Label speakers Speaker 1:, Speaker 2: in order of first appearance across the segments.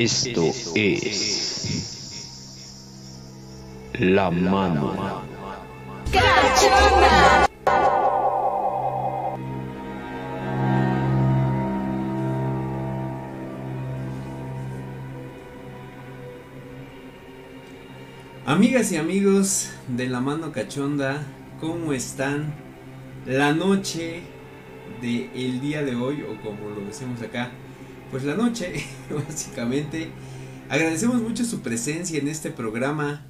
Speaker 1: Esto es La Mano.
Speaker 2: Amigas y amigos de La Mano Cachonda, ¿cómo están? La noche del el día de hoy, o como lo decimos acá, pues la noche, básicamente. Agradecemos mucho su presencia en este programa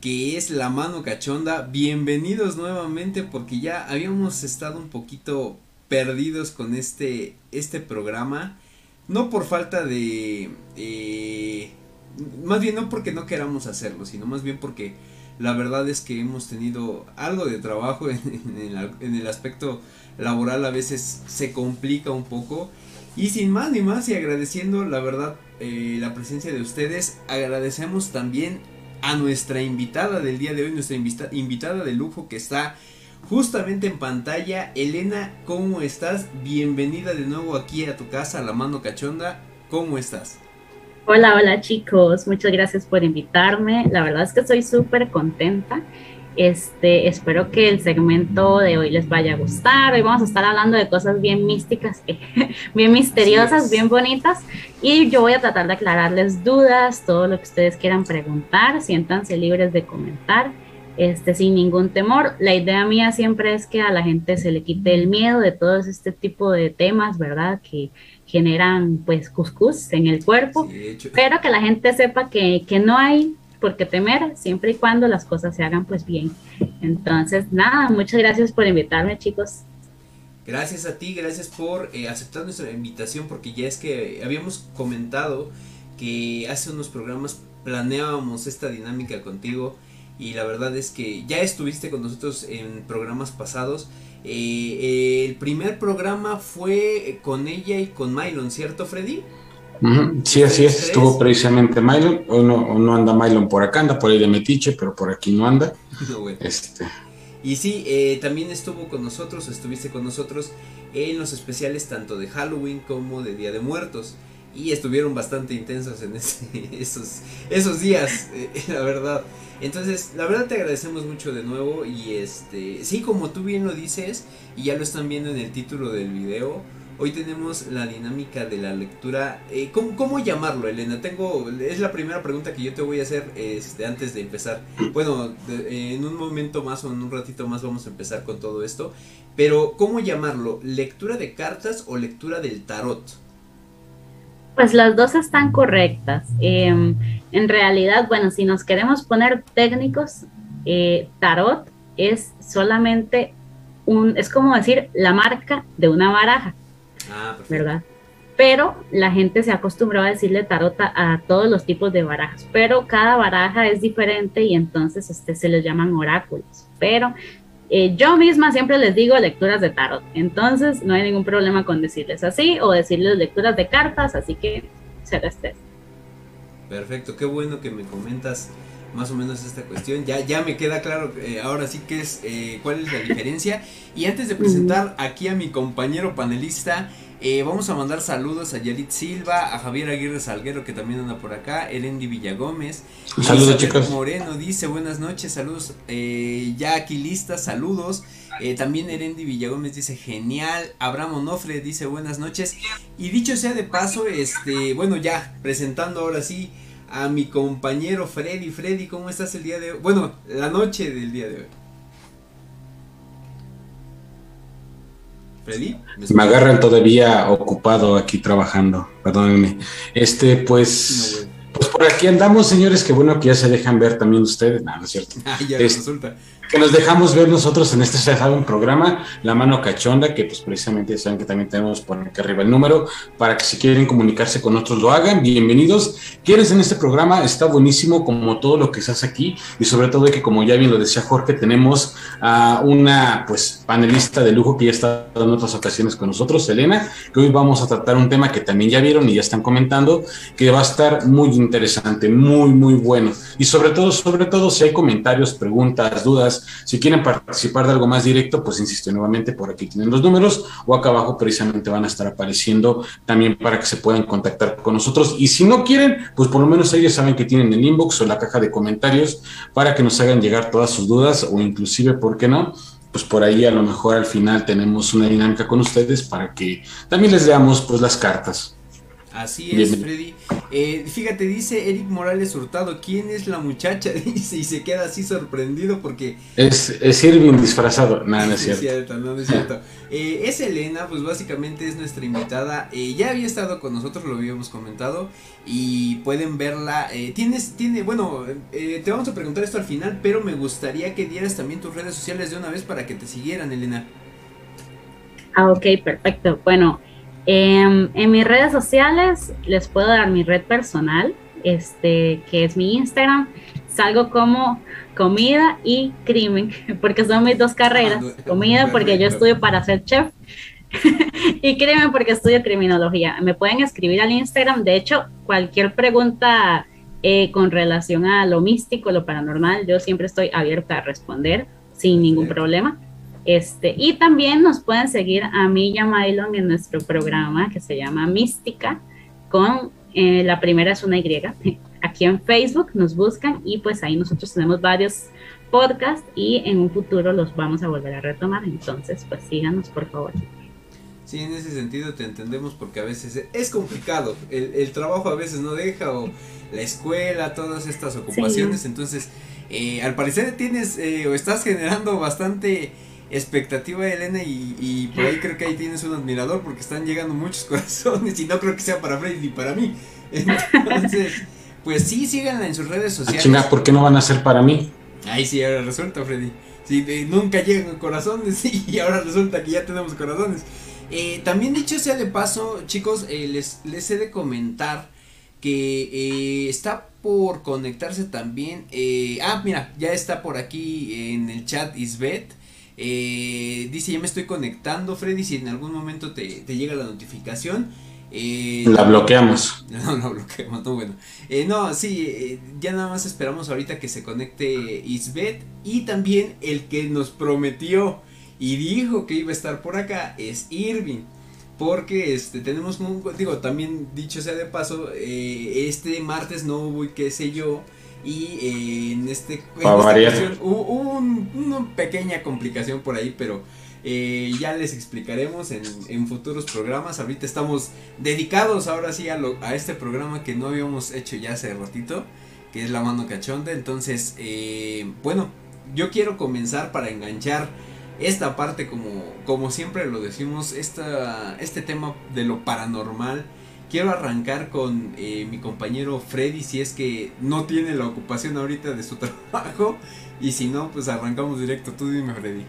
Speaker 2: que es La Mano Cachonda. Bienvenidos nuevamente porque ya habíamos estado un poquito perdidos con este, este programa. No por falta de... Eh, más bien no porque no queramos hacerlo, sino más bien porque la verdad es que hemos tenido algo de trabajo en, el, en el aspecto laboral. A veces se complica un poco y sin más ni más y agradeciendo la verdad eh, la presencia de ustedes, agradecemos también a nuestra invitada del día de hoy, nuestra invitada de lujo que está justamente en pantalla. Elena, ¿cómo estás? Bienvenida de nuevo aquí a tu casa, a la mano cachonda. ¿Cómo estás?
Speaker 3: Hola, hola chicos, muchas gracias por invitarme. La verdad es que estoy súper contenta este, espero que el segmento de hoy les vaya a gustar. Hoy vamos a estar hablando de cosas bien místicas, bien misteriosas, bien bonitas. Y yo voy a tratar de aclararles dudas, todo lo que ustedes quieran preguntar. Siéntanse libres de comentar, este, sin ningún temor. La idea mía siempre es que a la gente se le quite el miedo de todo este tipo de temas, ¿verdad? Que generan pues cuscús en el cuerpo, pero que la gente sepa que, que no hay por qué temer, siempre y cuando las cosas se hagan pues bien. Entonces, nada, muchas gracias por invitarme, chicos.
Speaker 2: Gracias a ti, gracias por eh, aceptar nuestra invitación, porque ya es que habíamos comentado que hace unos programas planeábamos esta dinámica contigo y la verdad es que ya estuviste con nosotros en programas pasados. Eh, el primer programa fue con ella y con Mylon, ¿cierto Freddy?
Speaker 4: Sí, así es, estuvo precisamente Mylon, o no, no, anda Mylon por acá, anda por ahí de Metiche, pero por aquí no anda. este.
Speaker 2: Y sí, eh, también estuvo con nosotros, estuviste con nosotros en los especiales tanto de Halloween como de Día de Muertos. Y estuvieron bastante intensos en esos, esos días, eh, la verdad. Entonces, la verdad te agradecemos mucho de nuevo y este, sí, como tú bien lo dices, y ya lo están viendo en el título del video, Hoy tenemos la dinámica de la lectura. Eh, ¿cómo, llamarlo, Elena? Tengo, es la primera pregunta que yo te voy a hacer este, antes de empezar. Bueno, en un momento más o en un ratito más vamos a empezar con todo esto. Pero, ¿cómo llamarlo? ¿Lectura de cartas o lectura del tarot?
Speaker 3: Pues las dos están correctas. Em, en realidad, bueno, si nos queremos poner técnicos, eh, tarot es solamente un, es como decir la marca de una baraja. Ah, ¿verdad? Pero la gente se acostumbró a decirle tarot a, todos los tipos de barajas, pero cada baraja es diferente y entonces este, se les llaman oráculos. Pero eh, yo misma siempre les digo lecturas de tarot, entonces no hay ningún problema con decirles así o decirles lecturas de cartas, así que será este.
Speaker 2: Perfecto, qué bueno que me comentas más o menos esta cuestión. Ya, ya me queda claro eh, ahora sí que es eh, cuál es la diferencia. Y antes de presentar aquí a mi compañero panelista, eh, vamos a mandar saludos a Yalit Silva, a Javier Aguirre Salguero que también anda por acá, Erendi Villagómez.
Speaker 4: Saludos chicos.
Speaker 2: Moreno dice buenas noches, saludos. ya aquí lista, saludos. también Erendi Villagómez dice genial. Abraham Onofre dice buenas noches. Y dicho sea de paso, este, bueno ya presentando ahora sí a mi compañero Freddy. Freddy, ¿cómo estás el día de hoy? Bueno, la noche del día de hoy.
Speaker 4: Freddy. ¿me, agarran todavía ocupado aquí trabajando, perdónenme. Este, pues, pues por aquí andamos, señores, que bueno que ya se dejan ver también ustedes. No, no es cierto.
Speaker 2: Ah, ya resulta
Speaker 4: que nos dejamos ver nosotros en este un programa, La Mano Cachonda, que pues precisamente saben que también tenemos por aquí arriba el número, para que si quieren comunicarse con nosotros lo hagan, bienvenidos. ¿Quieres en este programa? Está buenísimo como todo lo que se hace aquí y sobre todo que como ya bien lo decía Jorge, tenemos a una pues panelista de lujo que ya está en otras ocasiones con nosotros, Elena, que hoy vamos a tratar un tema que también ya vieron y ya están comentando, que va a estar muy interesante muy, muy bueno. Y sobre todo, sobre todo, si hay comentarios, preguntas, dudas, si quieren participar de algo más directo, pues insisto nuevamente, por aquí tienen los números o acá abajo precisamente van a estar apareciendo también para que se puedan contactar con nosotros. Y si no quieren, pues por lo menos ellos saben que tienen el inbox o la caja de comentarios para que nos hagan llegar todas sus dudas o inclusive, ¿por qué no? pues por ahí a lo mejor al final tenemos una dinámica con ustedes para que también les veamos pues las cartas.
Speaker 2: Así es, Freddy. Eh, fíjate, dice Eric Morales Hurtado, ¿quién es la muchacha? Dice y se queda así sorprendido porque...
Speaker 4: Es, es Irving disfrazado, nada, no es cierto.
Speaker 2: no, es cierto. Eh, es Elena, pues básicamente es nuestra invitada. Eh, ya había estado con nosotros, lo habíamos comentado. Y pueden verla. tienes, tiene, bueno, te vamos a preguntar esto al final, pero me gustaría que dieras también tus redes sociales de una vez para que te siguieran, Elena.
Speaker 3: Ah, ok, perfecto. Bueno, Em, en mis redes sociales les puedo dar mi red personal, este, que es mi Instagram. Salgo como comida y crimen, porque son mis dos carreras. Ah, comida porque yo estudio para ser chef y crimen porque estudio criminología. Me pueden escribir al Instagram. De hecho, cualquier pregunta eh, con relación a lo místico, lo paranormal, yo siempre estoy abierta a responder sin ningún problema. Este, y también nos pueden seguir a mí y a Mylon en nuestro programa que se llama Mística, con eh, la primera es una Y. Aquí en Facebook nos buscan y pues ahí nosotros tenemos varios podcasts y en un futuro los vamos a volver a retomar. Entonces, pues síganos por favor.
Speaker 2: Sí, en ese sentido te entendemos porque a veces es complicado. El, trabajo a veces no deja o la escuela, todas estas ocupaciones. Entonces, eh, al parecer tienes eh, o estás generando bastante expectativa de Elena y, por ahí creo que ahí tienes un admirador porque están llegando muchos corazones y no creo que sea para Freddy ni para mí. Entonces, pues sí, síganla en sus redes ah, sociales.
Speaker 4: Chinga, ¿por qué no van a ser para mí?
Speaker 2: Ahí sí, ahora resulta, Freddy. Sí, nunca llegan corazones y ahora resulta que ya tenemos corazones. Eh, también dicho sea de paso, chicos, eh, les, les he de comentar que eh, está por conectarse también. ah, mira, ya está por aquí en el chat Isbeth. Eh, dice, ya me estoy conectando, Freddy, si en algún momento te, llega la notificación.
Speaker 4: Eh, la bloqueamos.
Speaker 2: No, no bloqueamos, no, bueno. Eh, no, sí, eh, ya nada más esperamos ahorita que se conecte Isbeth y también el que nos prometió y dijo que iba a estar por acá es Irving. Porque este tenemos un, digo, también dicho sea de paso, este martes no hubo, qué sé yo, y eh, en este
Speaker 4: en
Speaker 2: hubo, una pequeña complicación por ahí, pero eh, ya les explicaremos en, futuros programas. Ahorita estamos dedicados ahora sí a, a, este programa que no habíamos hecho ya hace ratito, que es La Mano Cachonda. Entonces, eh, bueno, yo quiero comenzar para enganchar esta parte como, como siempre lo decimos, esta, este tema de lo paranormal quiero arrancar con eh, mi compañero Freddy, si es que no tiene la ocupación ahorita de su trabajo. Y si no, pues arrancamos directo. Tú dime, Freddy.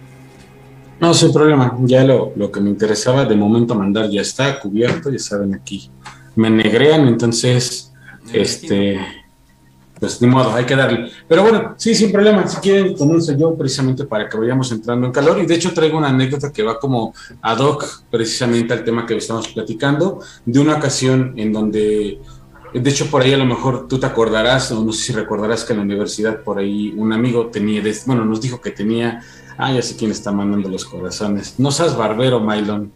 Speaker 4: No, sin problema. Ya lo, lo que me interesaba de momento mandar ya está cubierto, ya saben aquí. Me negrean, entonces, este pues ni modo, hay que darle. Pero bueno, sí, sin problema. Si quieren, comienzo yo precisamente para que vayamos entrando en calor. Y de hecho traigo una anécdota que va como ad hoc precisamente al tema que estamos platicando, de una ocasión en donde, de hecho por ahí a lo mejor tú te acordarás, o no sé si recordarás que en la universidad por ahí un amigo tenía, bueno, nos dijo que tenía, ah, ya sé quién está mandando los corazones. No seas barbero, Mylon.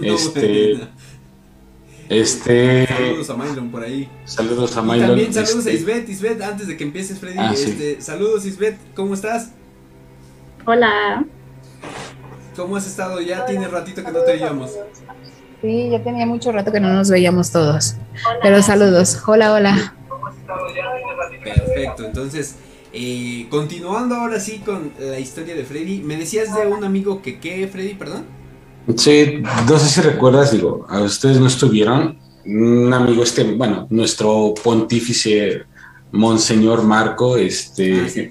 Speaker 4: este... Este.
Speaker 2: Saludos a Mylon por ahí.
Speaker 4: Saludos a Mylon.
Speaker 2: también saludos a este. Isbeth. Isbeth, antes de que empieces, Freddy. Ah, este, Saludos, Isbeth. ¿Cómo estás?
Speaker 3: Hola.
Speaker 2: ¿Cómo has estado? Ya tiene ratito que no te veíamos.
Speaker 5: Sí, ya tenía mucho rato que no nos veíamos todos. Pero saludos. Hola, hola.
Speaker 2: Perfecto, entonces, eh, continuando ahora sí con la historia de Freddy, me decías de un amigo que, ¿qué, Freddy, perdón?
Speaker 4: Sí, no sé si recuerdas, digo, a ustedes no estuvieron. Un amigo, este, bueno, nuestro pontífice Monseñor Marco, este,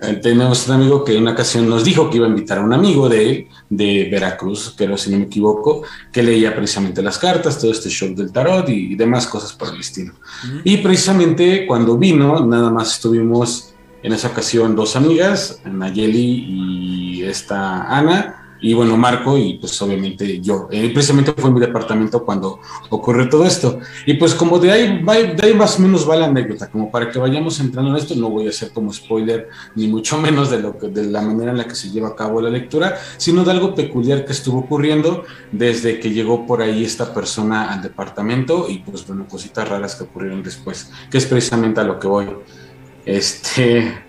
Speaker 4: ah, eh, tenemos un amigo que en una ocasión nos dijo que iba a invitar a un amigo de él, de Veracruz, pero si no me equivoco, que leía precisamente las cartas, todo este show del tarot y, demás cosas por el estilo. Y precisamente cuando vino, nada más estuvimos en esa ocasión dos amigas, Nayeli y esta Ana, y bueno, Marco y pues obviamente yo. Eh, precisamente fue en mi departamento cuando ocurrió todo esto. Y pues como de ahí, de ahí más o menos va la anécdota, como para que vayamos entrando en esto, no voy a hacer como spoiler ni mucho menos de, lo que, de la manera en la que se lleva a cabo la lectura, sino de algo peculiar que estuvo ocurriendo desde que llegó por ahí esta persona al departamento y pues bueno, cositas raras que ocurrieron después, que es precisamente a lo que voy. Este,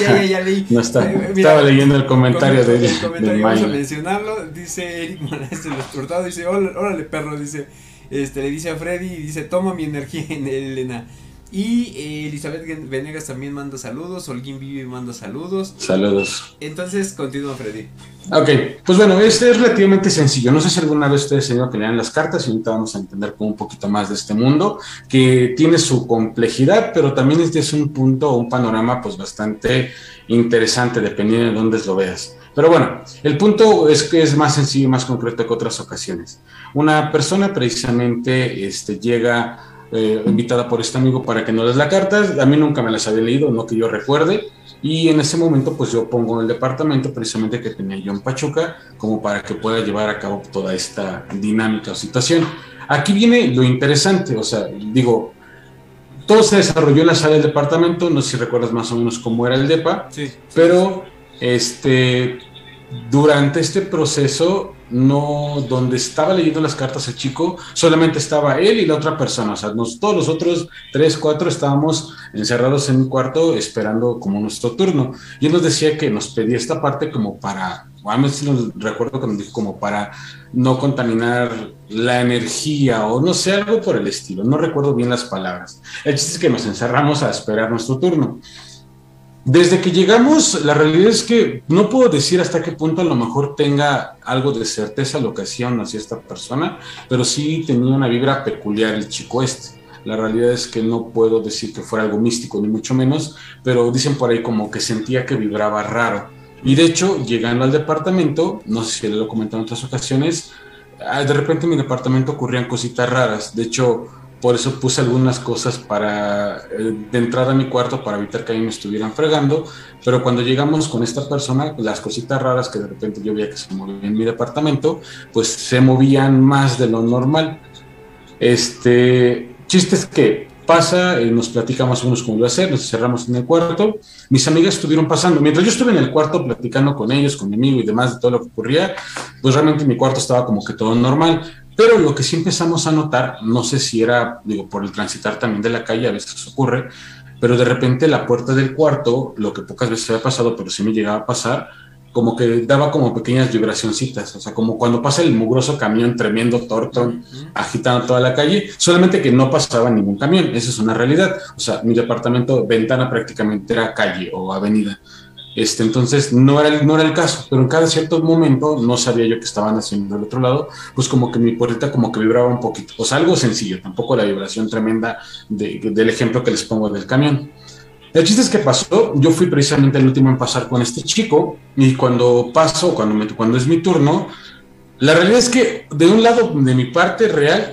Speaker 2: ya, ya, leí.
Speaker 4: No está, eh, estaba leyendo el comentario de,
Speaker 2: el comentario, vamos a mencionarlo. Dice Eric Morales el dice, órale perro, dice, este, le dice a Freddy, dice, toma mi energía en Elena. Y eh, Elizabeth Venegas también manda saludos, Holguín Vivi manda saludos.
Speaker 4: Saludos.
Speaker 2: Entonces, continúa Freddy.
Speaker 4: Ok, pues bueno, este es relativamente sencillo. No sé si alguna vez ustedes han que lean las cartas y ahorita vamos a entender un poquito más de este mundo, que tiene su complejidad, pero también este es un punto un panorama pues bastante interesante dependiendo de dónde lo veas. Pero bueno, el punto es que es más sencillo y más concreto que otras ocasiones. Una persona precisamente este, llega eh, invitada por este amigo para que no les la carta. A mí nunca me las había leído, no que yo recuerde. Y en ese momento, pues yo pongo el departamento precisamente que tenía yo en Pachuca, como para que pueda llevar a cabo toda esta dinámica o situación. Aquí viene lo interesante, o sea, digo, todo se desarrolló en la sala del departamento, no sé si recuerdas más o menos cómo era el DEPA,
Speaker 2: sí.
Speaker 4: pero este, durante este proceso no, donde estaba leyendo las cartas el chico, solamente estaba él y la otra persona, o sea, todos los otros tres, cuatro estábamos encerrados en un cuarto esperando como nuestro turno. Y él nos decía que nos pedía esta parte como para, a mí sí recuerdo que nos dijo como para no contaminar la energía o no sé, algo por el estilo, no recuerdo bien las palabras. El chiste es que nos encerramos a esperar nuestro turno. Desde que llegamos, la realidad es que no puedo decir hasta qué punto a lo mejor tenga algo de certeza lo que hacía o no hacía esta persona, pero sí tenía una vibra peculiar el chico este. La realidad es que no puedo decir que fuera algo místico, ni mucho menos, pero dicen por ahí como que sentía que vibraba raro. Y de hecho, llegando al departamento, no sé si lo comentado en otras ocasiones, ah, de repente en mi departamento ocurrían cositas raras. De hecho, por eso puse algunas cosas para eh, de entrada a mi cuarto para evitar que a mí me estuvieran fregando. Pero cuando llegamos con esta persona, las cositas raras que de repente yo veía que se movían en mi departamento, pues se movían más de lo normal. Este chiste es que pasa, y nos platica más o menos cómo ser, nos cerramos en el cuarto. Mis amigas estuvieron pasando. Mientras yo estuve en el cuarto platicando con ellos, con mi amigo y demás de todo lo que ocurría, pues realmente mi cuarto estaba como que todo normal. Pero lo que sí empezamos a notar, no sé si era, digo, por el transitar también de la calle, a veces ocurre, pero de repente la puerta del cuarto, lo que pocas veces había pasado, pero sí me llegaba a pasar, como que daba como pequeñas vibracioncitas, o sea, como cuando pasa el mugroso camión tremendo Torton agitando toda la calle, solamente que no pasaba ningún camión, esa es una realidad, o sea, mi departamento, ventana prácticamente era calle o avenida, este, entonces no era, el, no era el caso, pero en cada cierto momento no sabía yo que estaban haciendo del otro lado, pues como que mi puerta como que vibraba un poquito, o sea, algo sencillo, tampoco la vibración tremenda del ejemplo que les pongo del camión. El chiste es que pasó, yo fui precisamente el último en pasar con este chico y cuando paso, cuando, me, cuando es mi turno, la realidad es que de un lado de mi parte real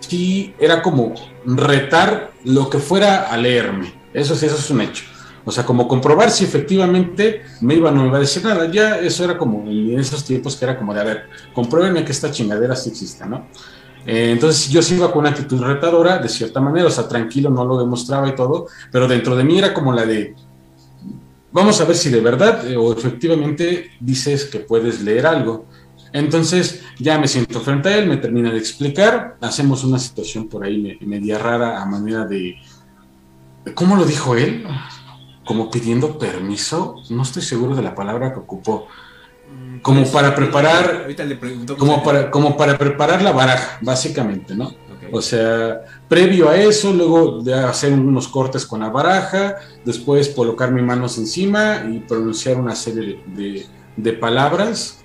Speaker 4: sí era como retar lo que fuera a leerme, eso sí, eso es un hecho o sea, como comprobar si efectivamente me iba o no me iba a decir nada. Ya eso era como en esos tiempos que era como de, a ver, compruébenme que esta chingadera sí existe, ¿no? Eh, entonces yo sí iba con una actitud retadora, de cierta manera, o sea, tranquilo, no lo demostraba y todo, pero dentro de mí era como la de, vamos a ver si de verdad eh, o efectivamente dices que puedes leer algo. Entonces ya me siento frente a él, me termina de explicar, hacemos una situación por ahí media rara a manera de, ¿cómo lo dijo él? Como pidiendo permiso, no estoy seguro de la palabra que ocupó, mm, como pues, para preparar,
Speaker 2: ahorita le pregunto
Speaker 4: como para, como para preparar la baraja, básicamente, ¿no? O sea, previo a eso, luego de hacer unos cortes con la baraja, después colocar mis manos encima y pronunciar una serie de, de, palabras.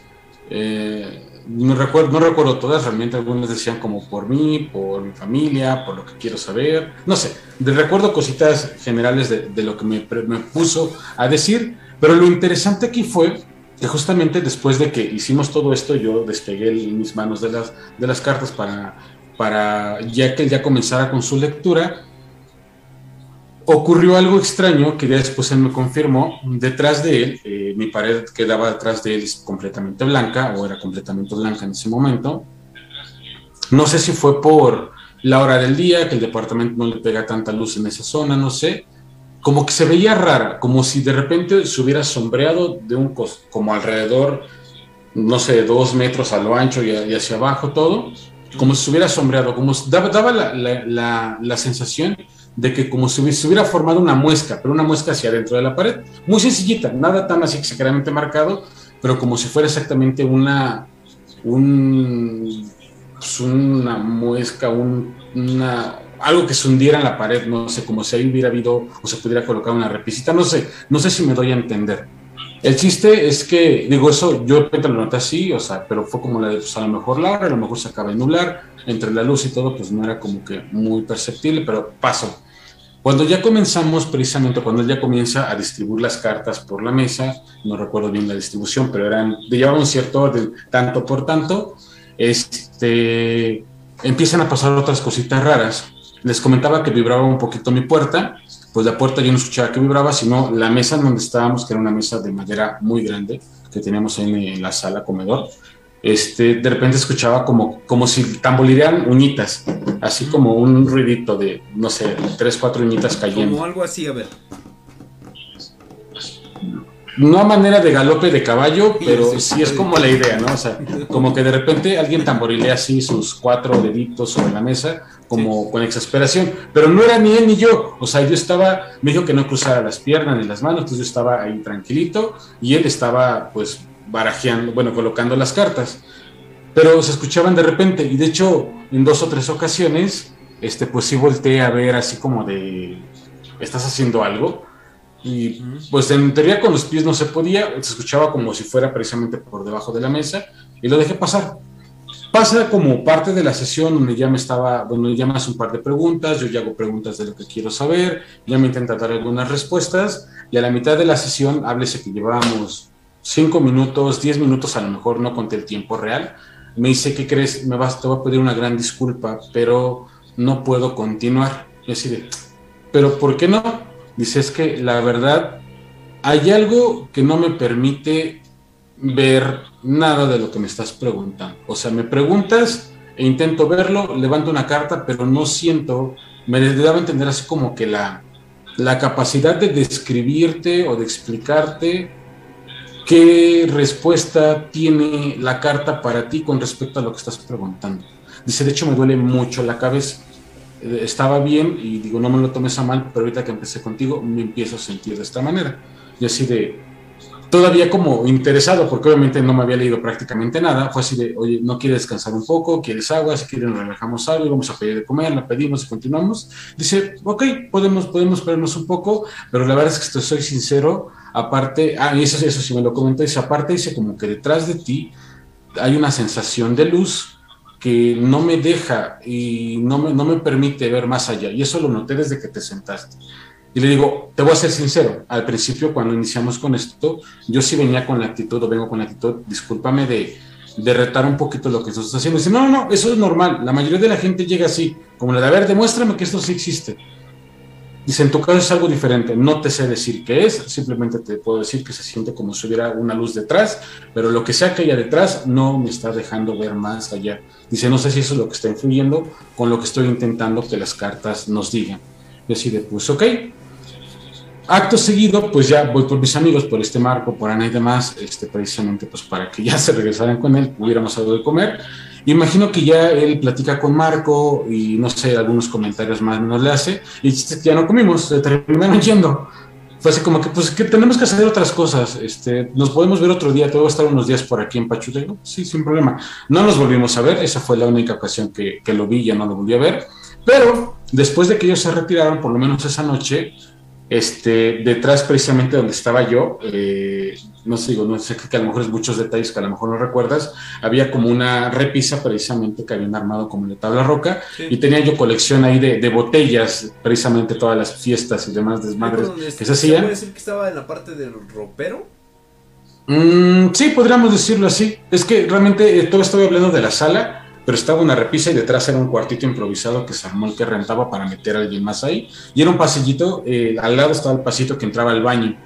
Speaker 4: Eh, no recuerdo, no recuerdo todas, realmente algunas decían como por mí, por mi familia, por lo que quiero saber, no sé, de, recuerdo cositas generales de, lo que me, me, puso a decir, pero lo interesante aquí fue que justamente después de que hicimos todo esto, yo despegué mis manos de las, de las cartas para, para ya que ya comenzara con su lectura, ocurrió algo extraño que ya después él me confirmó. Detrás de él, eh, mi pared que daba detrás de él completamente blanca, o era completamente blanca en ese momento. No sé si fue por la hora del día, que el departamento no le pega tanta luz en esa zona, no sé. Como que se veía rara, como si de repente se hubiera sombreado de un cos como alrededor, no sé, dos metros a lo ancho y, hacia abajo todo, como si se hubiera sombreado, como daba, daba la, la, la, sensación de que como si se hubiera formado una muesca, pero una muesca hacia adentro de la pared, muy sencillita, nada tan así exageradamente marcado, pero como si fuera exactamente una, un, pues, una muesca, un, una, algo que se hundiera en la pared, no sé, como si ahí hubiera habido o se pudiera colocar una repisita, no sé, no sé si me doy a entender. El chiste es que, digo, eso yo lo noté así, o sea, pero fue como la de, pues a lo mejor la hora, a lo mejor se acaba de nublar, entre la luz y todo, pues no era como que muy perceptible, pero pasó. Cuando ya comenzamos, precisamente cuando ya comienza a distribuir las cartas por la mesa, no recuerdo bien la distribución, pero eran, llevaban un cierto orden, tanto por tanto, este, empiezan a pasar otras cositas raras. Les comentaba que vibraba un poquito mi puerta, pues la puerta yo no escuchaba que vibraba, sino la mesa en donde estábamos, que era una mesa de madera muy grande que teníamos en la sala comedor. Este, de repente escuchaba como, como si tambolilean uñitas, así como un ruidito de, no sé, tres, cuatro uñitas cayendo.
Speaker 2: Como algo así, a ver
Speaker 4: no a manera de galope de caballo, pero sí, es como la idea, ¿no? O sea, como que de repente alguien tamborilea así sus cuatro deditos sobre la mesa, como con exasperación, pero no era ni él ni yo, o sea, yo estaba, me dijo que no cruzara las piernas ni las manos, entonces yo estaba ahí tranquilito y él estaba pues barajeando, bueno, colocando las cartas, pero se escuchaban de repente y de hecho en dos o tres ocasiones, este, pues sí volteé a ver así como de, ¿estás haciendo algo? Y pues en teoría con los pies no se podía, se escuchaba como si fuera precisamente por debajo de la mesa y lo dejé pasar. Pasa como parte de la sesión donde ya me estaba, donde ya me hace un par de preguntas, yo ya hago preguntas de lo que quiero saber, ya me intenta dar algunas respuestas y a la mitad de la sesión, háblese que llevábamos 5 minutos, 10 minutos a lo mejor, no conté el tiempo real, me dice, ¿qué crees? Me vas, te voy a pedir una gran disculpa, pero no puedo continuar. Y así de, ¿pero por qué no? Dice, es que la verdad, hay algo que no me permite ver nada de lo que me estás preguntando. O sea, me preguntas e intento verlo, levanto una carta, pero no siento, me daba entender así como que la, la capacidad de describirte o de explicarte qué respuesta tiene la carta para ti con respecto a lo que estás preguntando. Dice, de hecho me duele mucho la cabeza estaba bien y digo, no me lo tomes a mal, pero ahorita que empecé contigo me empiezo a sentir de esta manera. Y así de, todavía como interesado, porque obviamente no me había leído prácticamente nada, fue así de, oye, ¿no quieres descansar un poco? ¿Quieres agua? Si quieren, relajamos algo, vamos a pedir de comer, la pedimos y continuamos. Dice, ok, podemos, podemos esperarnos un poco, pero la verdad es que soy sincero, aparte, ah, y eso, eso sí me lo comentó, dice, aparte dice como que detrás de ti hay una sensación de luz que no me deja y no me, no me permite ver más allá. Y eso lo noté desde que te sentaste. Y le digo, te voy a ser sincero, al principio cuando iniciamos con esto, yo sí venía con la actitud, o vengo con la actitud, discúlpame de, de retar un poquito lo que estás haciendo. Dice, no, no, eso es normal, la mayoría de la gente llega así, como la de, a ver, demuéstrame que esto sí existe. Dice, en tu caso es algo diferente, no te sé decir qué es, simplemente te puedo decir que se siente como si hubiera una luz detrás, pero lo que sea que haya detrás no me está dejando ver más allá. Dice, no sé si eso es lo que está influyendo con lo que estoy intentando que las cartas nos digan. Decide, pues ok. Acto seguido, pues ya voy por mis amigos, por este Marco, por Ana y demás, este, precisamente pues para que ya se regresaran con él, pudiéramos algo de comer Imagino que ya él platica con Marco y no sé, algunos comentarios más nos le hace y ya no comimos, terminaron yendo. Fue así como que, pues, que tenemos que hacer otras cosas. Este, nos podemos ver otro día, te voy a estar unos días por aquí en Pachuca. sí, sin problema. No nos volvimos a ver, esa fue la única ocasión que, que lo vi, ya no lo volví a ver. Pero después de que ellos se retiraron, por lo menos esa noche, este, detrás precisamente donde estaba yo, eh, no sé, digo, no sé que a lo mejor es muchos detalles que a lo mejor no recuerdas, había como una repisa precisamente que habían armado como de tabla roca y tenía yo colección ahí de, botellas, precisamente todas las fiestas y demás desmadres que se hacían.
Speaker 2: ¿Puede decir que estaba en la parte del ropero?
Speaker 4: Mm, sí, podríamos decirlo así. Es que realmente eh, todo estoy hablando de la sala pero estaba una repisa y detrás era un cuartito improvisado que se armó el que rentaba para meter a alguien más ahí. Y era un pasillito, eh, al lado estaba el pasito que entraba al baño.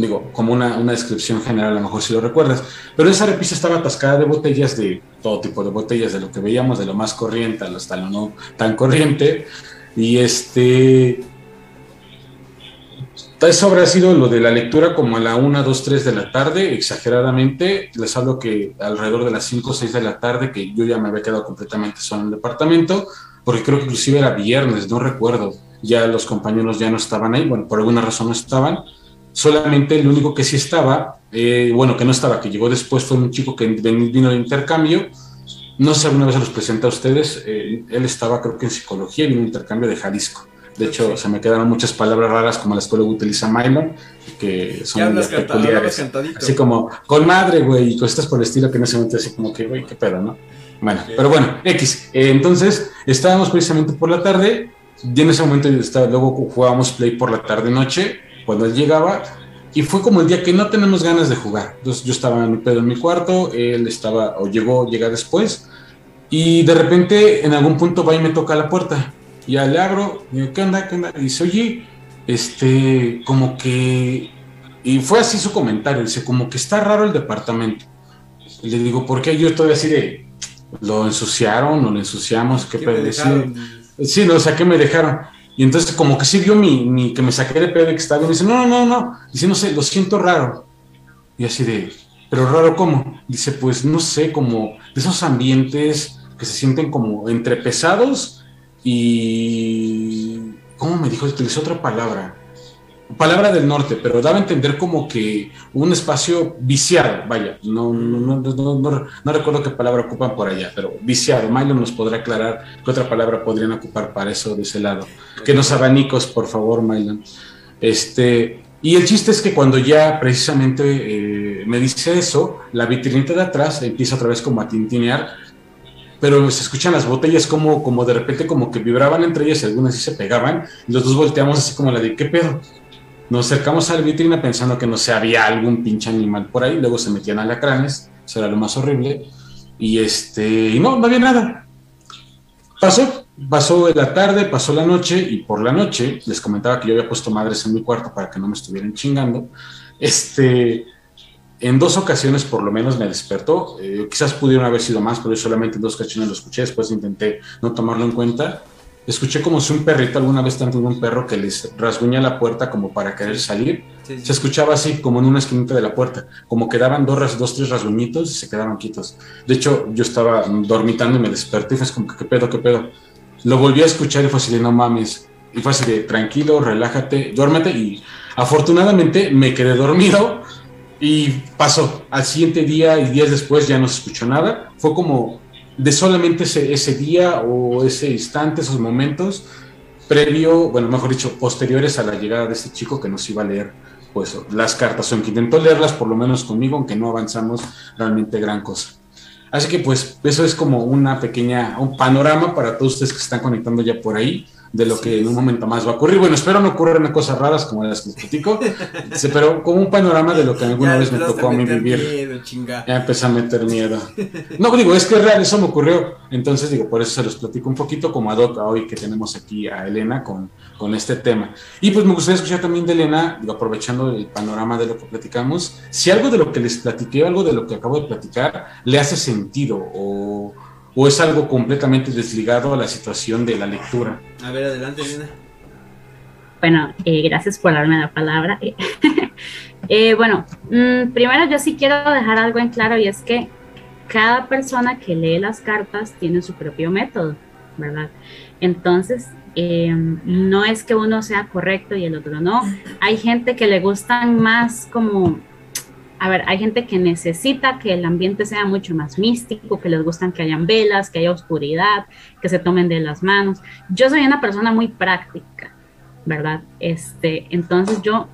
Speaker 4: Digo, como una, una, descripción general, a lo mejor si lo recuerdas. Pero esa repisa estaba atascada de botellas, de todo tipo de botellas, de lo que veíamos, de lo más corriente hasta lo no tan corriente. Y este, eso habrá sido lo de la lectura como a la 1, 2, 3 de la tarde, exageradamente. Les hablo que alrededor de las 5 o 6 de la tarde, que yo ya me había quedado completamente solo en el departamento, porque creo que inclusive era viernes, no recuerdo. Ya los compañeros ya no estaban ahí, bueno, por alguna razón no estaban. Solamente el único que sí estaba, eh, bueno, que no estaba, que llegó después, fue un chico que vino de intercambio. No sé, alguna vez se los presenté a ustedes. Eh, él estaba, creo que en psicología, en un intercambio de Jalisco. De hecho, se me quedaron muchas palabras raras como la escuela utiliza Mylon, que son ya peculiares. Así como, con madre, güey, y cosas por el estilo que en ese momento así como que, güey, qué pedo, ¿no? Bueno, pero bueno, X. Eh, entonces, estábamos precisamente por la tarde, y en ese momento estaba, luego jugábamos Play por la tarde-noche, cuando él llegaba, y fue como el día que no tenemos ganas de jugar. Entonces yo estaba en mi pedo en mi cuarto, él estaba, o llegó, llega después, y de repente en algún punto va y me toca la puerta ya le abro, digo, ¿qué onda? ¿Qué onda? Y dice, oye, este, como que. Y fue así su comentario, dice, como que está raro el departamento. Y le digo, ¿por qué? Yo estoy así de, ¿lo ensuciaron o lo ensuciamos? ¿Qué, pedo? Sí, no, o sea, ¿qué me dejaron? Y entonces como que sí vio mi, mi que me saqué de pedo que estaba bien. Dice, no, no, no, Dice, no sé, lo siento raro. Y así de, ¿pero raro cómo? Dice, pues no sé, como de esos ambientes que se sienten como entre pesados y... ¿Cómo me dijo? Utilizó otra palabra. Palabra del norte, pero daba a entender como que un espacio viciado, vaya, no, no, no, no, recuerdo qué palabra ocupan por allá, pero viciado. Milo nos podrá aclarar qué otra palabra podrían ocupar para eso de ese lado. Que nos abanicos, por favor, Milo. Este, y el chiste es que cuando ya precisamente eh, me dice eso, la vitrinita de atrás empieza otra vez como a tintinear pero se escuchan las botellas como, como de repente como que vibraban entre ellas y algunas sí se pegaban, y los dos volteamos así como la de, ¿qué pedo? Nos acercamos a la vitrina pensando que no sé, había algún pinche animal por ahí, luego se metían alacranes, eso era lo más horrible, y este, no, no había nada. Pasó, pasó la tarde, pasó la noche, y por la noche, les comentaba que yo había puesto madres en mi cuarto para que no me estuvieran chingando, este, en dos ocasiones por lo menos me despertó. Eh, quizás pudieron haber sido más, pero yo solamente en dos ocasiones lo escuché. Después intenté no tomarlo en cuenta. Escuché como si un perrito, alguna vez tanto un perro que les rasguña la puerta como para querer salir. Se escuchaba así, como en una esquinita de la puerta, como que daban dos, dos, tres rasguñitos y se quedaban quietos. De hecho, yo estaba dormitando y me desperté y fue como ¿qué pedo, qué pedo? Lo volví a escuchar y fue así de, no mames. Y fue así de, tranquilo, relájate, duérmete. Y afortunadamente me quedé dormido y pasó. Al siguiente día y días después ya no se escuchó nada. Fue como de solamente ese, día o ese instante, esos momentos, previo, bueno, mejor dicho, posteriores a la llegada de este chico que nos iba a leer pues las cartas, o que intentó leerlas por lo menos conmigo, aunque no avanzamos realmente gran cosa. Así que pues eso es como una pequeña, un panorama para todos ustedes que están conectando ya por ahí de lo que en un momento más va a ocurrir. Bueno, espero no ocurran cosas raras como las que les platico, pero como un panorama de lo que alguna vez me tocó a mí vivir. ya empecé a meter miedo. No, digo, es que es real, eso me ocurrió. Entonces, digo, por eso se los platico un poquito como ad hoc hoy que tenemos aquí a Elena con, con este tema. Y pues me gustaría escuchar también de Elena, digo, aprovechando el panorama de lo que platicamos, si algo de lo que les platiqué, algo de lo que acabo de platicar, le hace sentido o o es algo completamente desligado a la situación de la lectura?
Speaker 2: A ver, adelante, Elena.
Speaker 3: Bueno, eh, gracias por darme la palabra. eh, bueno, mm, primero yo sí quiero dejar algo en claro y es que cada persona que lee las cartas tiene su propio método, ¿verdad? Entonces, eh, no es que uno sea correcto y el otro no. Hay gente que le gustan más como a ver, hay gente que necesita que el ambiente sea mucho más místico, que les gustan que hayan velas, que haya oscuridad, que se tomen de las manos. Yo soy una persona muy práctica, ¿verdad? Este, entonces yo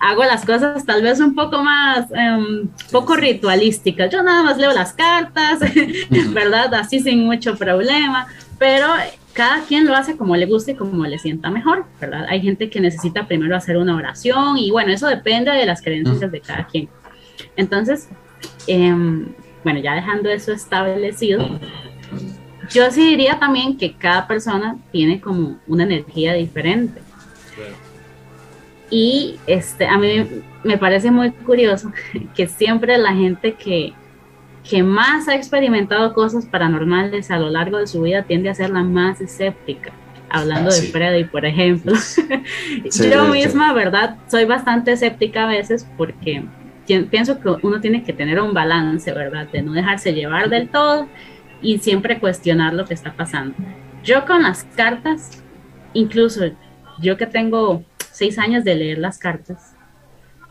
Speaker 3: hago las cosas tal vez un poco más, um, poco ritualísticas. Yo nada más leo las cartas, ¿verdad? Así sin mucho problema, pero cada quien lo hace como le guste y como le sienta mejor, ¿verdad? Hay gente que necesita primero hacer una oración y bueno, eso depende de las creencias de cada quien. Entonces, em, bueno, ya dejando eso establecido, yo sí diría también que cada persona tiene como una energía diferente. Y este, a mí me parece muy curioso que siempre la gente que, que más ha experimentado cosas paranormales a lo largo de su vida tiende a ser la más escéptica. Hablando de Freddy, por ejemplo. Yo misma, ¿verdad? Soy bastante escéptica a veces porque pienso que uno tiene que tener un balance, ¿verdad? De no dejarse llevar del todo y siempre cuestionar lo que está pasando. Yo con las cartas, incluso yo que tengo seis años de leer las cartas,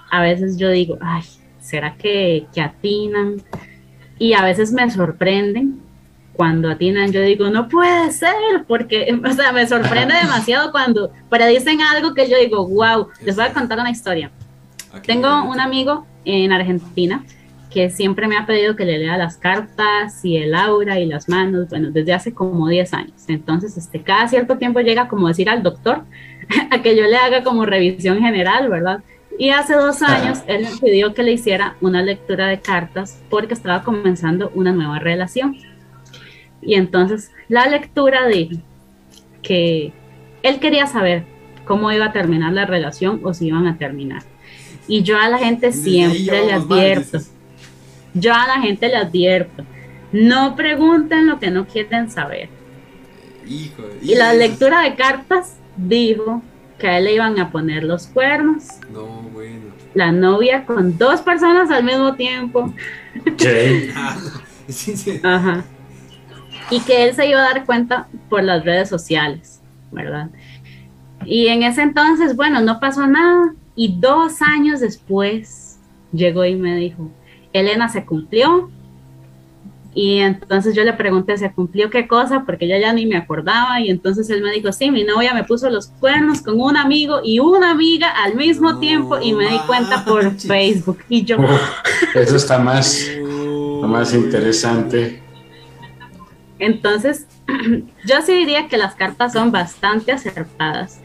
Speaker 3: a veces yo digo, ay, ¿será que, que atinan? Y a veces me sorprenden cuando atinan, yo digo, no puede ser, porque, o sea, me sorprende demasiado cuando predicen algo que yo digo, wow, les voy a contar una historia. Tengo un amigo en Argentina que siempre me ha pedido que le lea las cartas y el aura y las manos, bueno, desde hace como 10 años. Entonces, este, cada cierto tiempo llega como decir al doctor a que yo le haga como revisión general, ¿verdad? Y hace dos años él me pidió que le hiciera una lectura de cartas porque estaba comenzando una nueva relación. Y entonces la lectura dijo que él quería saber cómo iba a terminar la relación o si iban a terminar. Y yo a la gente siempre le advierto, yo a la gente le advierto, no pregunten lo que no quieren saber. y la lectura de cartas dijo que a él le iban a poner los cuernos.
Speaker 2: No, bueno.
Speaker 3: La novia con dos personas al mismo tiempo. Ah, Ajá. Y que él se iba a dar cuenta por las redes sociales, ¿verdad? Y en ese entonces, bueno, no pasó nada. Y dos años después llegó y me dijo, Elena se cumplió, y entonces yo le pregunté, ¿se cumplió qué cosa? Porque yo ya ni me acordaba. Y entonces él me dijo, sí, mi novia me puso los cuernos con un amigo y una amiga al mismo tiempo y me di cuenta por Facebook. Y yo...
Speaker 4: eso está más, más interesante.
Speaker 3: Entonces, yo sí diría que las cartas son bastante acertadas,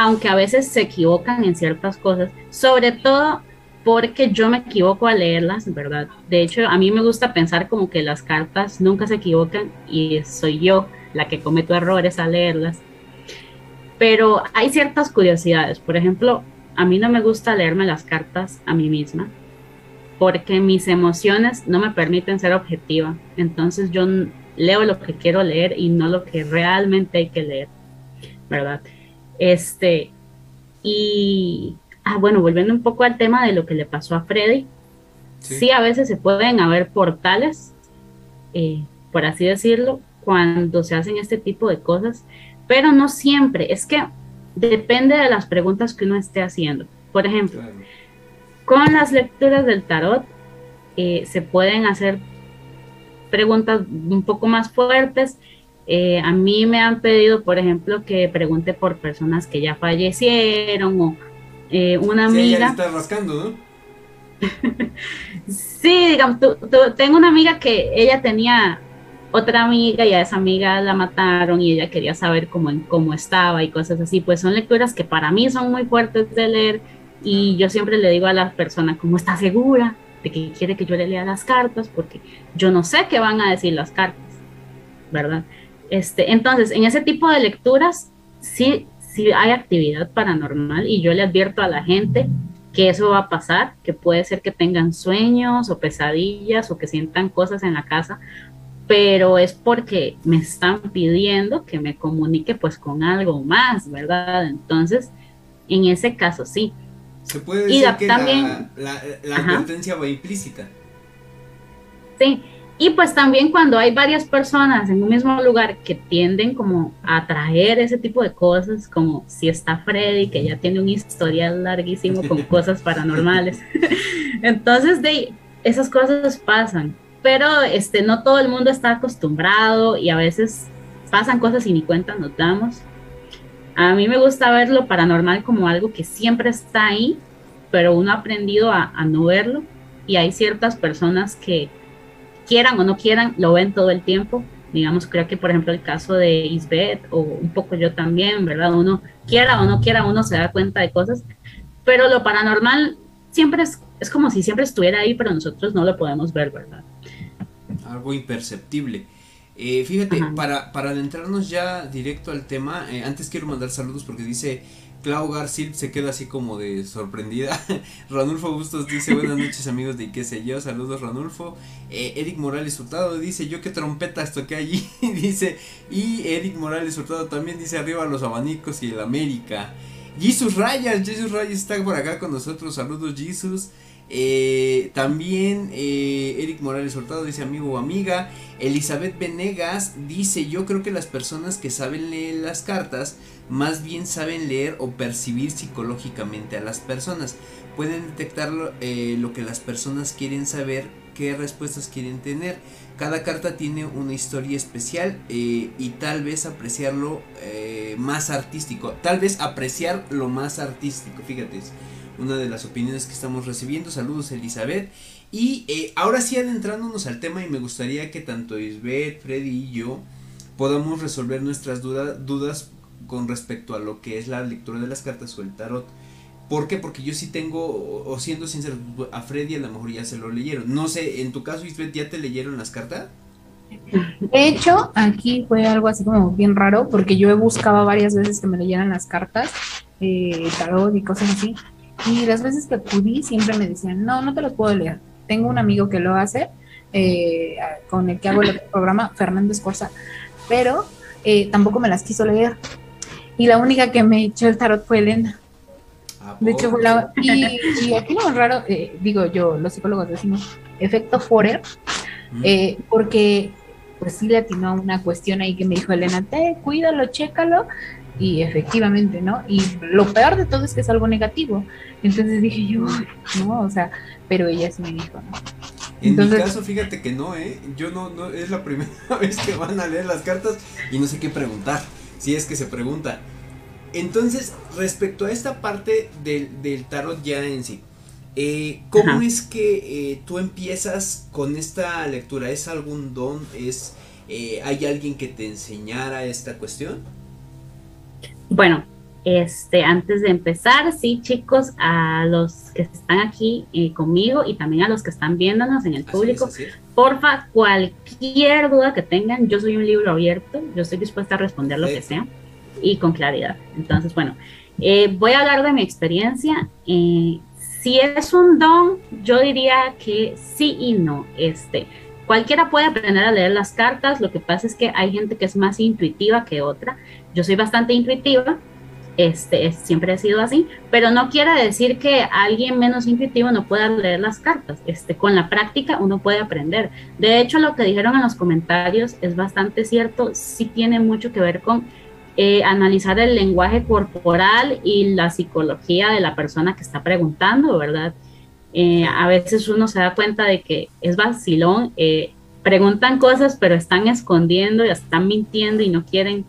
Speaker 3: aunque a veces se equivocan en ciertas cosas, sobre todo porque yo me equivoco a leerlas, ¿verdad? De hecho, a mí me gusta pensar como que las cartas nunca se equivocan y soy yo la que cometo errores a leerlas. Pero hay ciertas curiosidades. Por ejemplo, a mí no me gusta leerme las cartas a mí misma porque mis emociones no me permiten ser objetiva. Entonces yo leo lo que quiero leer y no lo que realmente hay que leer, ¿verdad? Este, y Ah, bueno, volviendo un poco al tema de lo que le pasó a Freddy, sí, a veces se pueden haber portales, eh, por así decirlo, cuando se hacen este tipo de cosas, pero no siempre. Es que depende de las preguntas que uno esté haciendo. Por ejemplo, con las lecturas del tarot eh, se pueden hacer preguntas un poco más fuertes. Eh, a mí me han pedido, por ejemplo, que pregunte por personas que ya fallecieron o eh, una amiga.
Speaker 2: Sí, rascando, ¿no?
Speaker 3: sí, digamos, tengo una amiga que ella tenía otra amiga y a esa amiga la mataron y ella quería saber cómo, cómo estaba y cosas así. Pues son lecturas que para mí son muy fuertes de leer y yo siempre le digo a las personas, ¿cómo está segura de que quiere que yo le lea las cartas? Porque yo no sé qué van a decir las cartas, ¿verdad? Este, entonces, en ese tipo de lecturas, sí, si hay actividad paranormal y yo le advierto a la gente que eso va a pasar, que puede ser que tengan sueños o pesadillas o que sientan cosas en la casa, pero es porque me están pidiendo que me comunique pues con algo más, ¿verdad? Entonces, en ese caso sí.
Speaker 2: Se puede decir que también, la, la, advertencia va implícita.
Speaker 3: Sí, y pues también cuando hay varias personas en un mismo lugar que tienden como a atraer ese tipo de cosas, como si está Freddy, que ya tiene un historial larguísimo con cosas paranormales. Entonces, de esas cosas pasan, pero este, no todo el mundo está acostumbrado y a veces pasan cosas y ni cuenta nos damos. A mí me gusta ver lo paranormal como algo que siempre está ahí, pero uno ha aprendido a, a no verlo y hay ciertas personas que quieran o no quieran, lo ven todo el tiempo. Digamos, creo que por ejemplo el caso de Isbeth o un poco yo también, ¿verdad? Uno quiera o no quiera, uno se da cuenta de cosas, pero lo paranormal siempre es, es como si siempre estuviera ahí, pero nosotros no lo podemos ver, ¿verdad?
Speaker 2: Algo imperceptible. Eh, fíjate,
Speaker 3: Ajá.
Speaker 2: para, para adentrarnos ya directo al tema, eh, antes quiero mandar saludos porque dice Clau Garcil se queda así como de sorprendida. Ranulfo Bustos dice buenas noches amigos de qué sé yo, saludos Ranulfo. Eh, Eric Morales Hurtado dice yo qué trompetas toqué allí, dice. Y Eric Morales Hurtado también dice arriba los abanicos y el América. Jesus Rayas, Jesus Rayas está por acá con nosotros, saludos Jesus. Eh, también eh, Eric Morales Hurtado dice amigo o amiga. Elizabeth Venegas dice yo creo que las personas que saben leer las cartas más bien saben leer o percibir psicológicamente a las personas. Pueden detectar lo, eh, lo que las personas quieren saber, qué respuestas quieren tener. Cada carta tiene una historia especial eh, y tal vez apreciarlo eh, más artístico. Tal vez apreciar lo más artístico. Fíjate, una de las opiniones que estamos recibiendo. Saludos Elizabeth. Y eh, ahora sí adentrándonos al tema y me gustaría que tanto Isbeth, Freddy y yo podamos resolver nuestras duda- dudas con respecto a lo que es la lectura de las cartas o el tarot. ¿Por qué? Porque yo sí tengo, o o siendo sincero, a Freddy a lo mejor ya se lo leyeron. No sé, en tu caso, Isbeth, ¿ya te leyeron las cartas?
Speaker 5: De hecho, aquí fue algo así como bien raro, porque yo buscaba varias veces que me leyeran las cartas, eh, tarot y cosas así. Y las veces que acudí siempre me decían, no, no te los puedo leer. Tengo un amigo que lo hace, eh, con el que hago el programa, Fernando Escorza, pero eh, tampoco me las quiso leer. Y la única que me echó el tarot fue Elena.
Speaker 2: ¿A
Speaker 5: De hecho, fue la, y, y aquí lo más raro, eh, digo yo, los psicólogos decimos, efecto Forer, eh, porque pues sí le atinó a una cuestión ahí que me dijo Elena, te cuídalo, chécalo, y efectivamente, ¿no? Y lo peor de todo es que es algo negativo. Entonces dije yo, no, o sea, pero ella sí me dijo, ¿no?
Speaker 2: En mi
Speaker 5: Entonces-
Speaker 2: caso, fíjate que no, ¿eh? Yo no, no, es la primera vez que van a leer las cartas y no sé qué preguntar, si es que se pregunta. Entonces, respecto a esta parte del, del tarot ya en sí, eh, ¿cómo
Speaker 3: Ajá.
Speaker 2: es que eh, tú empiezas con esta lectura? ¿Es algún don? ¿Es, eh, ¿Hay alguien que te enseñara esta cuestión?
Speaker 3: Bueno, este, antes de empezar, sí, chicos, a los que están aquí eh, conmigo y también a los que están viéndonos en el
Speaker 2: Así
Speaker 3: público,
Speaker 2: es,
Speaker 3: porfa, cualquier duda que tengan, yo soy un libro abierto, yo estoy dispuesta a responder lo que
Speaker 2: Perfecto.
Speaker 3: sea y con claridad. Entonces, bueno, eh, voy a hablar de mi experiencia. Eh, si es un don, yo diría que sí y no. Este, cualquiera puede aprender a leer las cartas, lo que pasa es que hay gente que es más intuitiva que otra. Yo soy bastante intuitiva, este, es- siempre he sido así, pero no quiere decir que alguien menos intuitivo no pueda leer las cartas. Este, con la práctica uno puede aprender. De hecho, lo que dijeron en los comentarios es bastante cierto, sí tiene mucho que ver con eh, analizar el lenguaje corporal y la psicología de la persona que está preguntando, ¿verdad? Eh, a veces uno se da cuenta de que es vacilón, eh, preguntan cosas pero están escondiendo y están mintiendo y no quieren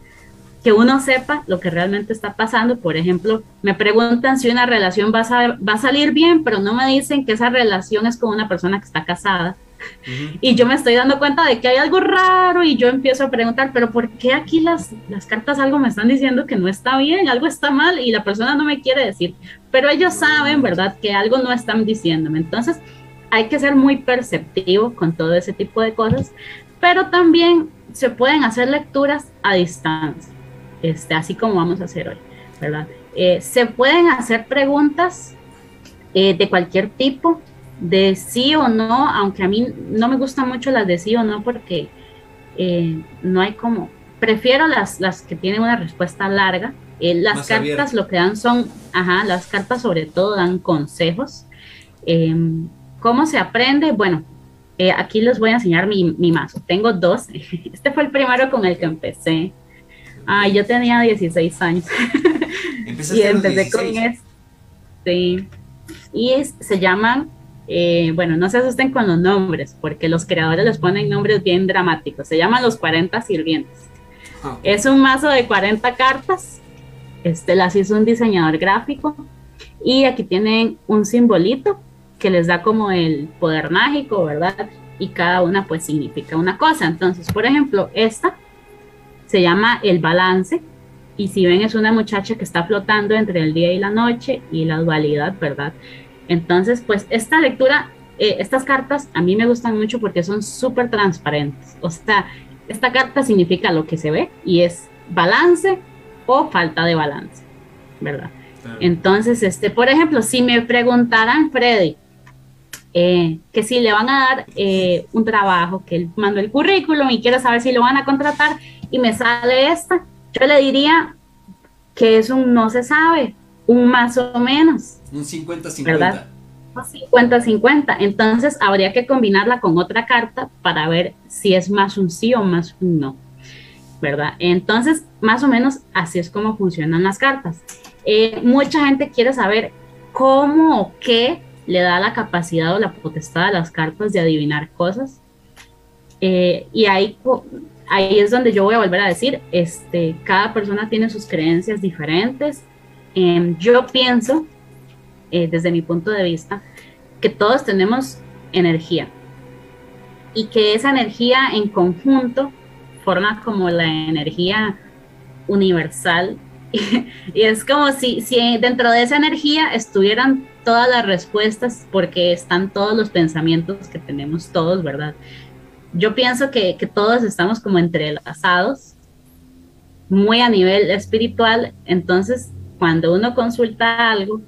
Speaker 3: que uno sepa lo que realmente está pasando. Por ejemplo, me preguntan si una relación va a, va a salir bien, pero no me dicen que esa relación es con una persona que está casada.
Speaker 2: Ujú.
Speaker 3: Y yo me estoy dando cuenta de que hay algo raro y yo empiezo a preguntar, pero ¿por qué aquí las, las cartas algo me están diciendo que no está bien, algo está mal y la persona no me quiere decir? Pero ellos saben, ¿verdad?, que algo no están diciéndome. Entonces, hay que ser muy perceptivo con todo ese tipo de cosas, pero también se pueden hacer lecturas a distancia, este, así como vamos a hacer hoy, ¿verdad? Eh, se pueden hacer preguntas eh, de cualquier tipo, de sí o no, aunque a mí no me gustan mucho las de sí o no porque eh, no hay como, prefiero las, las que tienen una respuesta larga. Las
Speaker 2: Más
Speaker 3: cartas lo que dan son, ajá, las cartas sobre todo dan consejos. Eh, ¿Cómo se aprende? Bueno, aquí les voy a enseñar mi, mi mazo. Tengo dos. Este fue el primero con el que empecé. Ah, yo tenía 16 años y empecé con
Speaker 2: 16.
Speaker 3: este. Y es- se llaman, eh, bueno, no se asusten con los nombres, porque los creadores les ponen nombres bien dramáticos. Se llaman los 40 sirvientes.
Speaker 2: Ok.
Speaker 3: Es un mazo de 40 cartas. Este las hizo un diseñador gráfico. Y aquí tienen un simbolito que les da como el poder mágico, ¿verdad? Y cada una pues significa una cosa. Entonces, por ejemplo, esta se llama el balance. Y si ven, es una muchacha que está flotando entre el día y la noche y la dualidad, ¿verdad? Entonces, pues esta lectura, eh, estas cartas a mí me gustan mucho porque son súper transparentes. O sea, esta carta significa lo que se ve y es balance o falta de balance, ¿verdad?
Speaker 2: Claro.
Speaker 3: Entonces, este, por ejemplo, si me preguntaran, Freddy, eh, que si le van a dar eh, un trabajo, que él mandó el currículum y quiere saber si lo van a contratar y me sale esta, yo le diría que es un no se sabe, un más o menos,
Speaker 2: Un 50-50.
Speaker 3: ¿Verdad? 50-50. Entonces habría que combinarla con otra carta para ver si es más un sí o más un no. ¿Verdad? Entonces, más o menos así es como funcionan las cartas. Eh, mucha gente quiere saber cómo o qué le da la capacidad o la potestad a las cartas de adivinar cosas. Eh, y ahí, ahí es donde yo voy a volver a decir, este, cada persona tiene sus creencias diferentes. Em, yo pienso, eh, desde mi punto de vista, que todos tenemos energía y que esa energía en conjunto forma como la energía universal y es como si, si dentro de esa energía estuvieran todas las respuestas porque están todos los pensamientos que tenemos todos, ¿verdad? Yo pienso que, que todos estamos como entrelazados, muy a nivel espiritual, entonces cuando uno consulta algo,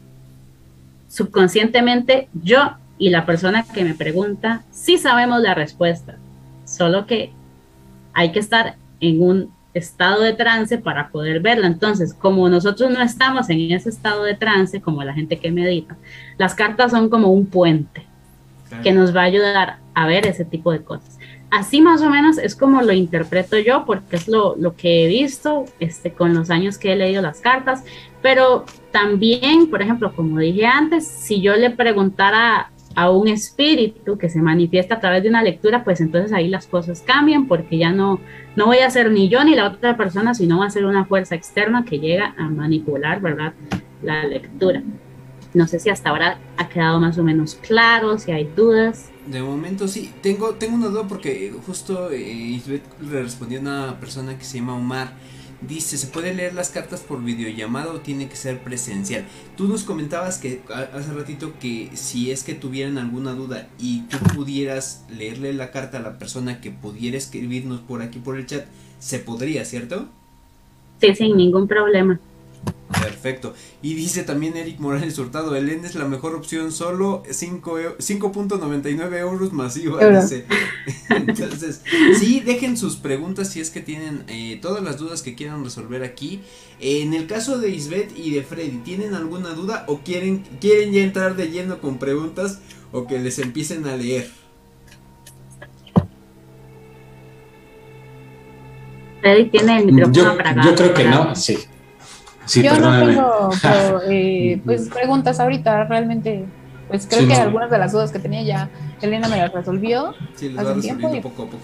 Speaker 3: subconscientemente yo y la persona que me pregunta sí sabemos la respuesta, solo que hay que estar en un estado de trance para poder verla. Entonces, como nosotros no estamos en ese estado de trance, como la gente que medita, las cartas son como un puente que nos va a ayudar a ver ese tipo de cosas. Así más o menos es como lo interpreto yo, porque es lo, lo que he visto este, con los años que he leído las cartas, pero también, por ejemplo, como dije antes, si yo le preguntara a un espíritu que se manifiesta a través de una lectura, pues entonces ahí las cosas cambian, porque ya no, no voy a ser ni yo ni la otra persona, sino va a ser una fuerza externa que llega a manipular, ¿verdad? La lectura. No sé si hasta ahora ha quedado más o menos claro, si hay dudas.
Speaker 2: De momento sí, tengo, tengo una duda porque justo eh, le respondió una persona que se llama Omar. Dice, ¿se puede leer las cartas por videollamada o tiene que ser presencial? Tú nos comentabas que hace ratito que si es que tuvieran alguna duda y tú pudieras leerle la carta a la persona que pudiera escribirnos por aquí por el chat, se podría, ¿cierto?
Speaker 3: Sí, sin ningún problema.
Speaker 2: Perfecto. Y dice también Eric Morales Hurtado, el EN es la mejor opción, solo 5 eu- 5.99 euros masiva.
Speaker 5: Euro.
Speaker 2: Dice. Entonces, sí, dejen sus preguntas si es que tienen eh, todas las dudas que quieran resolver aquí. En el caso de Isbeth y de Freddy, ¿tienen alguna duda o quieren, quieren ya entrar de lleno con preguntas o que les empiecen a leer?
Speaker 3: Freddy tiene el micrófono
Speaker 4: Yo,
Speaker 3: apagado.
Speaker 4: yo creo que no, sí. Sí,
Speaker 5: Yo no tengo pero, eh, pues, preguntas ahorita, realmente. Pues creo
Speaker 4: Sí,
Speaker 5: que
Speaker 4: no.
Speaker 5: algunas de las dudas que tenía ya Elena me las resolvió.
Speaker 2: Sí,
Speaker 5: Hace
Speaker 2: va
Speaker 5: tiempo
Speaker 2: resolviendo
Speaker 5: y-
Speaker 2: poco a poco.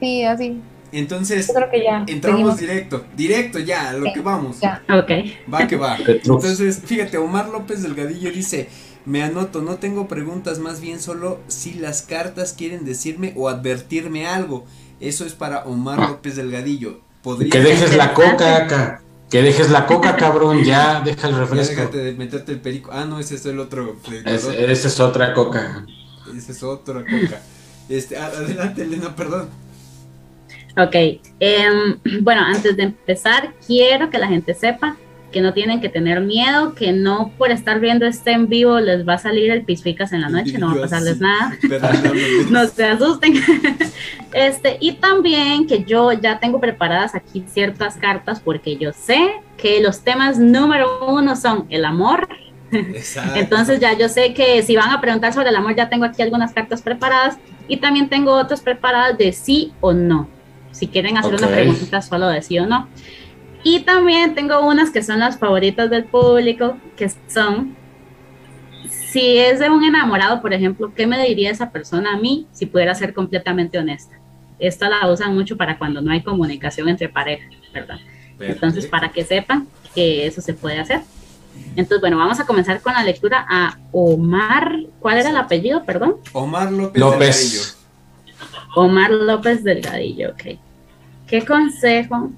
Speaker 5: Sí, así.
Speaker 2: Entonces,
Speaker 5: creo que ya.
Speaker 2: entramos
Speaker 5: seguimos.
Speaker 2: directo, directo ya, a lo
Speaker 5: Sí,
Speaker 2: que vamos.
Speaker 5: ya.
Speaker 3: Ok.
Speaker 2: Va que va. Entonces, fíjate, Omar López Delgadillo dice, me anoto, no tengo preguntas, más bien solo si las cartas quieren decirme o advertirme algo. Eso es para Omar López Delgadillo. Podría
Speaker 4: Que dejes la coca acá. Que dejes la coca, cabrón. Ya, deja el
Speaker 2: Ya
Speaker 4: refresco.
Speaker 2: déjate de meterte el perico. Ah, no, ese es el otro.
Speaker 4: Es- Esa es otra coca.
Speaker 2: Ese es otra coca. Este, adelante, Elena, perdón.
Speaker 3: Ok. em, bueno, antes de empezar, quiero que la gente sepa que no tienen que tener miedo, que no por estar viendo este en vivo les va a salir el pisficas en la noche, no va a pasarles nada. no se asusten. Este, y también que yo ya tengo preparadas aquí ciertas cartas porque yo sé que los temas número uno son el amor.
Speaker 2: Exacto.
Speaker 3: Entonces ya yo sé que si van a preguntar sobre el amor, ya tengo aquí algunas cartas preparadas y también tengo otras preparadas de sí o no. Si quieren hacer una
Speaker 4: Ok.
Speaker 3: preguntita solo de sí o no. Y también tengo unas que son las favoritas del público, que son, si es de un enamorado, por ejemplo, ¿qué me diría esa persona a mí si pudiera ser completamente honesta? Esta la usan mucho para cuando no hay comunicación entre parejas, ¿verdad? Entonces, para que sepan que eso se puede hacer. Entonces, bueno, vamos a comenzar con la lectura a Omar. ¿Cuál era el apellido? Perdón.
Speaker 2: Omar López,
Speaker 4: López.
Speaker 2: Delgadillo.
Speaker 3: Omar López Delgadillo, ok. ¿Qué consejo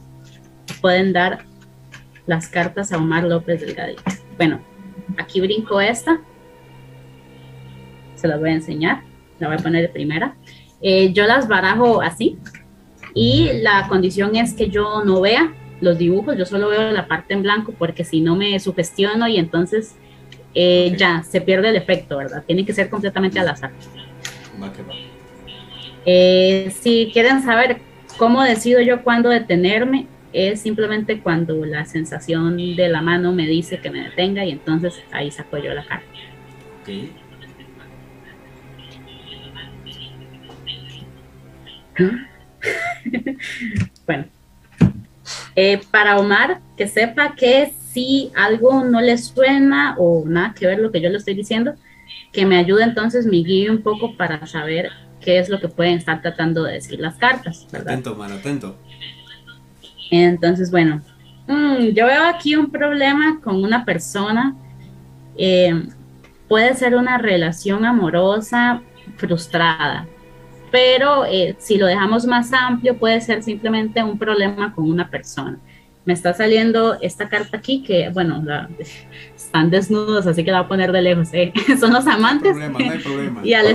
Speaker 3: pueden dar las cartas a Omar López Delgadillo? Bueno, aquí brinco esta. Se las voy a enseñar. La voy a poner de primera. Eh, yo las barajo así y la condición es que yo no vea los dibujos, yo solo veo la parte en blanco porque si no me sugestiono y entonces eh, ya se pierde el efecto, ¿verdad? Tiene que ser completamente al azar.
Speaker 2: Que.
Speaker 3: Eh, si quieren saber cómo decido yo cuándo detenerme, es simplemente cuando la sensación de la mano me dice que me detenga y entonces ahí saco yo la carta. Bueno, Eh, para Omar, que sepa que si algo no le suena o nada que ver lo que yo le estoy diciendo, que me ayude entonces, me guíe un poco para saber qué es lo que pueden estar tratando de decir las cartas, ¿verdad?
Speaker 2: Atento, man, atento.
Speaker 3: Entonces, bueno, mm, yo veo aquí un problema con una persona. eh, puede ser una relación amorosa frustrada, pero eh, si lo dejamos más amplio, puede ser simplemente un problema con una persona. Me está saliendo esta carta aquí que, bueno, la- están desnudos, así que la voy a poner de lejos. eh. Son los
Speaker 2: No hay
Speaker 3: amantes.
Speaker 2: problema, no hay problema.
Speaker 3: Y al,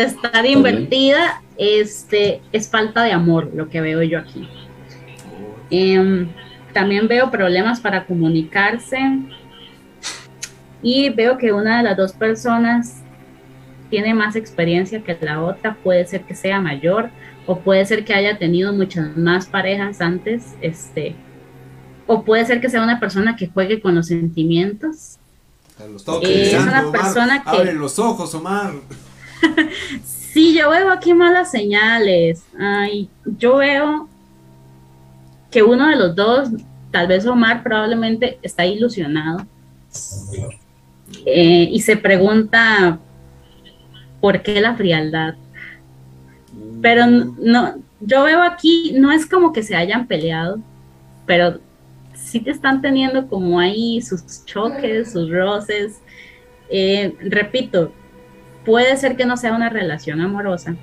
Speaker 3: estar invertida, este, es falta de amor lo que veo yo aquí. Em, también veo problemas para comunicarse y veo que una de las dos personas tiene más experiencia que la otra, puede ser que sea mayor o puede ser que haya tenido muchas más parejas antes, este, o puede ser que sea una persona que juegue con los sentimientos.
Speaker 2: Lo está utilizando,
Speaker 3: Es una
Speaker 2: Omar.
Speaker 3: persona que-
Speaker 2: Abre los ojos, Omar.
Speaker 3: Sí, yo veo aquí malas señales. Ay, yo veo que uno de los dos, tal vez Omar, probablemente está ilusionado Eh, y se pregunta por qué la frialdad. Pero no, yo veo aquí, no es como que se hayan peleado, pero sí te están teniendo como ahí sus choques, sus roces. Eh, repito, puede ser que no sea una relación amorosa,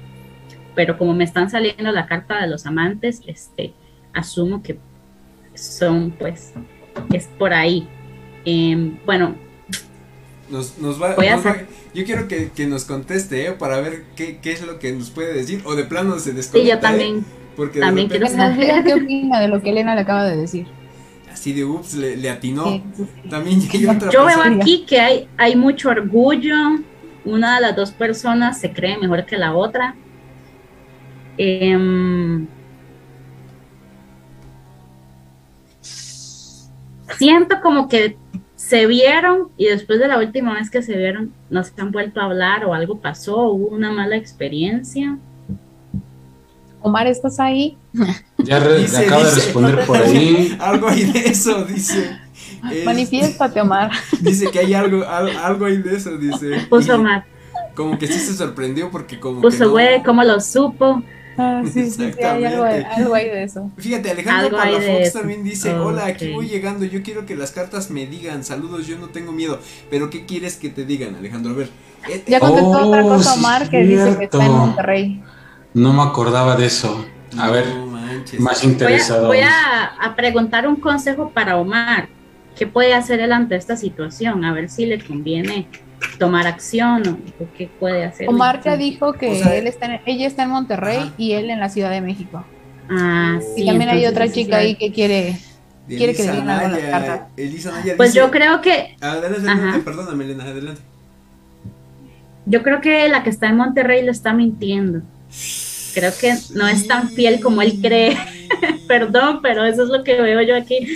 Speaker 3: pero como me están saliendo la carta de los amantes, este, asumo que son, pues, es por ahí. Em, bueno,
Speaker 2: Nos, nos va,
Speaker 3: Voy a
Speaker 2: va-
Speaker 3: hacer-
Speaker 2: yo quiero que, que nos conteste, ¿eh? Para ver qué, qué es lo que nos puede decir. O de plano se
Speaker 3: sí,
Speaker 2: desconecta.
Speaker 3: yo también.
Speaker 2: ¿eh? Porque de
Speaker 3: también
Speaker 2: repente,
Speaker 5: Que nos diga qué opina de lo que Elena le acaba de decir.
Speaker 2: así de ups, le, le atinó.
Speaker 5: Que-
Speaker 2: También hay otra
Speaker 3: Yo veo aquí que hay, hay mucho orgullo. Una de las dos personas se cree mejor que la otra. Em, siento como que se vieron y después de la última vez que se vieron no se han vuelto a hablar o algo pasó, hubo una mala experiencia.
Speaker 5: Omar, ¿estás ahí?
Speaker 4: Ya re-
Speaker 2: Dice,
Speaker 4: acaba de responder por ahí.
Speaker 2: Algo hay de eso, dice. Es-
Speaker 5: Manifiéstate, Omar.
Speaker 2: Dice que hay algo, al- algo hay de eso, dice.
Speaker 3: Puso más,
Speaker 2: Como que sí se sorprendió porque como
Speaker 3: puso
Speaker 2: no.
Speaker 3: güey, ¿cómo lo supo?
Speaker 5: Ah, sí, sí, sí, hay algo, algo hay de eso.
Speaker 2: Fíjate, Alejandro Palafox también dice, hola, aquí voy llegando, yo quiero que las cartas me digan, saludos, yo no tengo miedo, pero ¿qué quieres que te digan, Alejandro? A ver, eh,
Speaker 5: Ya
Speaker 2: eh,
Speaker 5: contestó
Speaker 4: Oh,
Speaker 5: otra cosa
Speaker 4: sí,
Speaker 5: Omar que dice que está en. Monterrey.
Speaker 4: No me acordaba de eso. A
Speaker 2: no
Speaker 4: ver,
Speaker 2: manches.
Speaker 4: más
Speaker 3: Voy a,
Speaker 4: interesado.
Speaker 3: voy a- a preguntar un consejo para Omar. ¿Qué puede hacer él ante esta situación? A ver si le conviene tomar acción o, o qué puede hacer.
Speaker 5: Omar ya dijo que
Speaker 2: O sea,
Speaker 5: él está en- ella está en Monterrey
Speaker 2: Ajá.
Speaker 5: y él en la Ciudad de México.
Speaker 3: Ah, sí,
Speaker 5: y también hay otra chica ahí que quiere. Quiere que le
Speaker 2: Elisa
Speaker 5: digan algo en las
Speaker 2: Naya,
Speaker 5: cartas.
Speaker 2: Elisa Naya
Speaker 3: Pues
Speaker 2: dice-
Speaker 3: yo creo que
Speaker 2: Adelante, adelante, perdóname, Elena, adelante.
Speaker 3: yo creo que la que está en Monterrey lo está mintiendo. Creo que no es tan fiel como él cree. Perdón, pero eso es lo que veo yo aquí.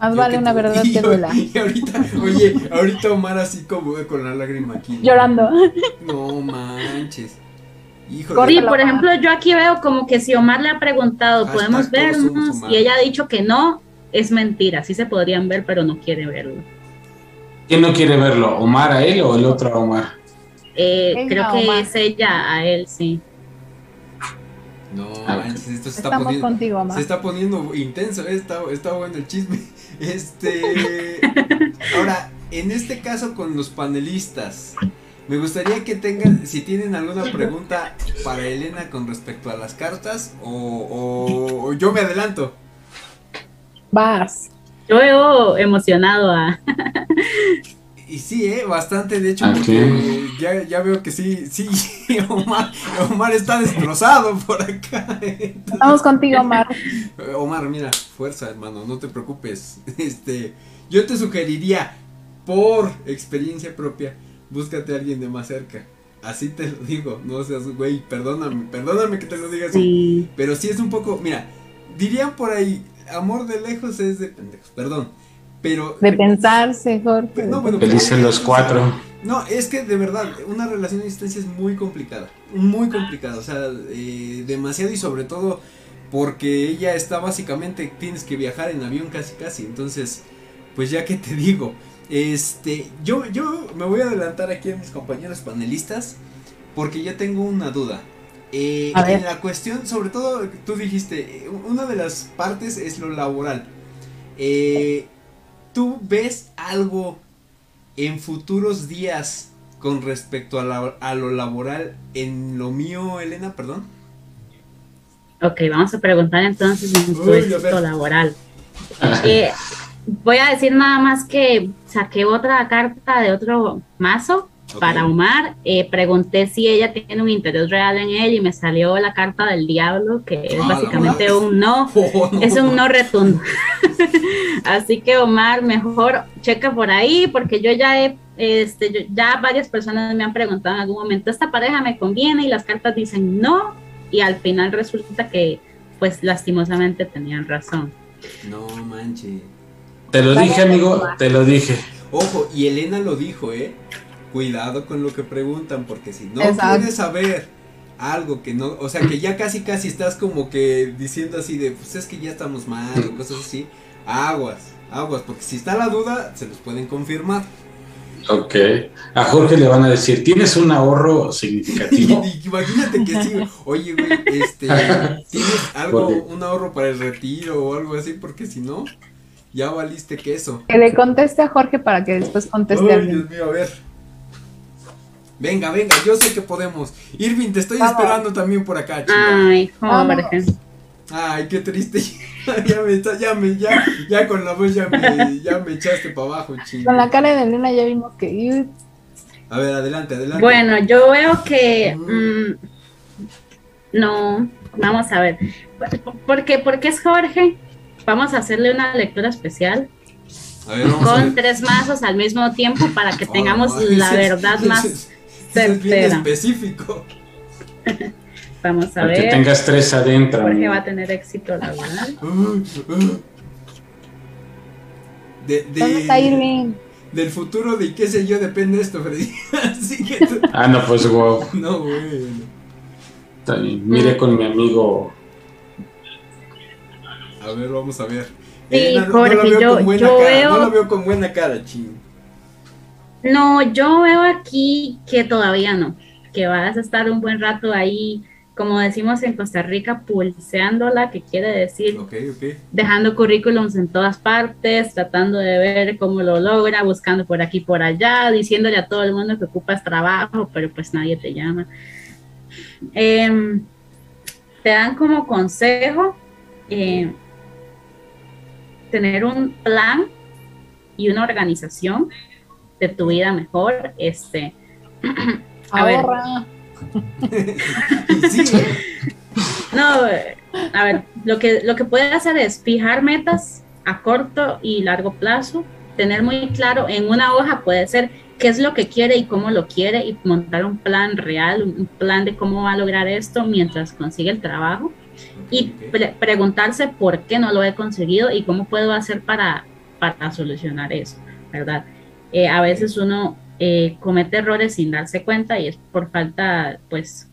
Speaker 5: Más
Speaker 2: Yo
Speaker 5: vale una verdad
Speaker 2: y
Speaker 5: que duela.
Speaker 2: Y ahorita, oye, ahorita Omar así como con la lágrima aquí.
Speaker 5: Llorando.
Speaker 2: No manches. Híjole.
Speaker 3: Sí, por ejemplo, yo aquí veo como que si Omar le ha preguntado,
Speaker 2: Hashtag
Speaker 3: ¿podemos vernos? Y ella ha dicho que no, es mentira. Sí se podrían ver, pero no quiere verlo.
Speaker 4: ¿Quién no quiere verlo? ¿Omar a él o el otro a Omar?
Speaker 3: Eh, creo que
Speaker 5: Omar.
Speaker 3: es ella a él, sí.
Speaker 2: No
Speaker 4: Ah.
Speaker 2: manches, esto se está
Speaker 5: Estamos
Speaker 2: poniendo.
Speaker 5: contigo.
Speaker 2: Se está poniendo intenso, eh, está, está bueno el chisme. Este. Ahora, en este caso con los panelistas, me gustaría que tengan, si tienen alguna pregunta para Elena con respecto a las cartas, o, o- o yo me adelanto.
Speaker 5: Vas.
Speaker 3: Yo veo emocionado a...
Speaker 2: Y sí, eh, bastante, de hecho, porque ya, ya veo que sí, sí, Omar, Omar está destrozado por acá.
Speaker 5: Estamos contigo, Omar.
Speaker 2: Omar, mira, fuerza, hermano, no te preocupes. Este, yo te sugeriría, por experiencia propia, búscate a alguien de más cerca. Así te lo digo, no seas, güey, perdóname, perdóname que te lo diga así.
Speaker 3: Sí.
Speaker 2: Pero sí es un poco, mira, dirían por ahí, amor de lejos es de pendejos, perdón. Pero
Speaker 5: De pensarse, Jorge.
Speaker 2: No, bueno,
Speaker 4: Felices los cuatro.
Speaker 2: no, es que de verdad, una relación a distancia es muy complicada. Muy complicada. O sea, eh, demasiado y sobre todo porque ella está básicamente, tienes que viajar en avión casi casi. Entonces, pues ya que te digo, este, yo, yo me voy a adelantar aquí a mis compañeros panelistas porque yo tengo una duda. Eh,
Speaker 5: A ver.
Speaker 2: en la cuestión, sobre todo, tú dijiste, una de las partes es lo laboral. Eh, ¿Tú ves algo en futuros días con respecto a, la- a lo laboral en lo mío, Elena? Perdón.
Speaker 3: Ok, vamos a preguntar entonces en tu éxito laboral. Eh, voy a decir nada más que saqué otra carta de otro mazo Para Omar. Eh, pregunté si ella tiene un interés real en él y me salió la carta del diablo, que es
Speaker 2: Ah,
Speaker 3: básicamente un no.
Speaker 2: Oh, no.
Speaker 3: Es un no retundo. Así que Omar, mejor checa por ahí, porque yo ya he, este, yo- ya varias personas me han preguntado en algún momento, esta pareja me conviene y las cartas dicen no, y al final resulta que, pues lastimosamente tenían razón.
Speaker 2: No manche.
Speaker 4: Te lo dije, amigo, te lo dije.
Speaker 2: Ojo, y Elena lo dijo, ¿eh? Cuidado con lo que preguntan, porque si no
Speaker 5: Exacto.
Speaker 2: quieres saber algo que no, o sea, que ya casi casi estás como que diciendo así de, pues es que ya estamos mal o cosas así, aguas, aguas, porque si está la duda, se los pueden confirmar.
Speaker 4: Ok. A Jorge le van a decir, ¿tienes un ahorro significativo?
Speaker 2: Imagínate que sí, oye, güey, este, ¿tienes algo, un ahorro para el retiro o algo así? Porque si no, ya valiste queso.
Speaker 5: Que le conteste a Jorge para que después conteste a
Speaker 2: Ay,
Speaker 5: alguien.
Speaker 2: Dios mío, a ver. Venga, venga, yo sé que podemos. Irving, te estoy
Speaker 5: Vamos.
Speaker 2: esperando también por acá, chica.
Speaker 3: Ay. Jorge.
Speaker 2: Ay, qué triste. ya me está, ya me, ya, ya con la voz ya me, ya me echaste para abajo, chica.
Speaker 5: Con la cara de Elena ya vimos que
Speaker 2: A ver, adelante, adelante.
Speaker 3: Bueno, yo veo que mm, no, vamos a ver. ¿Por qué, por qué es Jorge? Vamos a hacerle una lectura especial
Speaker 2: a ver, vamos a
Speaker 3: con
Speaker 2: ver.
Speaker 3: tres mazos al mismo tiempo para que tengamos la
Speaker 2: ese-
Speaker 3: verdad
Speaker 2: ese-
Speaker 3: más
Speaker 2: es bien específico.
Speaker 3: Vamos a
Speaker 4: Para que
Speaker 3: ver.
Speaker 4: tengas tres adentro.
Speaker 3: Jorge
Speaker 4: amigo.
Speaker 3: va a tener éxito laboral.
Speaker 2: Uh, uh. De, de-
Speaker 5: ¿Dónde está Irving?
Speaker 2: Del futuro de qué sé yo depende esto, Freddy. Así que tú-
Speaker 4: Ah, no, pues wow.
Speaker 2: no, güey.
Speaker 4: Está bien. Mire con mi amigo.
Speaker 2: A ver, vamos a ver.
Speaker 3: Sí,
Speaker 2: Elena, no-
Speaker 3: Jorge,
Speaker 2: no la veo
Speaker 3: yo-
Speaker 2: con buena
Speaker 3: yo
Speaker 2: cara,
Speaker 3: veo-
Speaker 2: no la veo con buena cara, ching.
Speaker 3: No, yo veo aquí que todavía no, que vas a estar un buen rato ahí, como decimos en Costa Rica, pulseándola, que quiere decir dejando currículums en todas partes, tratando de ver cómo lo logra, buscando por aquí, por allá, diciéndole a todo el mundo que ocupas trabajo, pero pues nadie te llama. Em, te dan como consejo eh, tener un plan y una organización de tu vida mejor. Este, a ver,
Speaker 5: Ahorra.
Speaker 2: Sí, ¿eh?
Speaker 3: No, a ver, lo que, lo que puede hacer es fijar metas a corto y largo plazo, tener muy claro en una hoja puede ser qué es lo que quiere y cómo lo quiere y montar un plan real, un plan de cómo va a lograr esto mientras consigue el trabajo y pre- preguntarse por qué no lo he conseguido y cómo puedo hacer para, para solucionar eso, ¿verdad? Eh, a veces uno eh, comete errores sin darse cuenta y es por falta, pues,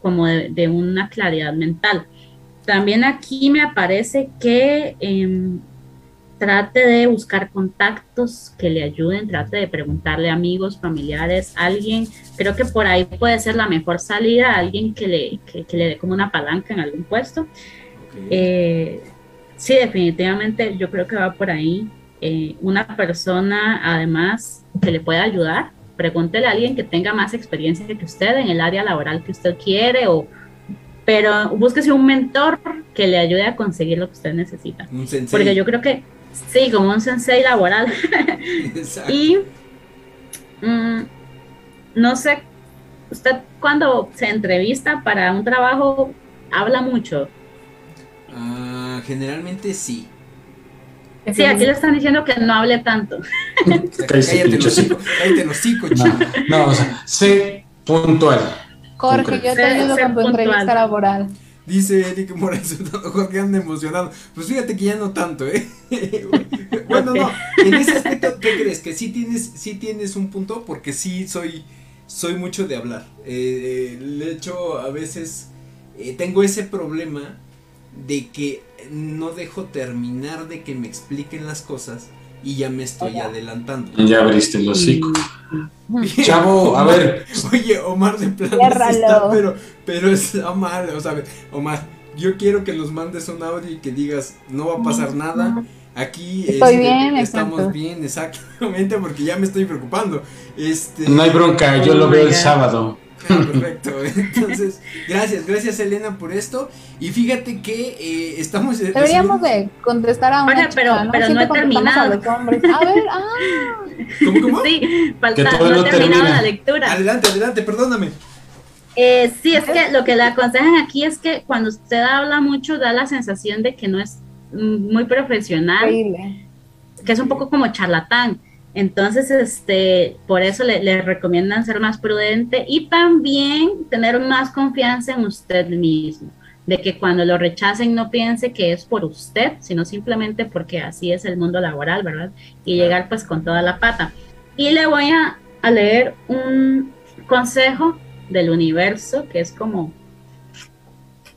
Speaker 3: como de, de una claridad mental. También aquí me aparece que em, trate de buscar contactos que le ayuden, trate de preguntarle a amigos, familiares, alguien, creo que por ahí puede ser la mejor salida, alguien que le, que, que le dé como una palanca en algún puesto. Eh, sí, definitivamente yo creo que va por ahí. Eh, una persona además que le pueda ayudar, pregúntele a alguien que tenga más experiencia que usted en el área laboral que usted quiere o pero búsquese un mentor que le ayude a conseguir lo que usted necesita.
Speaker 2: Un sensei.
Speaker 3: Porque yo creo que sí, como un sensei laboral.
Speaker 2: Exacto.
Speaker 3: Y mm, no sé, usted cuando se entrevista para un trabajo habla mucho.
Speaker 2: Ah, generalmente sí.
Speaker 3: Sí, aquí le están diciendo que no hable tanto.
Speaker 2: Cállate los hocico, cállate los hocico.
Speaker 4: No, no, o sea, sé puntual.
Speaker 5: Jorge,
Speaker 4: Concreto.
Speaker 5: yo te ayudo con tu entrevista laboral.
Speaker 2: Dice Eric Morales, Jorge anda emocionado. Pues fíjate que ya no tanto, ¿eh? bueno, no, en ese aspecto, ¿qué crees? Que sí tienes, sí tienes un punto, porque sí soy, soy mucho de hablar. Eh, eh, de hecho, a veces eh, tengo ese problema de que no dejo terminar de que me expliquen las cosas y ya me estoy adelantando.
Speaker 4: Ya abriste el hocico.
Speaker 5: Mm.
Speaker 4: Chavo, a ver,
Speaker 2: Oye, Omar de plano está, pero, pero está mal, o sea, Omar, yo quiero que nos mandes un audio y que digas, no va a pasar nada, aquí
Speaker 5: Estoy
Speaker 2: este,
Speaker 5: bien,
Speaker 2: estamos
Speaker 5: exacto.
Speaker 2: bien, exactamente, porque ya me estoy preocupando. Este,
Speaker 4: no hay bronca, yo lo veo el sábado.
Speaker 2: Ah, perfecto, entonces, gracias, gracias Elena por esto, y fíjate que eh, estamos...
Speaker 5: Deberíamos de contestar a una
Speaker 3: Oye, pero-
Speaker 5: chica, ¿no?
Speaker 3: pero no he terminado.
Speaker 5: a los hombres. A ver, ah,
Speaker 2: ¿Cómo, cómo?
Speaker 3: Sí, falta, no
Speaker 4: no
Speaker 3: he terminado
Speaker 4: termina.
Speaker 3: la lectura.
Speaker 2: Adelante, adelante, perdóname.
Speaker 3: Eh, sí, es que lo que le aconsejan aquí es que cuando usted habla mucho da la sensación de que no es mm, muy profesional,
Speaker 5: increíble.
Speaker 3: que es un poco como charlatán. Entonces, este, por eso le, le recomiendan ser más prudente y también tener más confianza en usted mismo, de que cuando lo rechacen no piense que es por usted, sino simplemente porque así es el mundo laboral, ¿verdad? Y llegar pues con toda la pata. Y le voy a, a leer un consejo del universo, que es como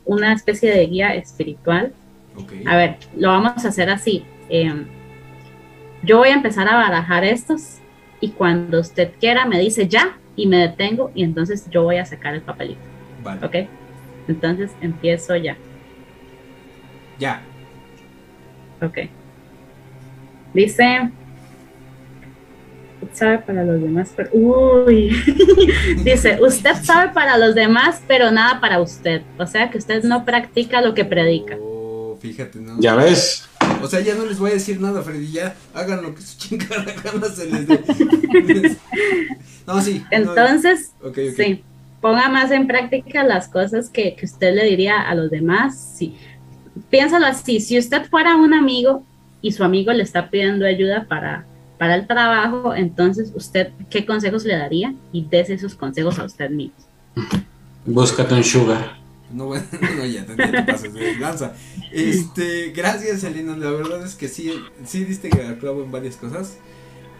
Speaker 3: una especie de guía espiritual.
Speaker 2: Ok.
Speaker 3: A ver, lo vamos a hacer así. Eh, yo voy a empezar a barajar estos y cuando usted quiera me dice ya y me detengo y entonces yo voy a sacar el papelito,
Speaker 2: Vale,
Speaker 3: ¿ok? Entonces empiezo ya,
Speaker 2: ya.
Speaker 3: ¿ok? Dice, usted sabe para los demás, pero... Uy, dice, usted sabe para los demás, pero nada para usted. O sea que usted no practica lo que predica.
Speaker 2: Oh, fíjate, ¿no?
Speaker 4: Ya ves,
Speaker 2: O sea, ya no les voy a decir nada, Freddy, ya hagan lo que su chingada gana se les dé. no, sí. no,
Speaker 3: Entonces. Sí, ponga más en práctica las cosas que, que usted le diría a los demás. Sí. Piénsalo así, si usted fuera un amigo y su amigo le está pidiendo ayuda para, para el trabajo, entonces usted, ¿qué consejos le daría? Y des esos consejos a usted mismo.
Speaker 4: búscate un sugar.
Speaker 2: No, bueno, no, ya, te, ya te pasas de lanza. Este, gracias, Elena. La verdad es que sí, sí diste al clavo en varias cosas.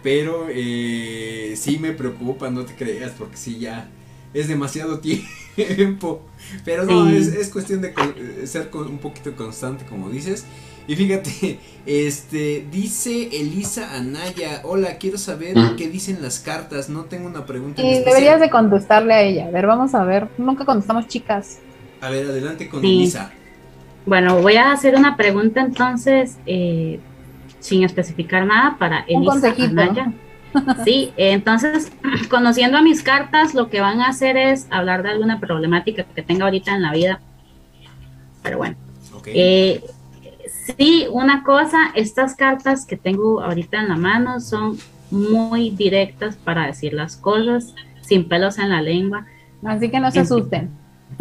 Speaker 2: Pero eh, sí me preocupa, no te creas, porque sí ya es demasiado tiempo. Pero no,
Speaker 3: Sí.
Speaker 2: es, es cuestión de con- eh, ser con- un poquito constante, como dices. Y fíjate, este, dice Elisa Anaya, hola, quiero saber
Speaker 4: Mm.
Speaker 2: qué dicen las cartas, no tengo una pregunta.
Speaker 5: Y
Speaker 2: especial".
Speaker 5: deberías de contestarle a ella. A ver, vamos a ver. Nunca contestamos chicas.
Speaker 2: A ver, adelante con
Speaker 3: Sí.
Speaker 2: Elisa.
Speaker 3: Bueno, voy a hacer una pregunta entonces, eh, sin especificar nada, para
Speaker 5: Un
Speaker 3: Elisa
Speaker 5: consejito.
Speaker 3: Anaya. Sí, entonces, conociendo a mis cartas, lo que van a hacer es hablar de alguna problemática que tenga ahorita en la vida. Pero bueno.
Speaker 2: Ok.
Speaker 3: Eh, sí, una cosa, estas cartas que tengo ahorita en la mano son muy directas para decir las cosas, sin pelos en la lengua.
Speaker 5: Así que no se asusten.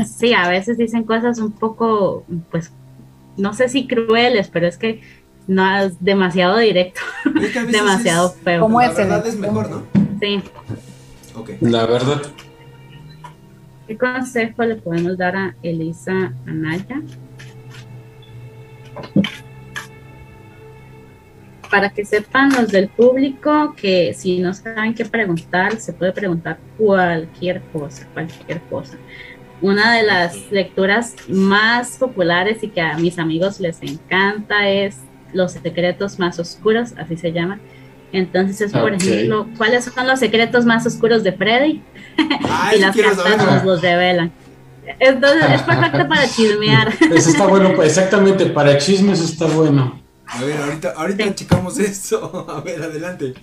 Speaker 3: Sí, a veces dicen cosas un poco, pues, no sé si crueles, pero es que no es demasiado directo,
Speaker 2: Es que a veces
Speaker 3: demasiado
Speaker 2: es-
Speaker 3: feo.
Speaker 5: Como
Speaker 2: la verdad es mejor, ¿no?
Speaker 3: Sí.
Speaker 2: Ok.
Speaker 4: La verdad,
Speaker 3: ¿Qué consejo le podemos dar a Elisa Anaya? Para que sepan los del público que si no saben qué preguntar, se puede preguntar cualquier cosa, cualquier cosa. Una de las lecturas más populares y que a mis amigos les encanta es Los secretos más oscuros, así se llama. Entonces es, por ejemplo, ¿cuáles son los secretos más oscuros de Freddy?
Speaker 2: Ay,
Speaker 3: y las cartas nos los revelan. Entonces es perfecto para chismear.
Speaker 4: eso está bueno, exactamente, para chismes está bueno.
Speaker 2: A ver, ahorita, ahorita
Speaker 3: Sí.
Speaker 2: checamos eso. A ver, adelante.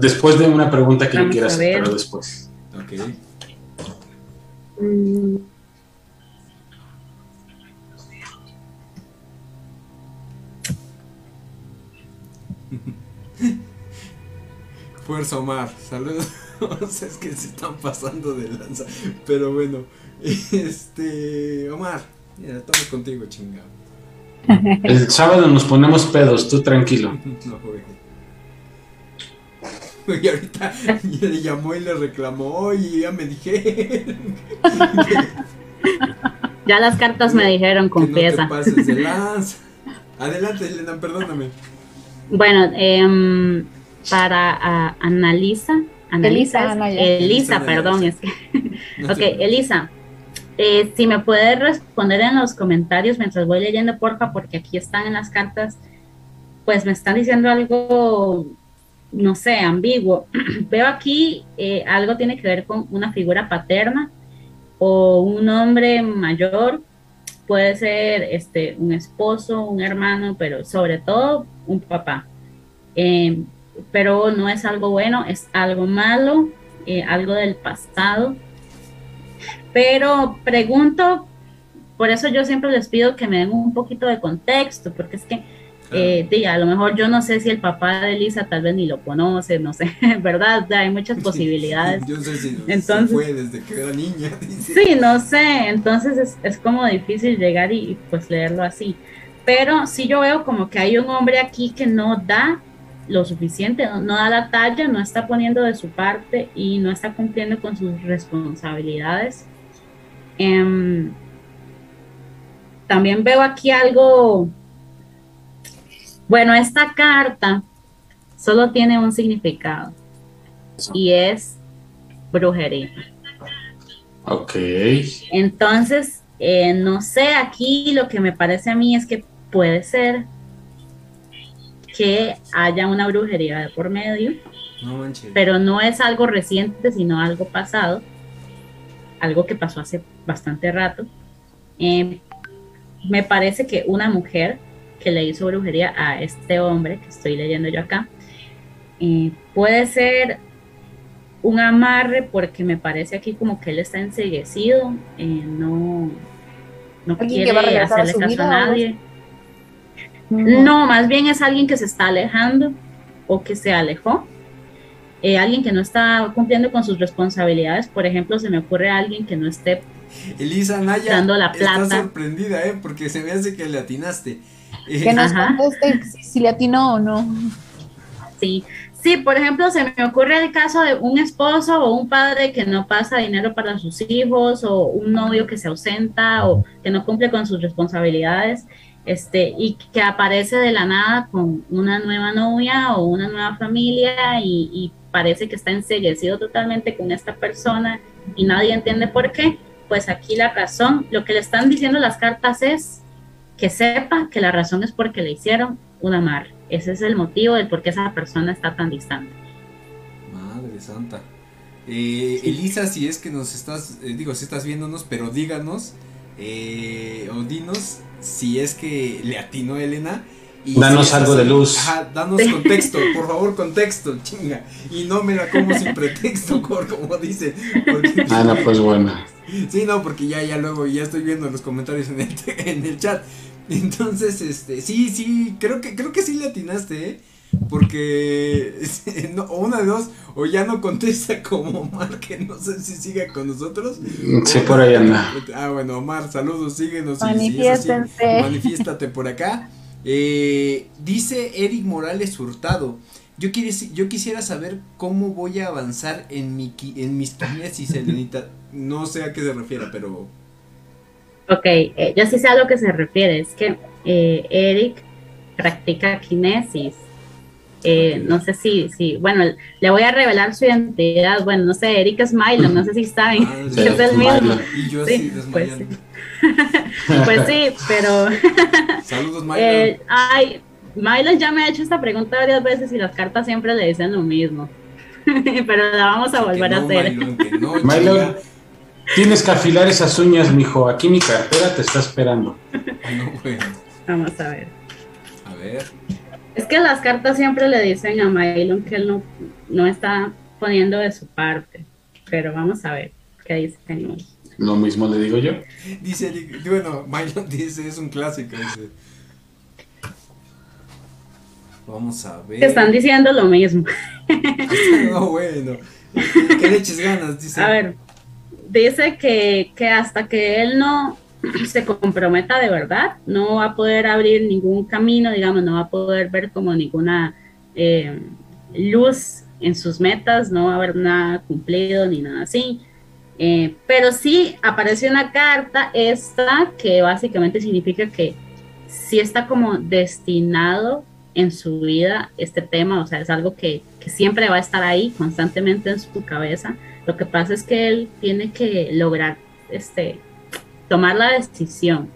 Speaker 4: Después de una pregunta que yo
Speaker 3: Vamos
Speaker 4: quiera
Speaker 3: a
Speaker 4: hacer, pero después.
Speaker 2: Ok.
Speaker 3: Mm,
Speaker 2: Fuerza Omar, saludos. es que se están pasando de lanza. Pero bueno, este. Omar, mira, estamos contigo, chingado.
Speaker 4: El sábado nos ponemos pedos, tú tranquilo.
Speaker 2: No, güey. Y ahorita ya le llamó y le reclamó, oye, ya me dijeron.
Speaker 3: Ya las cartas me dijeron,
Speaker 2: que no te
Speaker 3: confiesa.
Speaker 2: pases de lanza. Adelante, Elena, perdóname.
Speaker 3: Bueno, em, para ah, Analisa. Analisa,
Speaker 5: Elisa, Anaya.
Speaker 3: Elisa,
Speaker 2: Elisa,
Speaker 3: perdón, es que.
Speaker 2: No
Speaker 3: Ok, Elisa, eh, si me puedes responder en los comentarios mientras voy leyendo, porfa, porque aquí están en las cartas, pues me están diciendo algo, no sé, ambiguo. Veo aquí eh, algo tiene que ver con una figura paterna o un hombre mayor, puede ser este, un esposo, un hermano, pero sobre todo un papá. Eh, pero no es algo bueno, es algo malo, eh, algo del pasado. Pero pregunto, por eso yo siempre les pido que me den un poquito de contexto, porque es que, eh, di, a lo mejor yo no sé si el papá de Elisa tal vez ni lo conoce, no sé, ¿verdad? Hay muchas posibilidades.
Speaker 2: Yo sé si se
Speaker 3: Entonces-
Speaker 2: fue desde que era niña. dice.
Speaker 3: Sí, no sé, entonces es, es como difícil llegar y, y, pues leerlo así. Pero sí yo veo como que hay un hombre aquí que no da lo suficiente, no, no da la talla, no está poniendo de su parte y no está cumpliendo con sus responsabilidades. Em, también veo aquí algo, bueno, esta carta solo tiene un significado y es brujería.
Speaker 4: Ok.
Speaker 3: Entonces, eh, no sé, aquí lo que me parece a mí es que puede ser que haya una brujería de por medio,
Speaker 2: No
Speaker 3: pero no es algo reciente, sino algo pasado, algo que pasó hace bastante rato. Eh, me parece que una mujer que le hizo brujería a este hombre que estoy leyendo yo acá, eh, puede ser un amarre porque me parece aquí como que él está enseguecido, eh, no, no
Speaker 5: ¿Alguien que va a
Speaker 3: quiere
Speaker 5: a
Speaker 3: hacerle caso
Speaker 5: vida
Speaker 3: a nadie. No, más bien es alguien que se está alejando o que se alejó. Eh, alguien que no está cumpliendo con sus responsabilidades. Por ejemplo, se me ocurre alguien que no esté.
Speaker 2: Elisa Naya
Speaker 3: Dando la
Speaker 2: está
Speaker 3: plata.
Speaker 2: sorprendida, ¿eh? Porque se me hace que le atinaste.
Speaker 5: Que nos
Speaker 3: Ajá.
Speaker 5: conteste si, si le atinó o no.
Speaker 3: Sí, sí, por ejemplo, se me ocurre el caso de un esposo o un padre que no pasa dinero para sus hijos o un novio que se ausenta o que no cumple con sus responsabilidades. Este, y que aparece de la nada con una nueva novia o una nueva familia y, y parece que está enseguecido totalmente con esta persona y nadie entiende por qué, pues aquí la razón, lo que le están diciendo las cartas es que sepa que la razón es porque le hicieron un amarre. Ese es el motivo del por qué esa persona está tan distante.
Speaker 2: Madre santa. Eh, Elisa, si es que nos estás, eh, digo, si estás viéndonos, pero díganos, eh, o dinos si es que le atinó a Elena. Y
Speaker 4: Danos
Speaker 2: si
Speaker 4: algo de luz.
Speaker 2: Ajá, danos contexto, por favor, contexto, chinga. Y no me la como sin pretexto, como dice. Porque,
Speaker 4: Ah, no, pues bueno.
Speaker 2: Sí, no, porque ya, ya luego, ya estoy viendo los comentarios en el, en el chat. Entonces, este, sí, sí, creo que, creo que sí le atinaste, ¿eh? Porque, no, o una de dos, o ya no contesta como Omar, que no sé si sigue con nosotros.
Speaker 4: Sí, por ahí anda.
Speaker 2: Ah, bueno, Omar, saludos, síguenos. y si así,
Speaker 5: Manifiéstense.
Speaker 2: manifiéstate por acá. Eh, dice Eric Morales Hurtado. Yo, quisiera, yo quisiera saber cómo voy a avanzar en, mi, en mis kinesis, Elenita. No sé a qué se refiere, pero.
Speaker 3: Ok, eh, yo sí sé a lo que se refiere, es que eh, Eric practica kinesis. Eh, no sé si, si, bueno, le voy a revelar su identidad. Bueno, no sé, Eric es Milo, no sé si saben
Speaker 2: Ah,
Speaker 3: es el
Speaker 4: Milo.
Speaker 3: mismo.
Speaker 2: Y yo
Speaker 3: Sí,
Speaker 2: así
Speaker 3: pues
Speaker 2: desmayando.
Speaker 3: Pues sí, pero
Speaker 2: Saludos, Milo.
Speaker 3: eh, ay, Milo ya me ha hecho esta pregunta varias veces y las cartas siempre le dicen lo mismo. pero la vamos a volver a hacer.
Speaker 2: Milo, no,
Speaker 4: Milo. Tienes que afilar esas uñas, mijo. Aquí mi cartera te está esperando.
Speaker 2: No, bueno.
Speaker 3: Vamos a ver.
Speaker 2: A ver.
Speaker 3: Es que las cartas siempre le dicen a Mylon que él no, no está poniendo de su parte. Pero vamos a ver qué dicen.
Speaker 4: Lo mismo le digo yo.
Speaker 2: Dice bueno, Milo dice, es un clásico. dice. Vamos a ver.
Speaker 3: Que están diciendo lo mismo.
Speaker 2: No, bueno. que le eches ganas, dice.
Speaker 3: A ver, dice que, que hasta que él no se comprometa de verdad, no va a poder abrir ningún camino, digamos, no va a poder ver como ninguna eh, luz en sus metas, no va a haber nada cumplido ni nada así. Eh, pero sí aparece una carta, esta, que básicamente significa que sí está como destinado en su vida este tema, o sea, es algo que, que siempre va a estar ahí constantemente en su cabeza. Lo que pasa es que él tiene que lograr este, tomar la decisión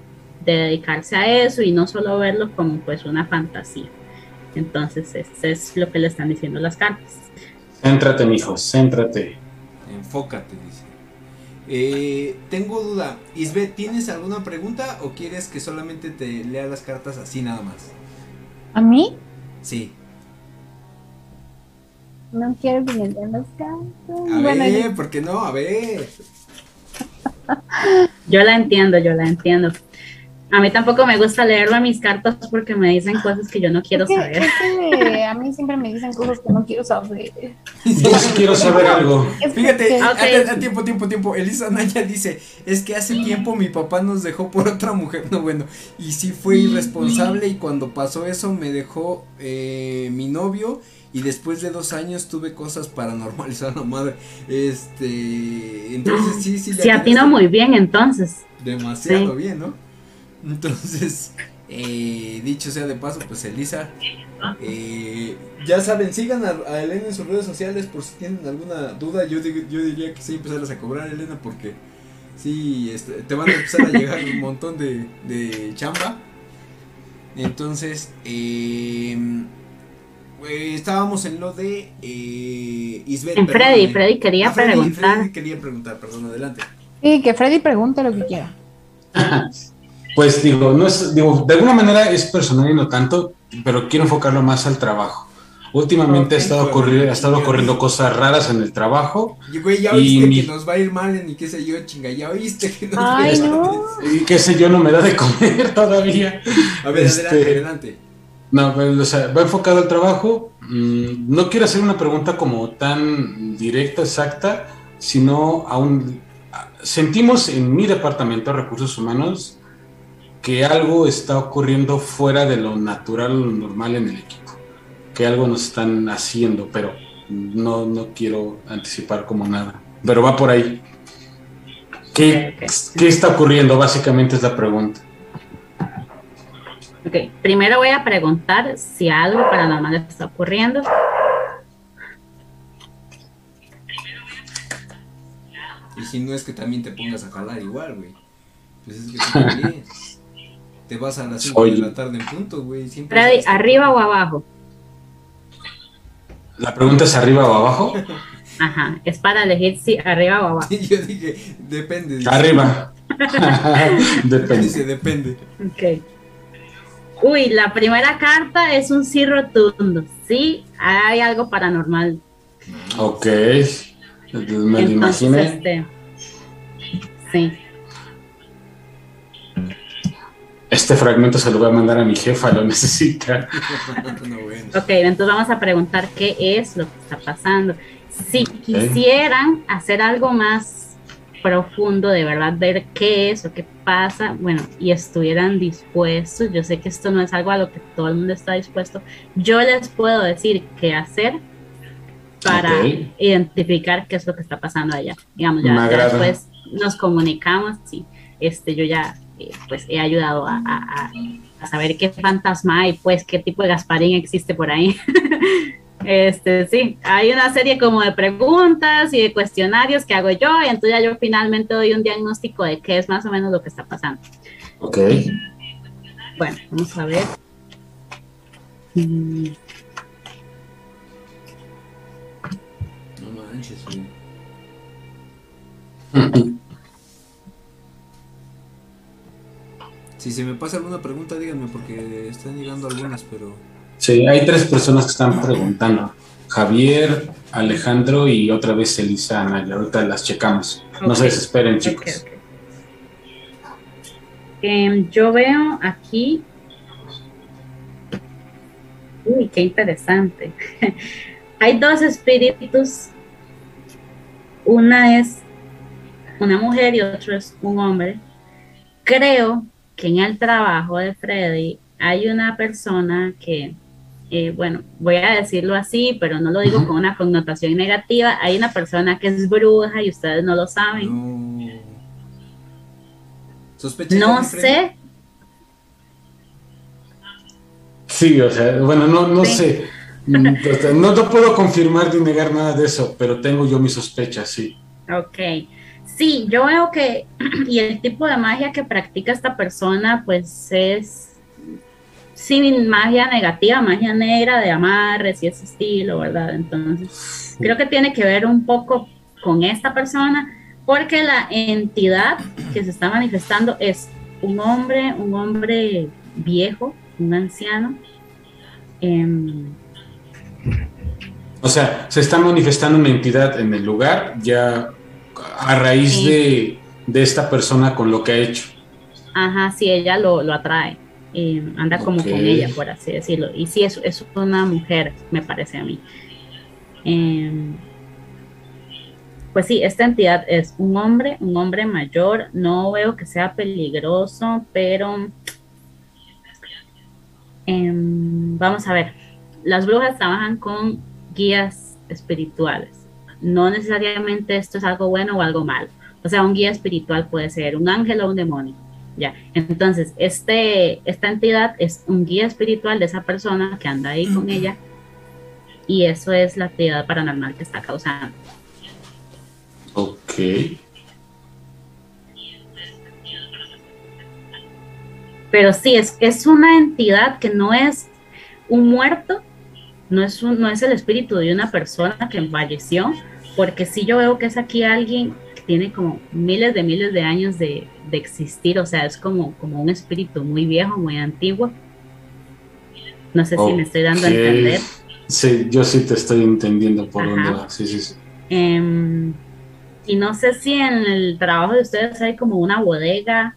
Speaker 3: de dedicarse a eso y no solo verlo como pues una fantasía. Entonces, eso es lo que le están diciendo las cartas.
Speaker 4: Céntrate, mijo, céntrate.
Speaker 2: Enfócate, dice. Eh, tengo duda. Isbeth, ¿tienes alguna pregunta o quieres que solamente te lea las cartas así nada más?
Speaker 5: ¿A mí?
Speaker 2: Sí.
Speaker 5: No quiero que me lean las cartas.
Speaker 2: A
Speaker 5: Bueno,
Speaker 2: ver,
Speaker 5: yo-
Speaker 2: ¿por qué no? A ver.
Speaker 3: Yo la entiendo, yo la entiendo. A mí tampoco me gusta leerlo a mis cartas porque me dicen cosas que yo no quiero
Speaker 5: es que-
Speaker 3: saber.
Speaker 5: es que a mí siempre me dicen cosas que no quiero saber.
Speaker 4: Yo sí quiero saber algo.
Speaker 5: Es
Speaker 2: Fíjate,
Speaker 5: que-
Speaker 2: a tiempo, tiempo, tiempo. Elisa Naya dice, es que hace tiempo mi papá nos dejó por otra mujer. No, bueno, y sí fue irresponsable y cuando pasó eso me dejó eh, mi novio y después de dos años tuve cosas paranormales a la madre. Este, entonces sí, sí. le
Speaker 3: Sí,
Speaker 2: atinaste
Speaker 3: muy bien entonces.
Speaker 2: Demasiado
Speaker 3: Sí.
Speaker 2: bien, ¿no? Entonces, eh, dicho sea de paso, pues Elisa, eh, ya saben, sigan a, a Elena en sus redes sociales por si tienen alguna duda. Yo, digo- yo diría que sí, empezarlas a cobrar, Elena, porque sí, este, te van a empezar a llegar un montón de, de chamba. Entonces, eh, eh, estábamos en lo de eh, Isbeth.
Speaker 3: En Freddy,
Speaker 2: perdóname.
Speaker 3: Freddy quería
Speaker 2: Ah, Freddy,
Speaker 3: preguntar.
Speaker 2: Freddy quería preguntar, perdón, adelante.
Speaker 5: Sí, que Freddy pregunte lo que quiera.
Speaker 4: Pues digo, no es, digo, de alguna manera es personal y no tanto, pero quiero enfocarlo más al trabajo. Últimamente ha estado ocurriendo, ha estado
Speaker 2: chingados.
Speaker 4: ocurriendo cosas raras en el trabajo
Speaker 2: Y güey, ya
Speaker 4: Y
Speaker 2: oíste
Speaker 4: mi-
Speaker 2: que nos va a ir mal en y qué sé yo, chinga, ya oíste que nos va a ir mal.
Speaker 4: y qué sé yo, no me da de comer todavía.
Speaker 2: A ver,
Speaker 4: Este-
Speaker 2: adelante, adelante.
Speaker 4: No, pero, o sea, va enfocado al trabajo. Mm, no quiero hacer una pregunta como tan directa, exacta, sino a un... a- Sentimos en mi departamento de recursos humanos que algo está ocurriendo fuera de lo natural, lo normal en el equipo. Que algo nos están haciendo, pero no, no quiero anticipar como nada. Pero va por ahí. ¿Qué. ¿Qué está ocurriendo? Básicamente es la pregunta.
Speaker 3: Ok, primero voy a preguntar si algo paranormal está ocurriendo.
Speaker 2: Y si no es que también te pongas a jalar igual, güey. Pues es que tú también. Te vas a las 5
Speaker 4: Oye.
Speaker 2: de la tarde en punto, güey.
Speaker 3: Freddy, ¿arriba o abajo?
Speaker 4: ¿La pregunta es arriba o abajo?
Speaker 3: Ajá, es para elegir si arriba o abajo.
Speaker 2: Sí, yo dije, depende.
Speaker 4: Arriba. Depende.
Speaker 2: Dice, depende.
Speaker 3: Ok. Uy, la primera carta es un sí rotundo. Sí, hay algo paranormal.
Speaker 4: Ok. Me lo
Speaker 3: Entonces,
Speaker 4: imaginé.
Speaker 3: este, sí.
Speaker 4: Este fragmento se lo voy a mandar a mi jefa, lo necesita.
Speaker 2: no, bueno.
Speaker 3: Ok, entonces vamos a preguntar qué es lo que está pasando. Si quisieran hacer algo más profundo, de verdad, ver qué es o qué pasa, bueno, y estuvieran dispuestos, yo sé que esto no es algo a lo que todo el mundo está dispuesto, yo les puedo decir qué hacer para identificar qué es lo que está pasando allá. Digamos, ya, después nos comunicamos, sí, este, yo ya eh, pues he ayudado a, a- a- a saber qué fantasma hay, pues qué tipo de Gasparín existe por ahí. Este, sí, hay una serie como de preguntas y de cuestionarios que hago yo, y entonces ya yo finalmente doy un diagnóstico de qué es más o menos lo que está pasando.
Speaker 4: Ok.
Speaker 3: Bueno, vamos a ver. Mm,
Speaker 2: No manches. Si se me pasa alguna pregunta, díganme, porque están llegando algunas, pero.
Speaker 4: Sí, hay tres personas que están preguntando. Javier, Alejandro y otra vez Elisa Anaya. Ahorita las checamos. No se desesperen, chicos.
Speaker 3: Em, yo veo aquí. Uy, qué interesante. Hay dos espíritus una es una mujer y otro es un hombre. Creo que en el trabajo de Freddy hay una persona que, eh, bueno, voy a decirlo así, pero no lo digo con una connotación negativa, hay una persona que es bruja y ustedes no lo saben.
Speaker 2: No. ¿Sospechas
Speaker 3: No sé,
Speaker 4: Sí, o sea, bueno, no, no
Speaker 3: Sí.
Speaker 4: sé. Mm, pues, No te puedo confirmar ni negar nada de eso, pero tengo yo mis sospechas, sí.
Speaker 3: Ok. Sí, yo veo que, y el tipo de magia que practica esta persona, pues es, sí, magia negativa, magia negra de amarres y ese estilo, ¿verdad? Entonces, creo que tiene que ver un poco con esta persona, porque la entidad que se está manifestando es un hombre, un hombre viejo, un anciano. em,
Speaker 4: O sea, se está manifestando una entidad en el lugar ya a raíz
Speaker 3: Sí.
Speaker 4: de, de esta persona con lo que ha hecho.
Speaker 3: Ajá, sí, ella lo, lo atrae. Eh, anda como con ella, por así decirlo. Y sí, es, es una mujer, me parece a mí. Em, pues sí, esta entidad es un hombre, un hombre mayor. No veo que sea peligroso, pero em, vamos a ver. Las brujas trabajan con guías espirituales. No necesariamente esto es algo bueno o algo malo. O sea, un guía espiritual puede ser un ángel o un demonio. Ya. Entonces, este, esta entidad es un guía espiritual de esa persona que anda ahí con ella. Y eso es la actividad paranormal que está causando.
Speaker 4: Ok.
Speaker 3: Pero sí, es, es una entidad que no es un muerto, no es, un- no es el espíritu de una persona que falleció, porque sí yo veo que es aquí alguien tiene como miles de miles de años de, de existir, o sea, es como, como un espíritu muy viejo, muy antiguo. No sé si me estoy dando a entender.
Speaker 4: Sí, yo sí te estoy entendiendo por
Speaker 3: Ajá.
Speaker 4: dónde va. Sí, sí, sí.
Speaker 3: Em, y no sé si en el trabajo de ustedes hay como una bodega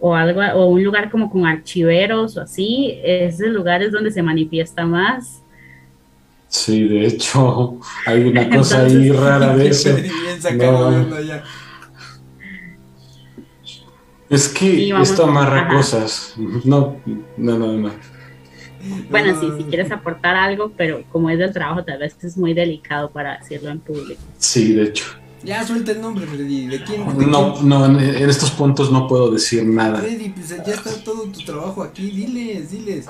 Speaker 3: o algo, o un lugar como con archiveros o así. Ese lugar es donde se manifiesta más.
Speaker 4: Sí, de hecho, hay una cosa ahí rara de eso. No.
Speaker 2: ya.
Speaker 4: Es que esto amarra
Speaker 3: ajá.
Speaker 4: cosas. No, no, no, no.
Speaker 3: Bueno,
Speaker 2: No,
Speaker 3: sí, si quieres aportar algo, pero como es del trabajo, tal vez es muy delicado para decirlo en público.
Speaker 4: Sí, de hecho.
Speaker 2: Ya suelta el nombre, Freddy. ¿De quién? de
Speaker 4: No,
Speaker 2: quién?
Speaker 4: no, en, en estos puntos no puedo decir nada.
Speaker 2: Freddy, pues ya está todo tu trabajo aquí. Diles, diles.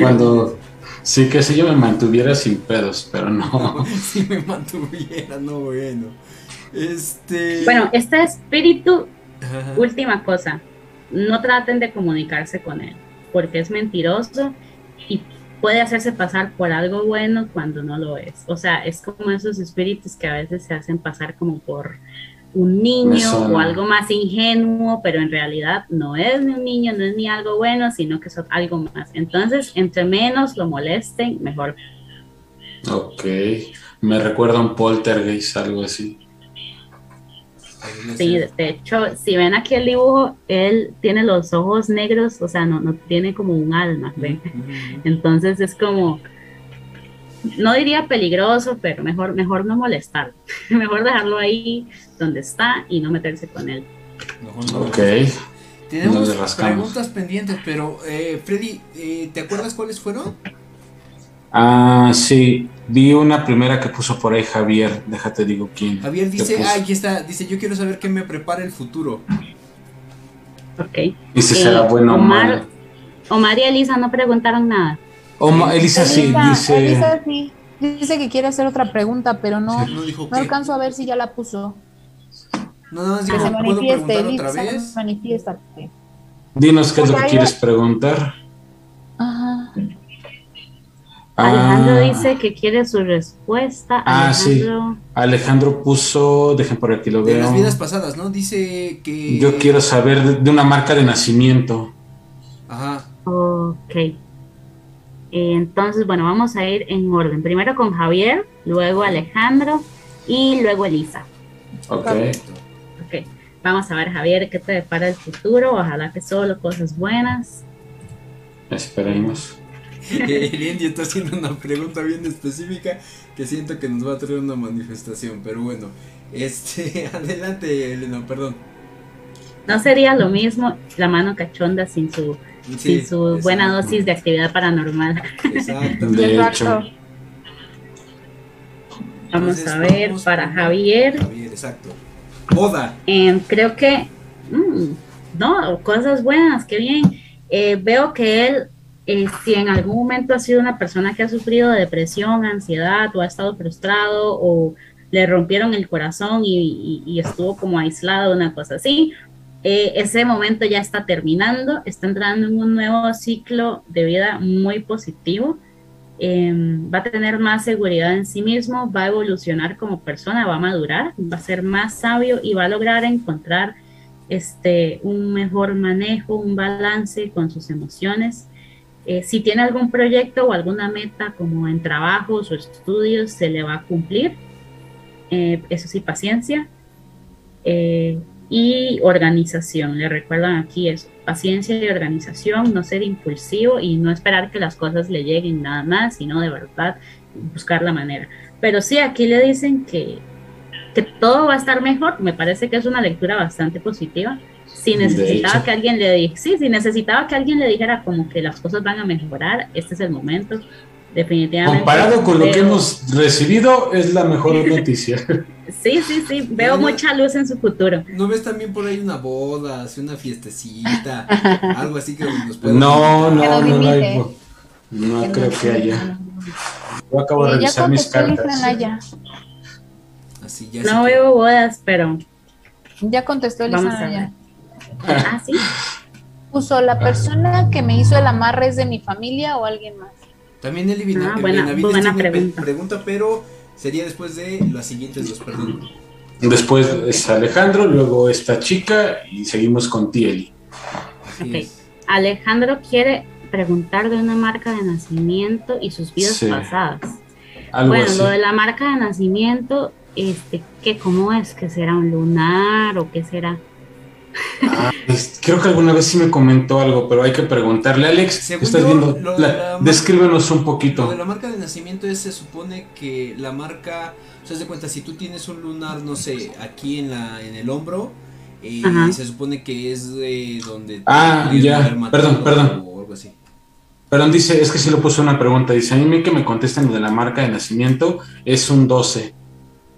Speaker 4: Cuando sí que si yo me mantuviera sin pedos, pero no.
Speaker 2: si me mantuviera, no bueno. Este.
Speaker 3: Bueno, este espíritu,
Speaker 2: Ajá.
Speaker 3: última cosa, no traten de comunicarse con él, porque es mentiroso y puede hacerse pasar por algo bueno cuando no lo es. O sea, es como esos espíritus que a veces se hacen pasar como por un niño o algo más ingenuo, pero en realidad no es ni un niño, no es ni algo bueno, sino que es algo más. Entonces, entre menos lo molesten, mejor.
Speaker 4: Ok. Me recuerda a un poltergeist, algo así.
Speaker 3: Sí, de hecho, si ven aquí el dibujo, él tiene los ojos negros, o sea, no, no tiene como un alma. Entonces es como, no diría peligroso, pero mejor, mejor no molestar, mejor dejarlo ahí donde está y no meterse con él.
Speaker 2: Mejor no.
Speaker 4: Ok.
Speaker 2: Tenemos preguntas pendientes, pero eh, Freddy, eh, ¿te acuerdas cuáles fueron?
Speaker 4: Ah, sí. Vi una primera que puso por ahí Javier. Déjate digo quién.
Speaker 2: Javier dice, ah, aquí está, dice, yo quiero saber qué me prepara el futuro.
Speaker 3: Ok.
Speaker 4: Y si
Speaker 3: Eh,
Speaker 4: será bueno o
Speaker 3: Omar-
Speaker 4: malo.
Speaker 3: Omar y Elisa no preguntaron nada.
Speaker 4: Elisa sí dice.
Speaker 5: Elisa sí. Dice que quiere hacer otra pregunta, pero no,
Speaker 2: No dijo
Speaker 5: no alcanzo a ver si ya la puso.
Speaker 2: No, nada más
Speaker 5: Que se
Speaker 2: ¿puedo
Speaker 5: manifieste,
Speaker 2: otra
Speaker 5: Elisa,
Speaker 2: vez?
Speaker 5: manifiéstate.
Speaker 4: Dinos qué es lo que
Speaker 5: Porque
Speaker 4: quieres preguntar.
Speaker 5: Ajá.
Speaker 3: Alejandro
Speaker 4: Ah,
Speaker 3: dice que quiere su respuesta.
Speaker 4: Ah, sí.
Speaker 3: Alejandro,
Speaker 4: Alejandro puso. Dejen por aquí lo
Speaker 2: De
Speaker 4: veo.
Speaker 2: las vidas pasadas, ¿no? Dice que...
Speaker 4: Yo quiero saber de, de una marca de nacimiento.
Speaker 2: Ajá.
Speaker 3: Ok. Entonces, bueno, vamos a ir en orden. Primero con Javier, luego Alejandro y luego Elisa.
Speaker 4: Ok.
Speaker 3: Ok. Vamos a ver, Javier, qué te depara el futuro. Ojalá que solo cosas buenas.
Speaker 4: Esperemos.
Speaker 2: el indio está haciendo una pregunta bien específica que siento que nos va a traer una manifestación, pero bueno, este, adelante Elena, perdón.
Speaker 3: No sería lo mismo la mano cachonda sin su,
Speaker 2: Sí,
Speaker 3: sin su buena dosis de actividad paranormal.
Speaker 2: Exacto.
Speaker 4: De hecho.
Speaker 3: Vamos
Speaker 2: Entonces,
Speaker 3: a ver,
Speaker 2: vamos
Speaker 3: para Javier,
Speaker 2: Javier, exacto. Boda.
Speaker 3: Em, creo que, mm, no, cosas buenas, qué bien. Eh, veo que él, eh, si en algún momento ha sido una persona que ha sufrido de depresión, ansiedad o ha estado frustrado o le rompieron el corazón y, y- y estuvo como aislado, una cosa así, eh, ese momento ya está terminando, está entrando en un nuevo ciclo de vida muy positivo. Em, va a tener más seguridad en sí mismo, va a evolucionar como persona, va a madurar, va a ser más sabio y va a lograr encontrar este, un mejor manejo, un balance con sus emociones. Eh, si tiene algún proyecto o alguna meta como en trabajos o estudios, se le va a cumplir. Eh, eso sí, paciencia. Y organización, le recuerdan aquí eso, paciencia y organización, no ser impulsivo y no esperar que las cosas le lleguen nada más, sino de verdad buscar la manera. Pero sí, aquí le dicen que, que todo va a estar mejor, me parece que es una lectura bastante positiva. Si necesitaba que alguien le dijera, sí, si necesitaba que alguien le dijera como que las cosas van a mejorar, este es el momento. Definitivamente.
Speaker 4: Comparado con lo que hemos recibido, es la mejor noticia.
Speaker 3: Sí, sí, sí, veo mucha luz en su futuro.
Speaker 2: ¿No ves también por ahí una boda, así una fiestecita, algo así que nos pueda
Speaker 4: No, no, no, no, hay- no creo que haya. Yo acabo de revisar mis cartas.
Speaker 2: Así ya
Speaker 3: No
Speaker 2: que-
Speaker 3: veo bodas, pero.
Speaker 5: Ya contestó Elisa.
Speaker 3: Ah, sí.
Speaker 5: Puso la persona que me hizo el amarre es de mi familia o alguien más.
Speaker 2: También Eli Bena-
Speaker 3: Ah, buena-
Speaker 2: Benavides
Speaker 3: buena
Speaker 2: tiene
Speaker 3: pregunta.
Speaker 2: pregunta, pero sería después de las siguientes dos, perdón.
Speaker 4: Después es Alejandro, luego esta chica y seguimos con Tieli.
Speaker 2: Así
Speaker 3: Ok.
Speaker 2: es.
Speaker 3: Alejandro quiere preguntar de una marca de nacimiento y sus vidas
Speaker 4: Sí.
Speaker 3: pasadas.
Speaker 4: Algo
Speaker 3: bueno,
Speaker 4: así.
Speaker 3: lo de la marca de nacimiento, este, ¿qué, ¿cómo es? ¿Que será un lunar o qué será?
Speaker 4: Ah, es- creo que alguna vez sí me comentó algo, pero hay que preguntarle. Alex,
Speaker 2: Según
Speaker 4: estás
Speaker 2: yo,
Speaker 4: viendo?
Speaker 2: lo de
Speaker 4: La-
Speaker 2: la marca-
Speaker 4: descríbenos un
Speaker 2: Lo
Speaker 4: poquito.
Speaker 2: de la marca de nacimiento es, se supone que la marca, o sea, de cuenta, si tú tienes un lunar, no sé, aquí en la en el hombro, eh, se supone que es de donde...
Speaker 4: Ah, ya. Perdón, perdón.
Speaker 2: O algo así.
Speaker 4: Perdón, dice, es que sí lo puso una pregunta. Dice, a mí que me contesten lo de la marca de nacimiento es un 12.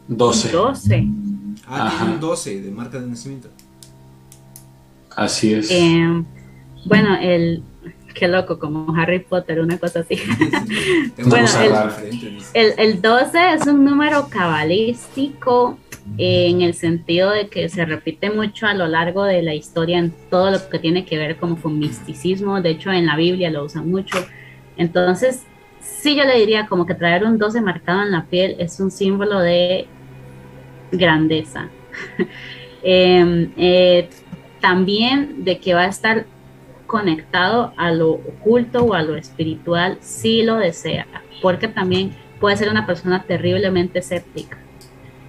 Speaker 4: 12.
Speaker 3: 12.
Speaker 2: Ah,
Speaker 4: Ajá.
Speaker 2: tiene un 12 de marca de nacimiento.
Speaker 4: Así es.
Speaker 3: Eh, bueno, el. Qué loco, como Harry Potter, una cosa así. Bueno, el-. El, el 12 es un número cabalístico eh, en el sentido de que se repite mucho a lo largo de la historia en todo lo que tiene que ver como con misticismo. De hecho, en la Biblia lo usan mucho. Entonces, sí yo le diría como que traer un 12 marcado en la piel es un símbolo de grandeza. Em, eh, también de que va a estar conectado a lo oculto o a lo espiritual si lo desea, porque también puede ser una persona terriblemente escéptica.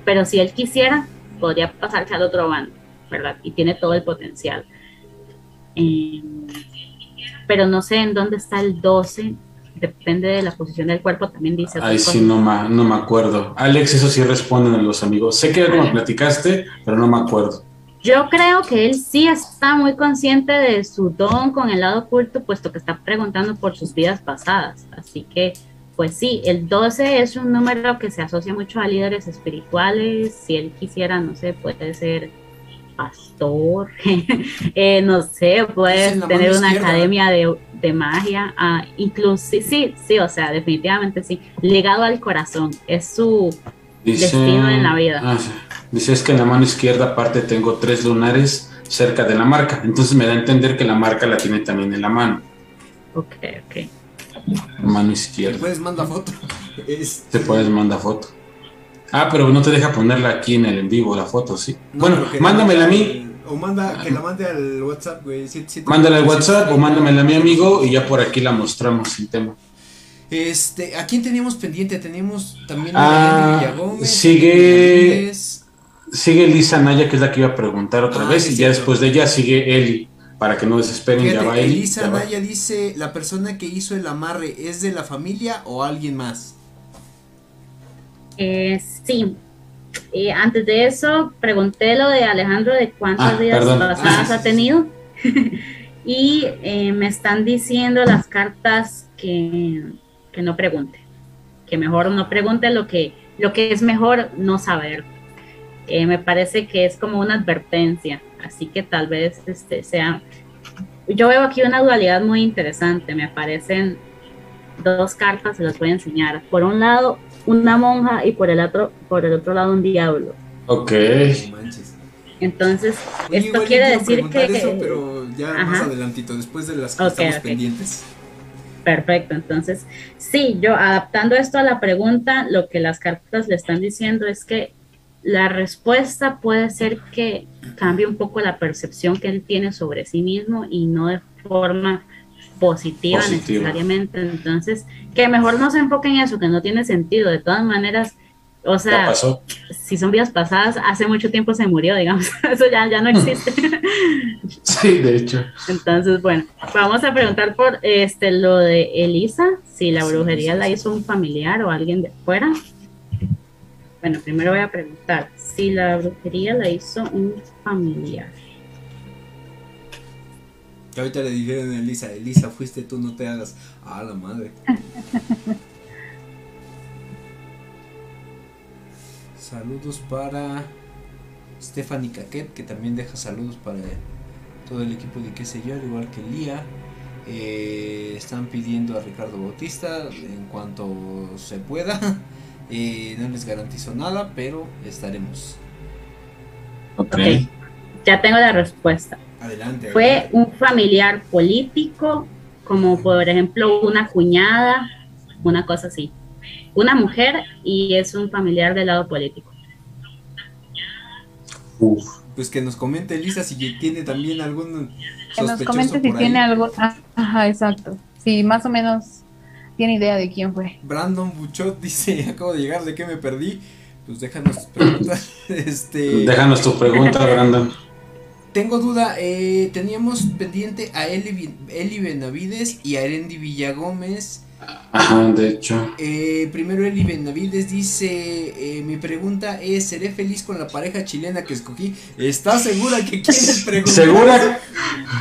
Speaker 3: Pero si él quisiera, podría pasarse al otro bando, ¿verdad? Y tiene todo el potencial. Eh, pero no sé en dónde está el 12, depende de la posición del cuerpo, también dice.
Speaker 4: Ay, sí, no, ma- no me acuerdo. Alex, eso sí responden a los amigos. Sé que me platicaste, pero no me acuerdo.
Speaker 3: Yo creo que él sí está muy consciente de su don con el lado oculto, puesto que está preguntando por sus vidas pasadas. Así que, pues sí, el 12 es un número que se asocia mucho a líderes espirituales. Si él quisiera, no sé, puede ser pastor, eh, no sé, puede tener una
Speaker 2: izquierda.
Speaker 3: academia de, de magia. Ah, incluso, sí, sí, sí, o sea, definitivamente sí. Ligado al corazón, es su
Speaker 4: Dice,
Speaker 3: Destino en la vida.
Speaker 4: Ah, sí. Dice, es que en la mano izquierda aparte tengo tres lunares cerca de la marca. Entonces me da a entender que la marca la tiene también en la mano.
Speaker 3: Ok, ok.
Speaker 4: Mano izquierda.
Speaker 2: puedes, manda foto. Es-
Speaker 4: Te puedes mandar foto. Ah, pero no te deja ponerla aquí en el en vivo la foto, ¿sí?
Speaker 2: No,
Speaker 4: bueno, mándamela a mí.
Speaker 2: O manda, que la mande al WhatsApp, güey. Sí, sí,
Speaker 4: Mándala al WhatsApp o mándamela a mi amigo y ya por aquí la mostramos sin tema.
Speaker 2: Este, ¿a quién teníamos pendiente? Teníamos también
Speaker 4: Ah,
Speaker 2: a Villagómez,
Speaker 4: sigue-. Sigue Lisa Naya, que es la que iba a preguntar otra
Speaker 2: Ah,
Speaker 4: vez,
Speaker 2: sí,
Speaker 4: y ya después de ella sigue Eli. para que no desesperen. ya va Eli,
Speaker 2: Elisa
Speaker 4: ya va.
Speaker 2: Naya dice, ¿la persona que hizo el amarre es de la familia o alguien más?
Speaker 3: Eh, sí. Y antes de eso, pregunté lo de Alejandro de cuántas
Speaker 4: Ah,
Speaker 3: vidas pasadas ha tenido. y eh, me están diciendo las cartas que, que no pregunte. Que mejor no pregunte lo que, lo que es mejor no saber. Eh, me parece que es como una advertencia. Así que tal vez este sea. Yo veo aquí una dualidad muy interesante. Me aparecen dos cartas, se las voy a enseñar. Por un lado, una monja y por el otro, por el otro lado un diablo.
Speaker 4: Ok.
Speaker 3: Entonces,
Speaker 2: Oye,
Speaker 3: esto quiere decir que
Speaker 2: eso, pero ya más
Speaker 3: Ajá.
Speaker 2: adelantito, después de las que
Speaker 3: Ok,
Speaker 2: estamos
Speaker 3: ok.
Speaker 2: pendientes.
Speaker 3: perfecto. Entonces, sí, yo adaptando esto a la pregunta, lo que las cartas le están diciendo es que la respuesta puede ser que cambie un poco la percepción que él tiene sobre sí mismo y no de forma positiva,
Speaker 4: Positiva.
Speaker 3: necesariamente. Entonces, que mejor no se enfoque en eso, que no tiene sentido. De todas maneras, o sea, si son vidas pasadas, hace mucho tiempo se murió, digamos, eso ya, ya no existe.
Speaker 4: Sí, de hecho.
Speaker 3: Entonces, bueno, vamos a preguntar por este lo de Elisa, si la brujería la hizo un familiar o alguien de fuera. Bueno, primero voy a preguntar si la brujería la hizo un familiar.
Speaker 2: Que ahorita le dijeron a Elisa, Elisa, fuiste tú, no te hagas. Ah, la madre. Saludos para Stephanie Caquet, que también deja saludos para todo el equipo de qué sé yo, al igual que Lía. Eh, están pidiendo a Ricardo Bautista en cuanto se pueda. Eh, no les garantizo nada, pero estaremos.
Speaker 4: Ok.
Speaker 3: Ok, ya tengo la respuesta.
Speaker 2: Adelante.
Speaker 3: Fue
Speaker 2: adelante.
Speaker 3: un familiar político, como por ejemplo una cuñada, una cosa así. Una mujer y es un familiar del lado político.
Speaker 4: Uf.
Speaker 2: Pues que nos comente Elisa si tiene también algún
Speaker 5: Que nos comente si
Speaker 2: por ahí.
Speaker 5: tiene algo. Ajá, exacto. Sí, más o menos tiene idea de quién fue.
Speaker 2: Brandon Buchot dice, acabo de llegar, ¿de qué me perdí? Pues déjanos tus preguntas. este,
Speaker 4: Déjanos tu pregunta, Brandon.
Speaker 2: tengo duda, eh, teníamos pendiente a Eli, Eli Benavides y a Erendi Villagómez.
Speaker 4: Ajá, de hecho.
Speaker 2: Eh, primero Eli Benavides dice, eh, mi pregunta es, ¿seré feliz con la pareja chilena que escogí? ¿Estás segura que quieres preguntar?
Speaker 4: ¿Segura?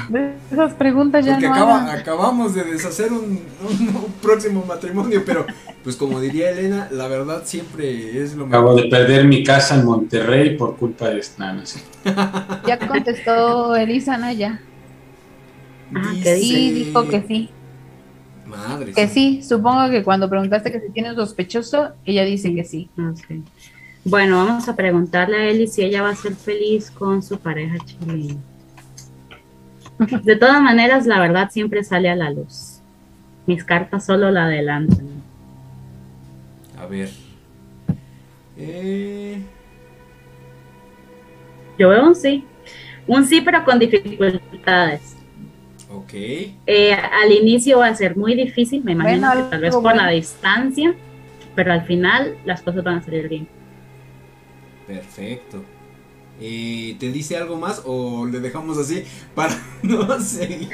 Speaker 5: De esas preguntas ya
Speaker 2: Porque
Speaker 5: no
Speaker 2: acaba- acabamos de deshacer un, un- un próximo matrimonio, pero pues como diría Elena, la verdad siempre es lo
Speaker 4: Acabo
Speaker 2: mejor.
Speaker 4: de perder mi casa en Monterrey por culpa de esta. no sé.
Speaker 5: Ya contestó Elisa Naya.
Speaker 3: Ah, ¿qué
Speaker 5: Y dijo que sí.
Speaker 2: Madre.
Speaker 5: Que sí, supongo que cuando preguntaste que si tiene un sospechoso, ella dice que sí.
Speaker 3: Ok. Bueno, vamos a preguntarle a Eli si ella va a ser feliz con su pareja chilena. De todas maneras, la verdad siempre sale a la luz. Mis cartas solo la adelantan.
Speaker 2: A ver. Eh,
Speaker 3: Yo veo un sí. Un sí, pero con dificultades.
Speaker 2: Ok.
Speaker 3: Eh, al inicio va a ser muy difícil, me imagino
Speaker 5: Bueno,
Speaker 3: que tal vez por la distancia, pero al final las cosas van a salir bien.
Speaker 2: Perfecto. Eh, ¿Te dice algo más o le dejamos así para no seguir?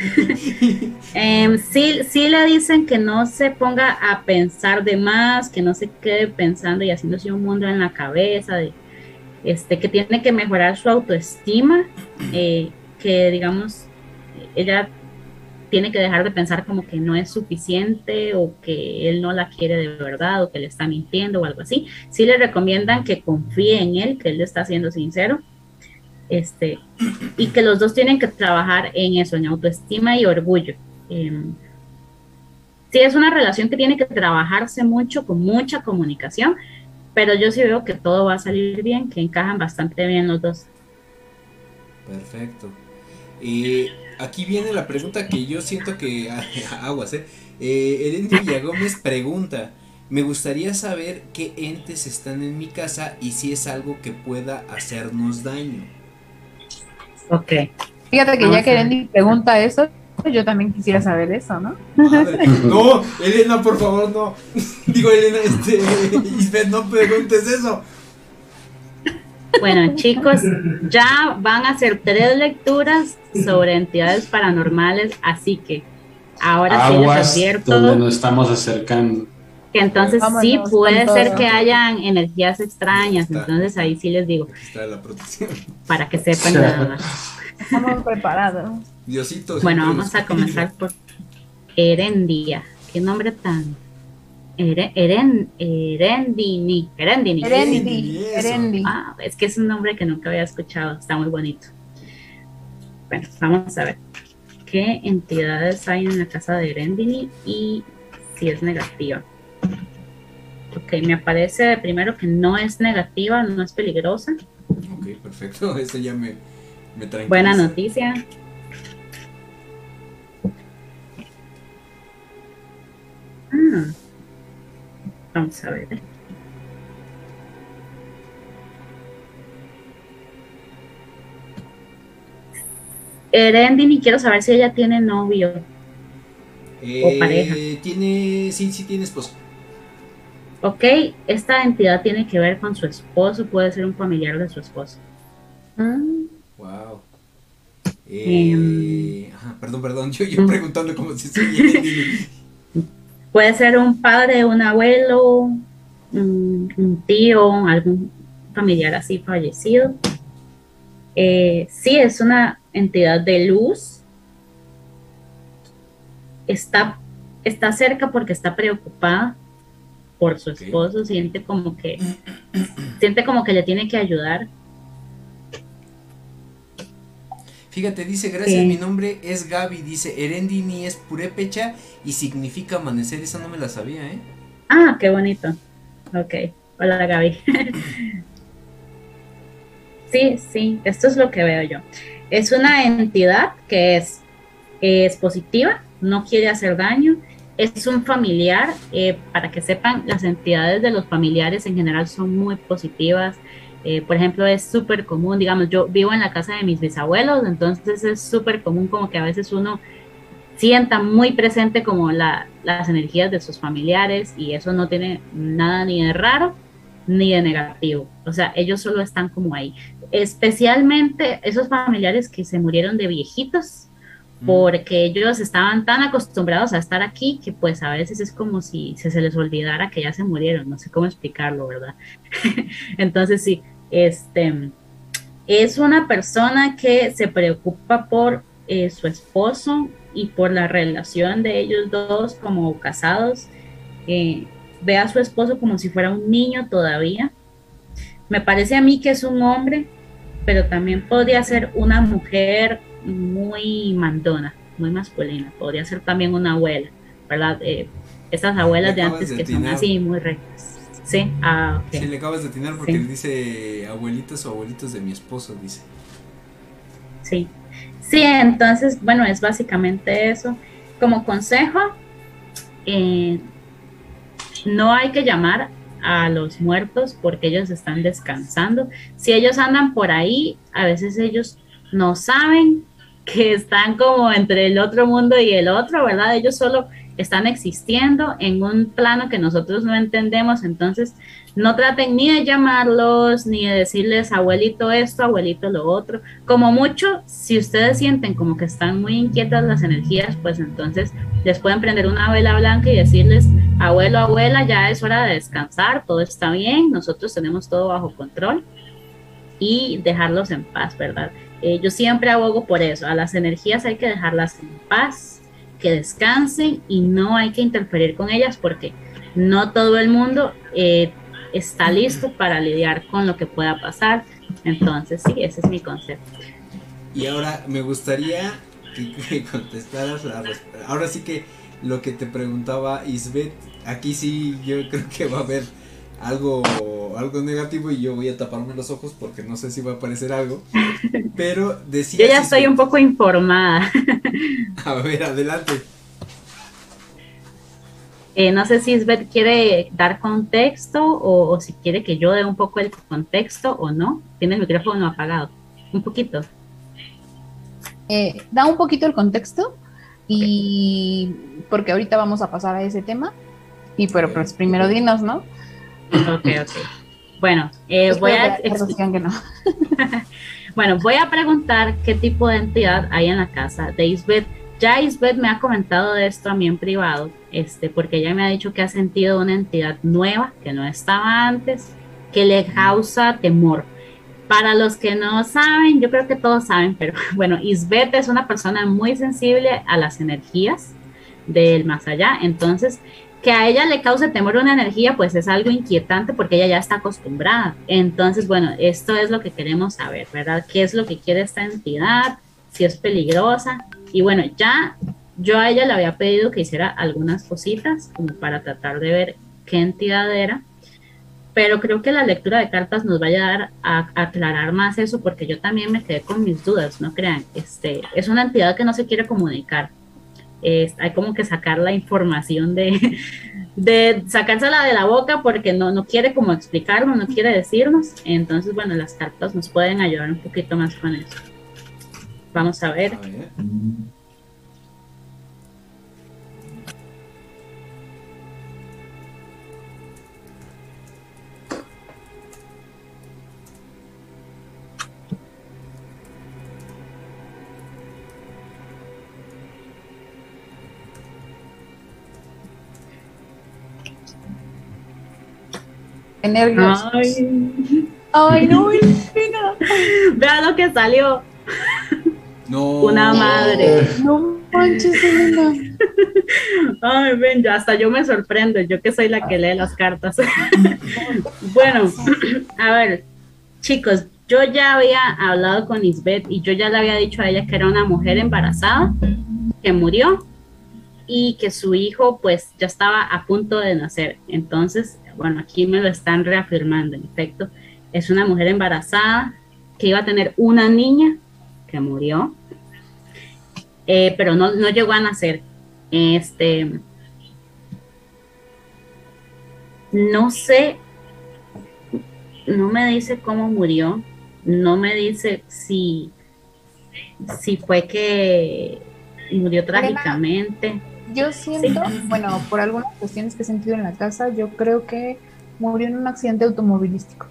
Speaker 3: Em, sí, sí le dicen que no se ponga a pensar de más, que no se quede pensando y haciéndose un mundo en la cabeza, de, este, que tiene que mejorar su autoestima, eh, que digamos, ella tiene que dejar de pensar como que no es suficiente o que él no la quiere de verdad o que le está mintiendo o algo así. Sí le recomiendan que confíe en él, que él le está siendo sincero. Este, y que los dos tienen que trabajar en eso, en autoestima y orgullo. Em, sí, es una relación que tiene que trabajarse mucho, con mucha comunicación, pero yo sí veo que todo va a salir bien, que encajan bastante bien los dos.
Speaker 2: Perfecto. Eh, aquí viene la pregunta que yo siento que aguas, eh. eh Erendi Villagómez pregunta, me gustaría saber qué entes están en mi casa y si es algo que pueda hacernos daño.
Speaker 3: Ok.
Speaker 5: Fíjate que ya que. Randy pregunta eso, yo también quisiera saber eso, ¿no?
Speaker 2: Madre, no, Elena, por favor, no. Digo, Elena, este, Isbeth, no preguntes eso.
Speaker 3: Bueno, chicos, ya van a ser tres lecturas sobre entidades paranormales, así que ahora sí les
Speaker 4: Aguas
Speaker 3: advierto
Speaker 4: donde nos estamos acercando.
Speaker 3: que entonces sí puede ser
Speaker 5: todo.
Speaker 3: que hayan energías extrañas,
Speaker 2: Está.
Speaker 3: entonces ahí sí les digo,
Speaker 2: está la protección.
Speaker 3: para que sepan nada más.
Speaker 5: Estamos preparados.
Speaker 2: Diosito.
Speaker 3: Bueno, vamos a comenzar por Erendia. ¿Qué nombre tan? Ere- Eren, Erendini. Erendini.
Speaker 5: Erendi,
Speaker 2: eso.
Speaker 5: Erendi.
Speaker 3: Ah, es que es un nombre que nunca había escuchado. Está muy bonito. Bueno, vamos a ver. ¿Qué entidades hay en la casa de Erendini y si es negativa? Ok, me aparece primero que no es negativa, no es peligrosa.
Speaker 2: Ok, perfecto. Eso ya me, me tranquiliza.
Speaker 3: Buena noticia. Ah. Vamos a ver. Erendini, quiero saber si ella tiene novio.
Speaker 2: Eh,
Speaker 3: o pareja.
Speaker 2: Tiene. Sí, sí, tiene esposo.
Speaker 3: Ok, esta entidad tiene que ver con su esposo, puede ser un familiar de su esposo.
Speaker 2: Wow. Eh,
Speaker 3: Em.
Speaker 2: ajá, perdón, perdón. Yo, yo preguntando como si estuviera.
Speaker 3: Puede ser un padre, un abuelo, un, un tío, algún familiar así fallecido. Eh, sí, es una entidad de luz. Está, está cerca porque está preocupada por su esposo, siente como que siente como que le tiene que ayudar.
Speaker 2: Fíjate, dice, gracias,
Speaker 3: Sí.
Speaker 2: mi nombre es Gaby, dice, Erendini es purépecha y significa amanecer, esa no me la sabía, ¿eh?
Speaker 3: Ah, qué bonito. Ok. Hola, Gaby. sí, sí, esto es lo que veo yo. Es una entidad que es, es positiva, no quiere hacer daño, es un familiar. eh, para que sepan, las entidades de los familiares en general son muy positivas. Eh, por ejemplo, es súper común, digamos, yo vivo en la casa de mis bisabuelos, entonces es súper común como que a veces uno sienta muy presente como la, las energías de sus familiares y eso no tiene nada ni de raro ni de negativo. O sea, ellos solo están como ahí. Especialmente esos familiares que se murieron de viejitos,
Speaker 2: Mm.
Speaker 3: porque ellos estaban tan acostumbrados a estar aquí que pues a veces es como si se, se les olvidara que ya se murieron, no sé cómo explicarlo, ¿verdad? Entonces sí, este es una persona que se preocupa por eh, su esposo y por la relación de ellos dos como casados. Eh, ve a su esposo como si fuera un niño todavía. Me parece a mí que es un hombre, pero también podría ser una mujer muy mandona, muy masculina. Podría ser también una abuela, ¿verdad? Eh, esas abuelas de antes que son así muy rectas. Sí, ah.
Speaker 2: Sí, le acabas de atinar porque
Speaker 3: Sí.
Speaker 2: dice abuelitas o abuelitos de mi esposo, dice.
Speaker 3: Sí. Sí, entonces, bueno, es básicamente eso. Como consejo, eh, no hay que llamar a los muertos porque ellos están descansando. Si ellos andan por ahí, a veces ellos no saben que están como entre el otro mundo y el otro, ¿verdad? Ellos solo están existiendo en un plano que nosotros no entendemos, entonces no traten ni de llamarlos, ni de decirles abuelito esto, abuelito lo otro. Como mucho, si ustedes sienten como que están muy inquietas las energías, pues entonces les pueden prender una vela blanca y decirles, abuelo, abuela, ya es hora de descansar, todo está bien, nosotros tenemos todo bajo control y dejarlos en paz, ¿verdad? Eh, yo siempre abogo por eso, a las energías hay que dejarlas en paz, que descansen y no hay que interferir con ellas porque no todo el mundo eh, está listo para lidiar con lo que pueda pasar. Entonces, sí, ese es mi concepto.
Speaker 2: Y ahora me gustaría que, contestaras la Ahora sí que lo que te preguntaba Isbeth, aquí sí yo creo que va a haber algo, algo negativo y yo voy a taparme los ojos porque no sé si va a aparecer algo. Pero decía...
Speaker 3: Yo ya estoy un poco informada.
Speaker 2: A ver, adelante.
Speaker 3: Eh, no sé si Isbeth quiere dar contexto o, o si quiere que yo dé un poco el contexto o no. Tiene el micrófono apagado. Un poquito.
Speaker 5: Eh, da un poquito el contexto y porque ahorita vamos a pasar a ese tema. Y pero pues primero dinos, ¿no?
Speaker 3: Ok, ok. Bueno, eh, voy a
Speaker 5: que no.
Speaker 3: Bueno, voy a preguntar qué tipo de entidad hay en la casa de Isbeth. Ya Isbeth me ha comentado de esto a mí en privado, este, porque ella me ha dicho que ha sentido una entidad nueva que no estaba antes, que le causa temor. Para los que no saben, yo creo que todos saben, pero bueno, Isbeth es una persona muy sensible a las energías del más allá, entonces que a ella le cause temor una energía, pues es algo inquietante porque ella ya está acostumbrada. Entonces, bueno, esto es lo que queremos saber, ¿verdad? ¿Qué es lo que quiere esta entidad? Si es peligrosa. Y bueno, ya yo a ella le había pedido que hiciera algunas cositas como para tratar de ver qué entidad era. Pero creo que la lectura de cartas nos va a ayudar a, aclarar más eso porque yo también me quedé con mis dudas, no crean. Este, es una entidad que no se quiere comunicar hay como que sacar la información de, de sacársela de la boca porque no, no quiere como explicarnos, no quiere decirnos. Entonces, bueno, las cartas nos pueden ayudar un poquito más con eso. Vamos. A ver.
Speaker 5: Qué nervios.
Speaker 3: Ay,
Speaker 5: Ay, no, Elena.
Speaker 3: vea lo que salió.
Speaker 2: No.
Speaker 3: Una madre.
Speaker 5: No manches, Elena.
Speaker 3: Ay, ven, ya hasta yo me sorprendo, yo que soy la que lee las cartas. bueno, a ver, chicos, yo ya había hablado con Isbeth y yo ya le había dicho a ella que era una mujer embarazada que murió y que su hijo pues ya estaba a punto de nacer. Entonces, bueno, aquí me lo están reafirmando, en efecto, es una mujer embarazada que iba a tener una niña que murió, eh, pero no, no llegó a nacer. Este, no sé, no me dice cómo murió, no me dice si, si fue que murió trágicamente.
Speaker 5: Yo siento, bueno, por algunas cuestiones que he sentido en la casa, yo creo que murió en un accidente automovilístico.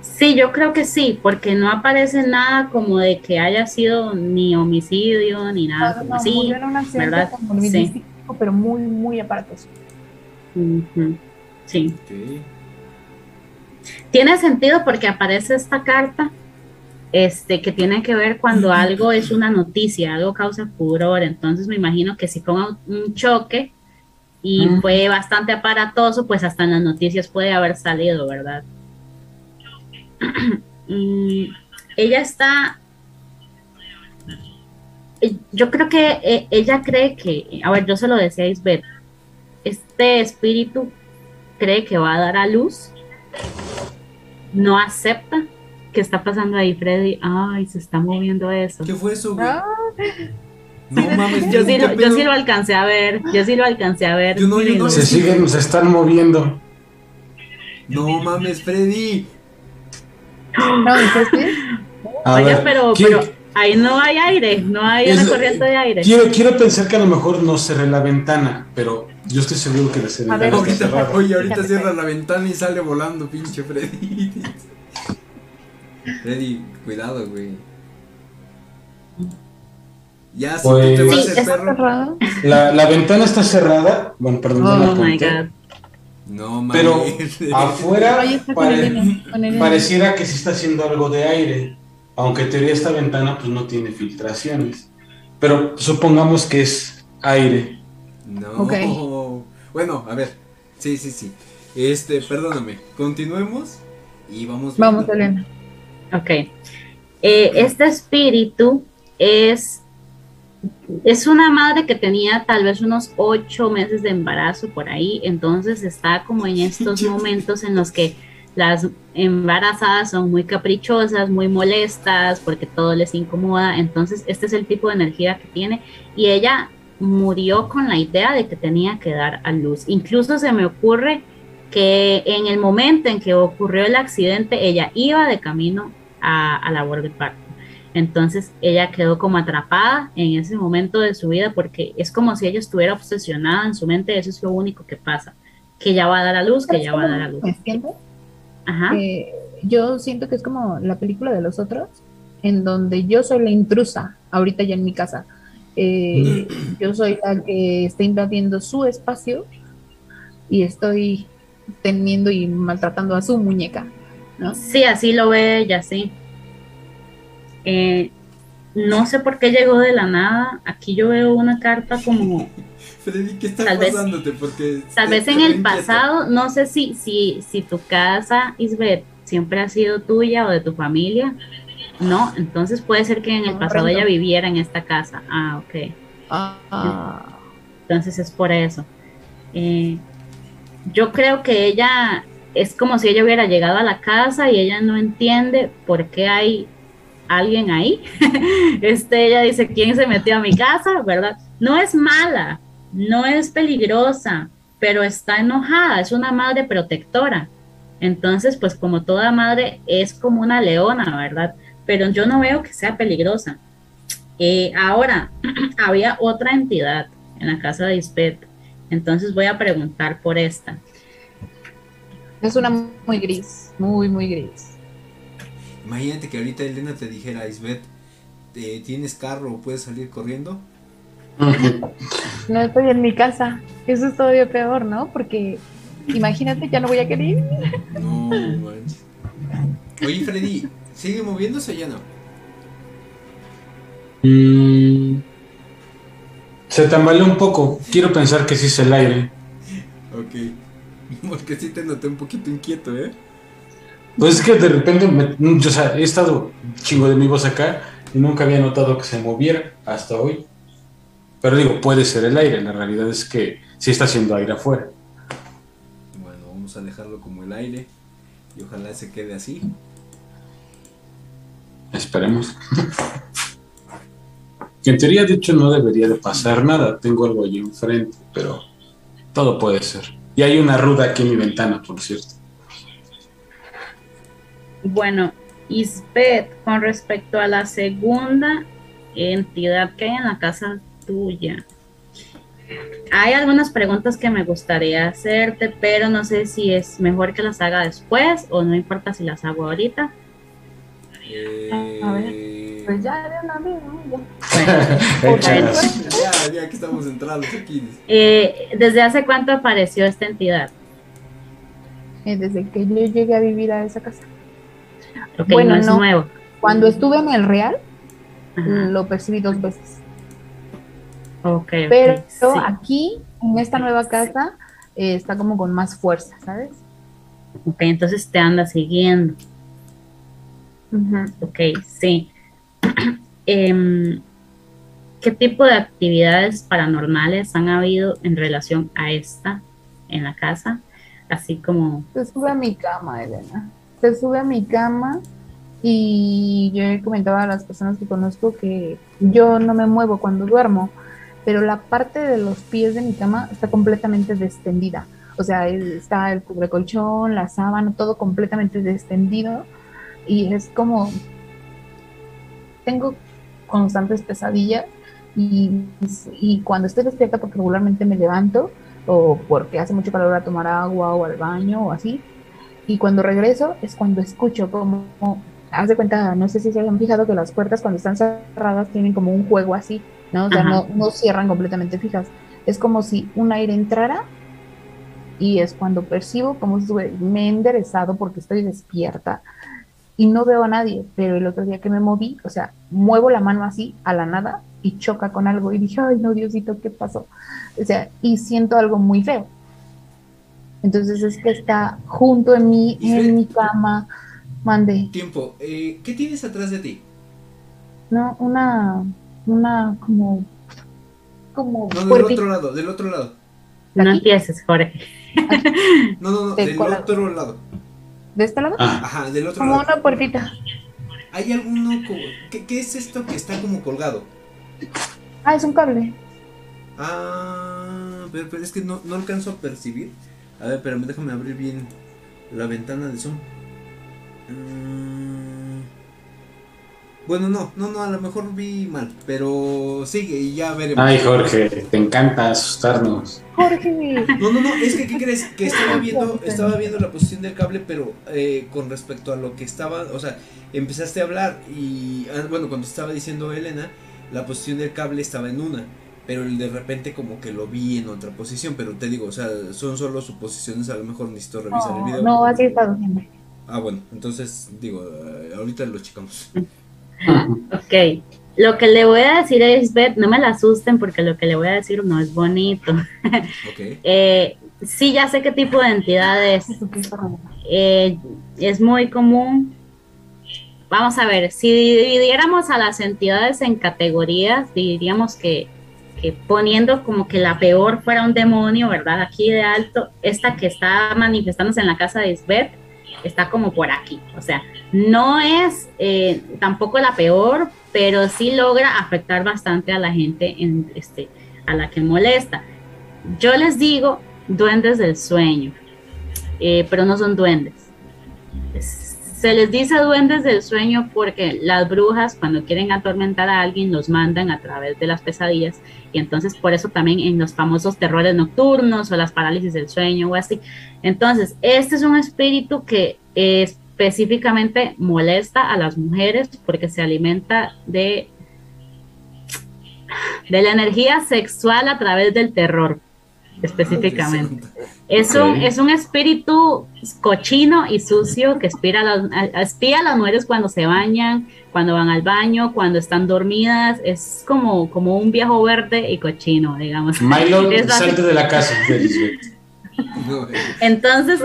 Speaker 3: Sí, yo creo que sí, porque no aparece nada como de que haya sido ni homicidio ni nada
Speaker 5: No,
Speaker 3: como
Speaker 5: no,
Speaker 3: así.
Speaker 5: murió en un accidente
Speaker 3: ¿verdad?
Speaker 5: automovilístico, pero muy, muy aparatoso.
Speaker 3: Sí. Tiene sentido porque aparece esta carta este, que tiene que ver cuando algo es una noticia, algo causa furor. Entonces me imagino que si fue un, choque y
Speaker 5: Ujú.
Speaker 3: fue bastante aparatoso, pues hasta en las noticias puede haber salido, ¿verdad? Mm, ella está... eh, Yo creo que eh, ella cree que, a ver, yo se lo decía a Isbeth, este espíritu cree que va a dar a luz, no acepta. ¿Qué está pasando ahí, Freddy? Ay, se está moviendo eso.
Speaker 2: ¿Qué fue eso, güey?
Speaker 5: Ah,
Speaker 2: No mames,
Speaker 3: Yo sí,
Speaker 2: ¿qué
Speaker 3: lo, yo sí lo alcancé a ver, yo sí lo alcancé a ver.
Speaker 2: Yo no, yo no.
Speaker 4: Se siguen, se están moviendo.
Speaker 2: No mames, Freddy.
Speaker 5: no,
Speaker 3: Oye, pero, pero ahí no hay aire, no hay una
Speaker 4: Es-
Speaker 3: corriente de aire.
Speaker 4: Quiero, quiero pensar que a lo mejor no cerré la ventana, pero yo estoy seguro que la
Speaker 5: A ver,
Speaker 4: ventana está
Speaker 2: Ahorita,
Speaker 4: cerrada.
Speaker 2: oye, ahorita cierra la ventana y sale volando, pinche Freddy. Freddy, cuidado, güey. Ya, si
Speaker 4: Pues-
Speaker 2: tú te vas
Speaker 3: Sí,
Speaker 2: el
Speaker 5: ¿está
Speaker 2: perro.
Speaker 5: cerrado?
Speaker 4: La, la ventana está cerrada. Bueno, perdón, no la
Speaker 3: Oh my god.
Speaker 2: No mames.
Speaker 4: Pero afuera pare- pareciera que se está haciendo algo de aire. Aunque en teoría esta ventana pues no tiene filtraciones. Pero supongamos que es aire.
Speaker 2: No.
Speaker 5: Ok.
Speaker 2: Bueno, a ver. Sí, sí, sí. Este, perdóname. Continuemos y vamos.
Speaker 5: Vamos,
Speaker 2: viendo.
Speaker 5: Elena.
Speaker 3: Ok. Eh, este espíritu es, es una madre que tenía tal vez unos ocho meses de embarazo por ahí, entonces está como en estos momentos en los que las embarazadas son muy caprichosas, muy molestas, porque todo les incomoda, entonces este es el tipo de energía que tiene y ella murió con la idea de que tenía que dar a luz. Incluso se me ocurre que en el momento en que ocurrió el accidente, ella iba de camino a, a la labor de parto. Entonces ella quedó como atrapada en ese momento de su vida porque es como si ella estuviera obsesionada en su mente, eso es lo único que pasa, que ya va a dar a luz, que ya va a dar a luz. Ajá.
Speaker 5: Eh, yo siento que es como la película de los otros, en donde yo soy la intrusa, ahorita ya en mi casa. Eh, yo soy la que está invadiendo su espacio y estoy teniendo y maltratando a su muñeca, ¿no?
Speaker 3: Sí, así lo ve ella, sí. Eh, no sé por qué llegó de la nada. Aquí yo veo una carta como
Speaker 2: Freddy, ¿qué está
Speaker 3: Tal vez-
Speaker 2: pasándote? Porque
Speaker 3: Tal vez en el
Speaker 2: inquieta.
Speaker 3: pasado, no sé si, si, si tu casa, Isbeth, siempre ha sido tuya o de tu familia. No, entonces puede ser que en el pasado ella viviera en esta casa. Ah, ok.
Speaker 5: Ah,
Speaker 3: Entonces es por eso. Eh, yo creo que ella es como si ella hubiera llegado a la casa y ella no entiende por qué hay alguien ahí. este, ella dice, ¿quién se metió a mi casa? ¿Verdad? No es mala, no es peligrosa, pero está enojada, es una madre protectora. Entonces, pues como toda madre es como una leona, ¿verdad? Pero yo no veo que sea peligrosa. Eh, ahora, había otra entidad en la casa de Ispet, entonces voy a preguntar por esta.
Speaker 5: Es una muy gris, muy, muy gris.
Speaker 2: Imagínate que ahorita Elena te dijera, Isbeth, eh, ¿tienes carro o puedes salir corriendo?
Speaker 5: No estoy en mi casa. Eso es todavía peor, ¿no? Porque imagínate, ya no voy a querer ir.
Speaker 2: No, manches. Oye, Freddy, ¿sigue moviéndose o ya no?
Speaker 4: Mm, se tambaleó un poco. Quiero pensar que sí es el aire.
Speaker 2: Ok. Porque sí te noté un poquito inquieto, ¿eh?
Speaker 4: Pues es que de repente, me- o sea, he estado chingo de mi voz acá y nunca había notado que se moviera hasta hoy. Pero digo, puede ser el aire. La realidad es que sí está haciendo aire afuera.
Speaker 2: Bueno, vamos a dejarlo como el aire y ojalá se quede así.
Speaker 4: Esperemos. Que en teoría, de hecho, no debería de pasar nada. Tengo algo allí enfrente, pero todo puede ser. Y hay una ruda aquí en mi ventana, por cierto.
Speaker 3: Bueno, Isbeth, con respecto a la segunda entidad que hay en la casa tuya, hay algunas preguntas que me gustaría hacerte, pero no sé si es mejor que las haga después o no importa si las hago ahorita.
Speaker 2: Eh,
Speaker 5: A ver, Pues ya de una vez, ¿no? Ya.
Speaker 3: Bueno,
Speaker 4: Échalas.
Speaker 2: Ya, ya que estamos entrados aquí.
Speaker 3: eh, ¿desde hace cuánto apareció esta entidad?
Speaker 5: Eh, Desde que yo llegué a vivir a esa casa.
Speaker 3: Ok,
Speaker 5: Bueno,
Speaker 3: no es
Speaker 5: no.
Speaker 3: nuevo.
Speaker 5: Cuando estuve en el Real,
Speaker 3: Ajá,
Speaker 5: lo percibí dos veces.
Speaker 3: ok, ok,
Speaker 5: Pero
Speaker 3: sí.
Speaker 5: aquí, en esta nueva casa, eh, está como con más fuerza, ¿sabes?
Speaker 3: Ok, entonces te anda siguiendo. Ok, sí. Em, ¿Qué tipo de actividades paranormales han habido en relación a esta en la casa? Así como,
Speaker 5: Se sube a mi cama, Elena. Se sube a mi cama y yo he comentado a las personas que conozco que yo no me muevo cuando duermo, pero la parte de los pies de mi cama está completamente destendida. O sea, está el cubrecolchón, la sábana, todo completamente descendido y es como tengo constantes pesadillas y, y cuando estoy despierta porque regularmente me levanto o porque hace mucho calor a tomar agua o al baño o así y cuando regreso es cuando escucho como haz de cuenta no sé si se han fijado que las puertas cuando están cerradas tienen como un juego así no o sea no, no cierran completamente fijas. Es como si un aire entrara y es cuando percibo como si me he enderezado porque estoy despierta y no veo a nadie, pero el otro día que me moví, o sea, muevo la mano así a la nada y choca con algo y dije, ay no, Diosito, ¿qué pasó? O sea, y siento algo muy feo. Entonces es que está junto en mí, en mi cama, mande,
Speaker 2: Tiempo, eh, ¿qué tienes atrás de ti?
Speaker 5: no, una, una como, como
Speaker 2: No, del otro lado, del otro lado.
Speaker 3: no empieces, Jorge.
Speaker 2: No, no, no,
Speaker 5: ¿De
Speaker 2: del otro lado.
Speaker 5: De este lado,
Speaker 4: Ah,
Speaker 2: Ajá, del otro
Speaker 5: como
Speaker 2: lado.
Speaker 5: una puertita.
Speaker 2: ¿Hay alguno como... ¿Qué, qué es esto que está como colgado?
Speaker 5: Ah, es un cable.
Speaker 2: Ah, pero, pero es que no, no alcanzo a percibir. A ver, pero déjame abrir bien la ventana de Zoom. Mm, bueno, no, no, no, a lo mejor vi mal, pero sigue y ya veremos.
Speaker 4: Ay, Jorge, te encanta asustarnos.
Speaker 5: Jorge.
Speaker 2: No, no, no, es que ¿qué crees? Que estaba viendo, estaba viendo la posición del cable, pero eh, con respecto a lo que estaba, o sea, empezaste a hablar y, ah, bueno, cuando estaba diciendo Elena, la posición del cable estaba en una, pero el de repente como que lo vi en otra posición, pero te digo, o sea, son solo suposiciones, a lo mejor necesito revisar el
Speaker 5: No,
Speaker 2: video.
Speaker 5: no, así siempre.
Speaker 2: Ah, bueno, entonces, digo, eh, ahorita lo checamos.
Speaker 3: Ok. Lo que le voy a decir a Isbeth, no me la asusten porque lo que le voy a decir no es bonito.
Speaker 2: Ok.
Speaker 3: Eh, sí, ya sé qué tipo de entidad es. Eh, es muy común. Vamos a ver, si dividiéramos a las entidades en categorías, diríamos que, que poniendo como que la peor fuera un demonio, ¿verdad? Aquí de alto, esta que está manifestándose en la casa de Isbeth está como por aquí. O sea, no es eh, tampoco la peor, pero sí logra afectar bastante a la gente en, este, a la que molesta. Yo les digo duendes del sueño, eh, pero no son duendes. Se les dice duendes del sueño porque las brujas cuando quieren atormentar a alguien los mandan a través de las pesadillas y entonces por eso también en los famosos terrores nocturnos o las parálisis del sueño o así. Entonces, este es un espíritu que específicamente molesta a las mujeres porque se alimenta de de la energía sexual a través del terror específicamente. Es, un, es un espíritu cochino y sucio que espía a, las, a- espía a las mujeres cuando se bañan, cuando van al baño, cuando están dormidas. Es como, como un viejo verde y cochino, digamos.
Speaker 4: Milo, salte de la casa.
Speaker 2: eh,
Speaker 3: Entonces,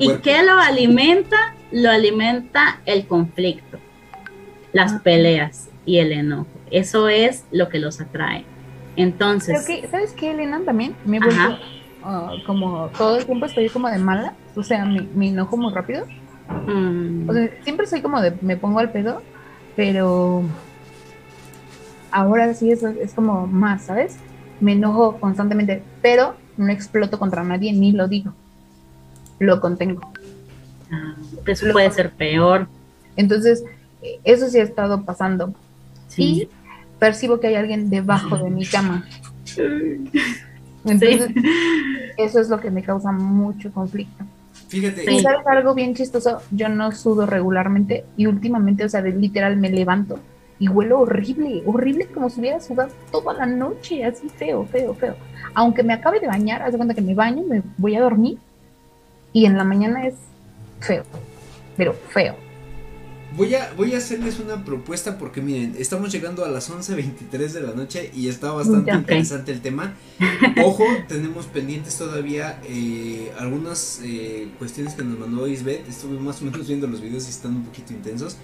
Speaker 3: ¿y qué lo alimenta? Lo alimenta el conflicto, las peleas y el enojo. Eso es lo que los atrae. Entonces,
Speaker 5: Creo que, ¿sabes qué, Elena? También me vuelto ah, como todo el tiempo estoy como de mala, o sea, me, me enojo muy rápido.
Speaker 3: mm,
Speaker 5: O sea, siempre soy como de me pongo al pedo, pero ahora sí eso es como más, ¿sabes? Me enojo constantemente, pero no exploto contra nadie ni lo digo. Lo contengo.
Speaker 3: ah, eso puede ser peor.
Speaker 5: Entonces, eh, eso sí ha estado pasando.
Speaker 3: Sí.
Speaker 5: Percibo que hay alguien debajo de mi cama. Entonces, eso es lo que me causa mucho conflicto.
Speaker 2: Fíjate,
Speaker 5: Y
Speaker 3: Sí.
Speaker 5: sabes algo bien chistoso, yo no sudo regularmente y últimamente, o sea, de literal me levanto y huelo horrible, horrible como si hubiera sudado toda la noche, así feo, feo, feo. Aunque me acabe de bañar, haz de cuenta que me baño, me voy a dormir y en la mañana es feo, pero feo.
Speaker 2: Voy a, voy a hacerles una propuesta porque miren, estamos llegando a las 11.23 de la noche y está bastante interesante el tema. Ojo, tenemos pendientes todavía eh, algunas eh, cuestiones que nos mandó Isbeth. Estuve más o menos viendo los videos y están un poquito intensos.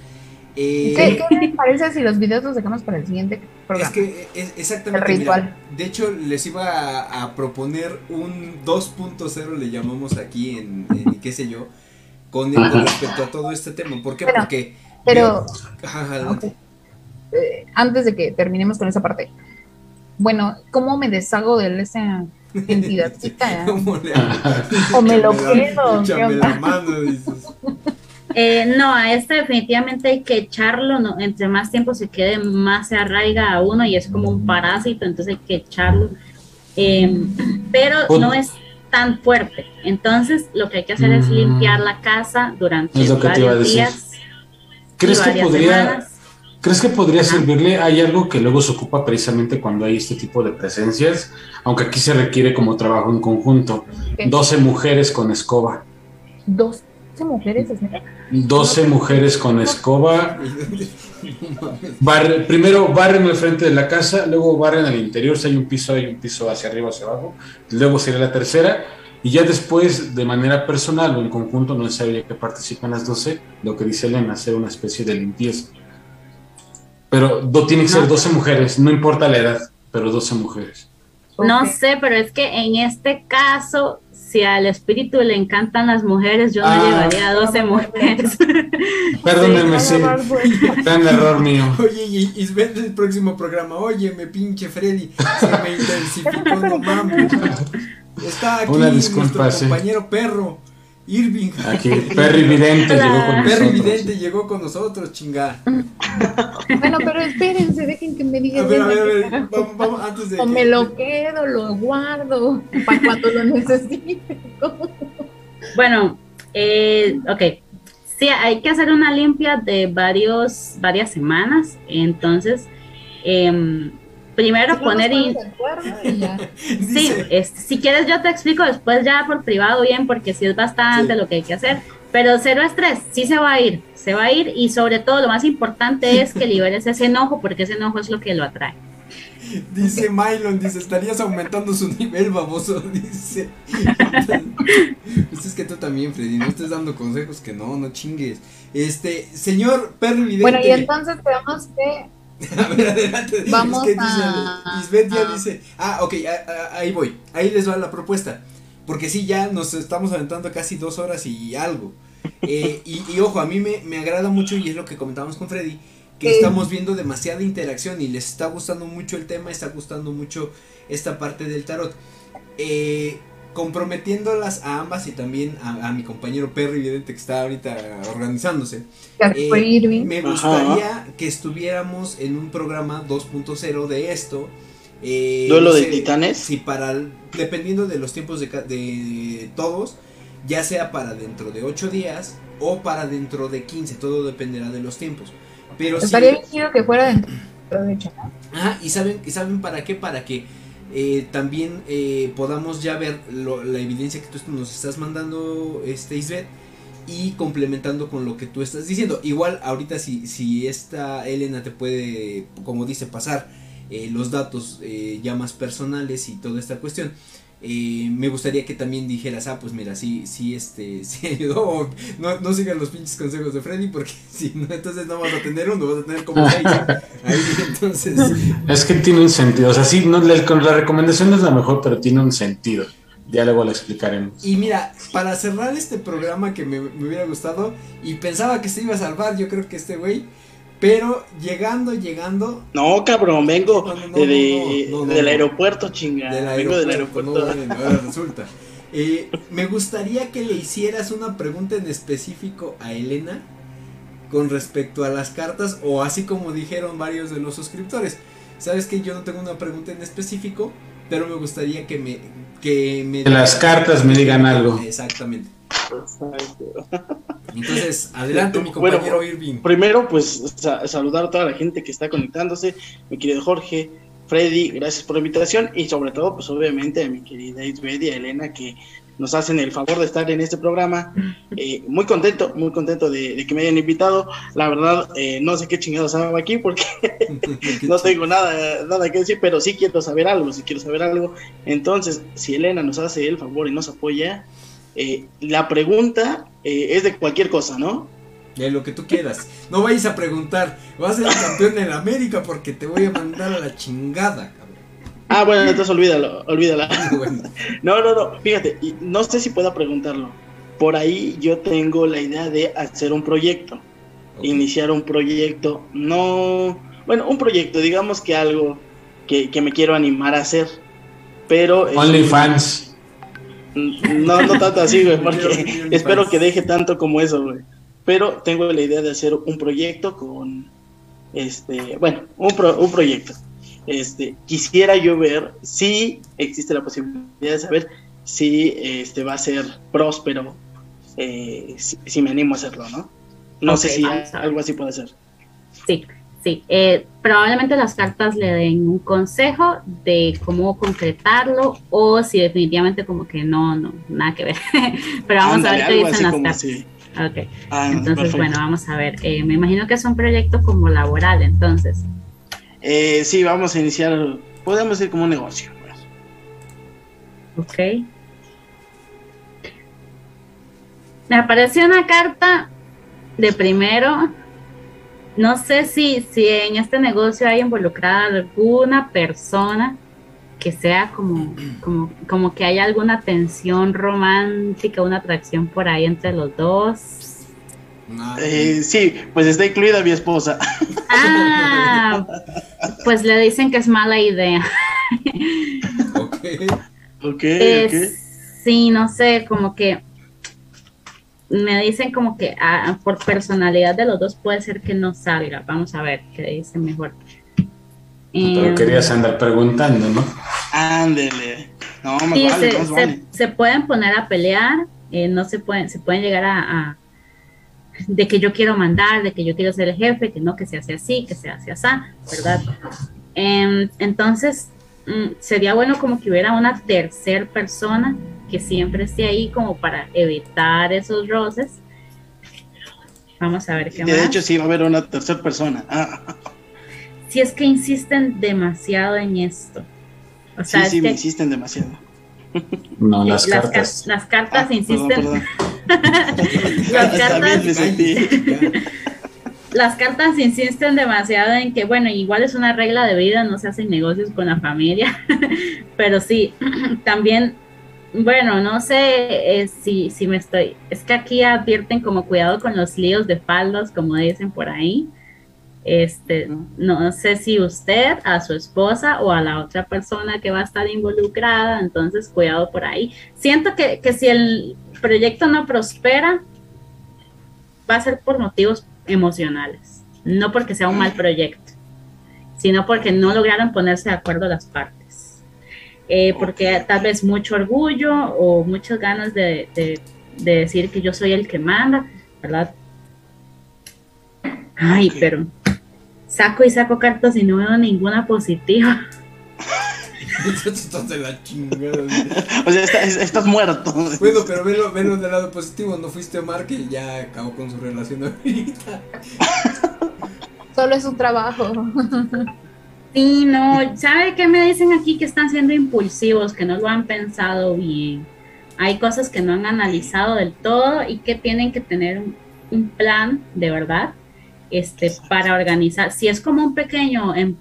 Speaker 2: Eh,
Speaker 5: ¿Qué, qué les parece si los videos los dejamos para el siguiente programa?
Speaker 2: es que es exactamente
Speaker 5: El
Speaker 2: mira,
Speaker 5: ritual.
Speaker 2: de hecho, les iba a, a proponer un 2.0, le llamamos aquí en, en qué sé yo, con, con respecto a todo este tema. ¿Por qué? Porque.
Speaker 5: Pero
Speaker 2: Ajá, adelante.
Speaker 5: Ok. Eh, antes de que terminemos con esa parte, bueno, ¿cómo me deshago de esa
Speaker 2: le
Speaker 5: O me lo quedo.
Speaker 3: Eh, no, a este definitivamente hay que echarlo, no, entre más tiempo se quede, más se arraiga a uno y es como un parásito, entonces hay que echarlo. Eh, pero
Speaker 4: Pues-
Speaker 3: no es tan fuerte. Entonces lo que hay que hacer es
Speaker 4: Mm.
Speaker 3: limpiar la casa durante
Speaker 4: Es lo que te iba a
Speaker 3: varios
Speaker 4: decir.
Speaker 3: días.
Speaker 4: ¿Crees que podría,
Speaker 3: semanas.
Speaker 4: ¿Crees que podría servirle? Hay algo que luego se ocupa precisamente cuando hay este tipo de presencias, aunque aquí se requiere como trabajo en conjunto.
Speaker 5: ¿Qué?
Speaker 4: 12 mujeres con escoba.
Speaker 5: 12 mujeres, es neta.
Speaker 4: 12 mujeres con escoba. Barre- primero barren el frente de la casa, luego barren al interior, si hay un piso, hay un piso hacia arriba, hacia abajo. Luego sería la tercera. Y ya después, de manera personal o en conjunto, no necesario que participen las 12, lo que dice Elena, hacer una especie de limpieza. Pero do, tiene que ser
Speaker 3: No.
Speaker 4: 12 mujeres, no importa la edad, pero 12 mujeres.
Speaker 3: No sé, pero es que en este caso, si al espíritu le encantan las mujeres, yo no
Speaker 4: Ah.
Speaker 3: llevaría a 12 mujeres.
Speaker 4: Perdónenme,
Speaker 3: Sí,
Speaker 4: sí, gran error mío.
Speaker 2: Oye, y Isbeth del próximo programa, oye, me pinche Freddy, se me intensificó, no mames. Está aquí
Speaker 4: Una disculpa,
Speaker 2: nuestro
Speaker 4: sí.
Speaker 2: compañero perro. Irving.
Speaker 4: Aquí, Perry Vidente llegó con
Speaker 2: Perry
Speaker 4: nosotros.
Speaker 2: Vidente llegó con nosotros, chinga.
Speaker 5: Bueno, pero espérense, dejen que me
Speaker 2: A
Speaker 5: digan.
Speaker 2: ver, a ver, a ver. Vamos, vamos, antes de.
Speaker 5: O
Speaker 2: que-
Speaker 5: me lo quedo, lo guardo para cuando lo necesite.
Speaker 3: Bueno, eh, ok. Sí, hay que hacer una limpia de varios, varias semanas. Entonces, em, primero poner
Speaker 5: ya.
Speaker 3: Sí, si quieres yo te explico después ya por privado bien, porque sí es bastante
Speaker 2: Sí.
Speaker 3: lo que hay que hacer, pero cero estrés, sí se va a ir, se va a ir y sobre todo lo más importante es que liberes ese enojo, porque ese enojo es lo que lo atrae.
Speaker 2: dice Mylon, dice, estarías aumentando su nivel, baboso, dice. Pues es que tú también, Freddy, no estés dando consejos que no, no chingues. Este, señor Perry Vidente.
Speaker 5: Bueno, y entonces tenemos que.
Speaker 2: A ver, adelante.
Speaker 5: Vamos
Speaker 2: es que dice,
Speaker 5: a-
Speaker 2: Isbeth ya
Speaker 5: a-
Speaker 2: dice, ah, ok, a- a- ahí voy, ahí les va la propuesta. Porque sí, ya nos estamos aventando casi dos horas y algo. Eh, y, y ojo, a mí me, me agrada mucho y es lo que comentábamos con Freddy, que estamos viendo demasiada interacción y les está gustando mucho el tema, está gustando mucho esta parte del tarot. Eh, comprometiéndolas a ambas y también a, a mi compañero Perry, evidente que está ahorita organizándose. Eh. Me
Speaker 6: Ajá.
Speaker 2: gustaría que estuviéramos en un programa 2.0 de esto. eh,
Speaker 6: ¿Duelo
Speaker 2: no
Speaker 6: de
Speaker 2: sé
Speaker 6: titanes?
Speaker 2: Si para, el- dependiendo de los tiempos de, ca- de todos, ya sea para dentro de 8 días o para dentro de 15, todo dependerá de los tiempos. Pero sí,
Speaker 5: Estaría bien chido que fuera dentro de hecho, ¿no?
Speaker 2: Ajá, y saben, y saben para qué, para que eh, también eh, podamos ya ver la evidencia que tú nos estás mandando, este Isbeth, y complementando con lo que tú estás diciendo. Igual ahorita si, si esta Elena te puede, como dice, pasar eh, los datos eh, ya más personales y toda esta cuestión. Eh, me gustaría que también dijeras, ah, pues mira, sí, sí, este, sí ayudó, no, no sigan los pinches consejos de Freddy, porque si no, entonces no vas a tener uno, vas a tener como seis. Ahí, entonces,
Speaker 4: Es que tiene un sentido. O sea, sí, no, la, la recomendación no es la mejor, pero tiene un sentido. Ya luego lo explicaremos.
Speaker 2: Y mira, para cerrar este programa que me, me hubiera gustado y pensaba que se iba a salvar, yo creo que este güey, pero llegando, llegando
Speaker 6: No, cabrón, vengo
Speaker 2: No, no, no,
Speaker 6: de, de-
Speaker 2: no, no, no,
Speaker 6: del
Speaker 2: no.
Speaker 6: aeropuerto, chinga.
Speaker 2: del
Speaker 6: vengo del
Speaker 2: aeropuerto,
Speaker 6: aeropuerto.
Speaker 2: no, bueno, ahora resulta. Eh, me gustaría que le hicieras una pregunta en específico a Elena con respecto a las cartas o así como dijeron varios de los suscriptores. Sabes que yo no tengo una pregunta en específico, pero me gustaría que me que me
Speaker 4: las cartas me digan algo.
Speaker 2: Exactamente.
Speaker 6: Exacto.
Speaker 2: Entonces, adelante mi
Speaker 6: Bueno,
Speaker 2: compañero Irving.
Speaker 6: Primero, pues sa- saludar a toda la gente que está conectándose, mi querido Jorge, Freddy, gracias por la invitación y sobre todo, pues obviamente a mi querida Isbeth y a Elena que nos hacen el favor de estar en este programa. Eh, muy contento, muy contento de, de que me hayan invitado. La verdad, eh, no sé qué chingados hago aquí porque no tengo nada, nada que decir, pero sí quiero saber algo, sí quiero saber algo. Entonces, si Elena nos hace el favor y nos apoya, eh, la pregunta eh, es de cualquier cosa, ¿no?
Speaker 2: De lo que tú quieras. No vayas a preguntar, vas a ser campeón en América porque te voy a mandar a la chingada, cabrón.
Speaker 6: Ah, bueno, entonces olvídalo, olvídala.
Speaker 2: Bueno,
Speaker 6: No, no, no, fíjate, no sé si pueda preguntarlo. Por ahí yo tengo la idea de hacer un proyecto, iniciar un proyecto, no, bueno, un proyecto, digamos que algo que, que me quiero animar a hacer, pero...
Speaker 4: OnlyFans.
Speaker 6: No, no tanto así, güey, porque espero que deje tanto como eso, güey. Pero tengo la idea de hacer un proyecto con, este, bueno, un, pro- un proyecto. Este, quisiera yo ver si existe la posibilidad de saber si este va a ser próspero, eh, si, si me animo a hacerlo, ¿no? No sé si algo así puede ser.
Speaker 3: Sí, sí. eh, probablemente las cartas le den un consejo de cómo concretarlo o si definitivamente como que no, no, nada que ver. Pero vamos a ver qué dicen las cartas.
Speaker 6: si-
Speaker 3: Ok,
Speaker 6: Ah,
Speaker 3: entonces
Speaker 6: perfecto.
Speaker 3: bueno, vamos a ver. Eh, me imagino que es un proyecto como laboral, entonces.
Speaker 6: Eh, sí, vamos a iniciar, podemos decir como un negocio.
Speaker 3: Ok. Me apareció una carta de primero. No sé si, si en este negocio hay involucrada alguna persona que sea como, como, como que haya alguna tensión romántica, una atracción por ahí entre los dos.
Speaker 6: Eh, sí, pues está incluida mi esposa.
Speaker 3: Ah, pues le dicen que es mala idea.
Speaker 2: ok.
Speaker 6: Ok,
Speaker 3: Es-
Speaker 6: ok.
Speaker 3: Sí, no sé, como que me dicen como que ah, por personalidad de los dos puede ser que no salga. Vamos a ver qué dice mejor.
Speaker 4: Pero
Speaker 3: Em,
Speaker 4: querías andar preguntando, ¿no?
Speaker 6: Ándele. No, más
Speaker 3: Sí,
Speaker 6: vale,
Speaker 3: se,
Speaker 6: más
Speaker 3: se-
Speaker 6: vale.
Speaker 3: se pueden poner a pelear, eh, no se pueden, se pueden llegar a, a- de que yo quiero mandar, de que yo quiero ser el jefe, que no, que se hace así, que se hace así, ¿verdad? Em, entonces, mm, sería bueno como que hubiera una tercer persona que siempre esté ahí como para evitar esos roces. Vamos a ver qué
Speaker 6: De
Speaker 3: más.
Speaker 6: hecho, sí va a haber una tercera persona. Ah,
Speaker 3: si es que insisten demasiado en esto. O
Speaker 6: sí,
Speaker 3: sea,
Speaker 6: sí,
Speaker 3: es
Speaker 6: me
Speaker 3: que
Speaker 6: insisten demasiado.
Speaker 4: No, las
Speaker 3: car-
Speaker 4: cartas.
Speaker 3: las cartas
Speaker 6: Ah,
Speaker 3: insisten
Speaker 6: perdón.
Speaker 3: Las cartas- las cartas insisten demasiado en que, bueno, igual es una regla de vida, no se hacen negocios con la familia, pero sí, también, bueno, no sé eh, si, si me estoy, es que aquí advierten como cuidado con los líos de faldos, como dicen por ahí. Este, no sé si usted, a su esposa o a la otra persona que va a estar involucrada, entonces cuidado por ahí. Siento que, que si el proyecto no prospera, va a ser por motivos emocionales, no porque sea un mal proyecto, sino porque no lograron ponerse de acuerdo las partes. Eh, porque tal vez mucho orgullo o muchas ganas de, de- de decir que yo soy el que manda, ¿verdad? Ay, pero saco y saco cartas y no veo ninguna positiva.
Speaker 2: Estás de la chingada.
Speaker 6: O sea, está- es- estás muerto.
Speaker 2: Bueno, pero velo, velo del lado positivo. No fuiste Omar que ya acabó con su relación ahorita.
Speaker 5: Solo es un trabajo.
Speaker 3: Sí, no, ¿sabe qué me dicen aquí? Que están siendo impulsivos, que no lo han pensado bien. Hay cosas que no han analizado del todo y que tienen que tener un, plan de verdad este, para organizar. Si es como un pequeño, em-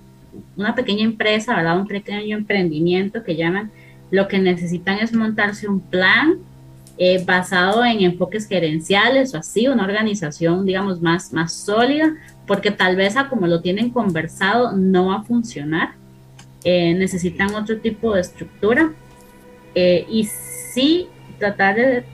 Speaker 3: una pequeña empresa, ¿verdad? Un pequeño emprendimiento que llaman, lo que necesitan es montarse un plan eh, basado en enfoques gerenciales o así, una organización, digamos, más, más sólida, porque tal vez a como lo tienen conversado no va a funcionar. Eh, necesitan otro tipo de estructura eh, y sí tratar de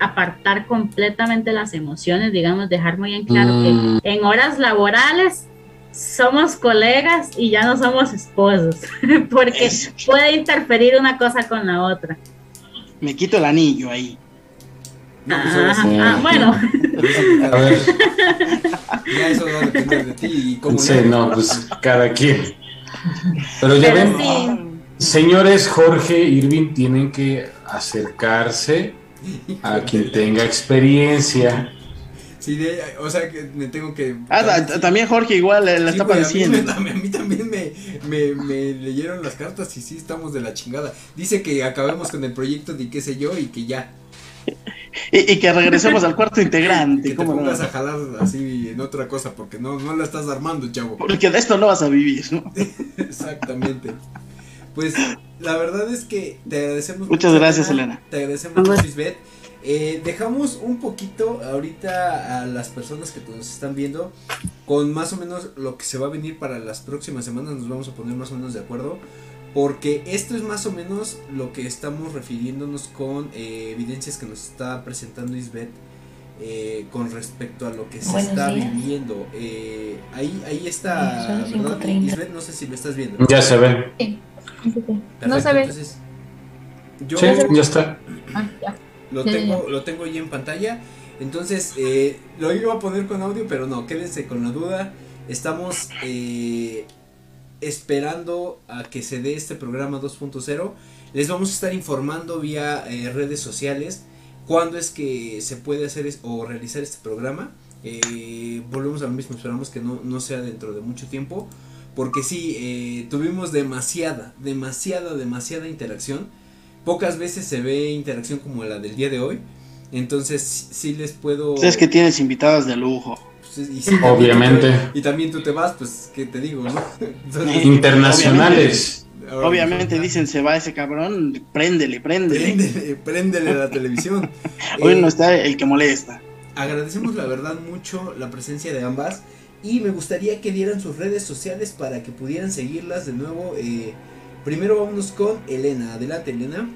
Speaker 3: apartar completamente las emociones, digamos, dejar muy en claro
Speaker 4: Mm.
Speaker 3: que en horas laborales somos colegas y ya no somos esposos, porque puede interferir una cosa con la otra.
Speaker 6: Me quito el anillo ahí.
Speaker 2: No, pues
Speaker 3: Ah,
Speaker 2: sí.
Speaker 3: ah, bueno,
Speaker 4: A ver,
Speaker 2: Ya eso va a depender de ti y cómo
Speaker 4: sí, no, pues cada quien. Pero ya
Speaker 3: Pero
Speaker 4: ven,
Speaker 3: sí.
Speaker 4: señores Jorge Irving tienen que acercarse a quien tenga experiencia.
Speaker 2: Sí, de- o sea que me tengo que.
Speaker 6: Ah, ta- también Jorge igual le la
Speaker 2: Sí,
Speaker 6: está
Speaker 2: güey, a mí
Speaker 6: padeciendo.
Speaker 2: me- A a mí también me, me, me leyeron las cartas y sí estamos de la chingada. Dice que acabemos con el proyecto de qué sé yo y que ya.
Speaker 6: Y, y que regresemos al cuarto
Speaker 2: Que
Speaker 6: integrante.
Speaker 2: te
Speaker 6: ¿cómo no?
Speaker 2: pongas a jalar así en otra cosa porque no, no la estás armando, chavo.
Speaker 6: Porque de esto no vas a vivir. ¿no?
Speaker 2: Exactamente. Pues la verdad es que te agradecemos
Speaker 6: Muchas gracias, Elena.
Speaker 2: Te agradecemos mucho, Isbeth. Eh, dejamos un poquito ahorita a las personas que nos están viendo con más o menos lo que se va a venir para las próximas semanas. Nos vamos a poner más o menos de acuerdo. Porque esto es más o menos lo que estamos refiriéndonos con eh, evidencias que nos está presentando Isbeth eh, con respecto a lo que se
Speaker 7: Buenos
Speaker 2: está
Speaker 7: días.
Speaker 2: viviendo. Eh, ahí, ahí está, ¿verdad?
Speaker 7: 5:30.
Speaker 2: Isbeth, no sé si lo estás viendo.
Speaker 4: Ya se ven.
Speaker 5: No se ve.
Speaker 2: entonces, yo
Speaker 4: Sí, ya está.
Speaker 5: Ah, ya.
Speaker 2: lo
Speaker 5: Ya, ya,
Speaker 2: tengo, lo tengo ahí en pantalla. Entonces, eh, lo iba a poner con audio, pero no, quédense con la duda. Estamos eh, esperando a que se dé este programa 2.0. Les vamos a estar informando vía eh, redes sociales cuándo es que se puede hacer es- o realizar este programa. Eh, volvemos a lo mismo, esperamos que no, no sea dentro de mucho tiempo. Porque sí, eh, tuvimos demasiada, demasiada, demasiada interacción. Pocas veces se ve interacción como la del día de hoy. Entonces sí, les puedo...
Speaker 6: Ustedes que tienes invitadas de lujo.
Speaker 2: Y
Speaker 4: Obviamente.
Speaker 2: tú te- y también tú te vas, pues, ¿qué te digo, no? Entonces,
Speaker 4: Internacionales.
Speaker 6: Obviamente dicen, se va ese cabrón, préndele, préndele.
Speaker 2: Préndele, préndele la televisión.
Speaker 6: Hoy
Speaker 2: Eh,
Speaker 6: no está el que molesta.
Speaker 2: Agradecemos la verdad mucho la presencia de ambas y me gustaría que dieran sus redes sociales para que pudieran seguirlas de nuevo. eh, primero vámonos con Elena. Adelante, Elena.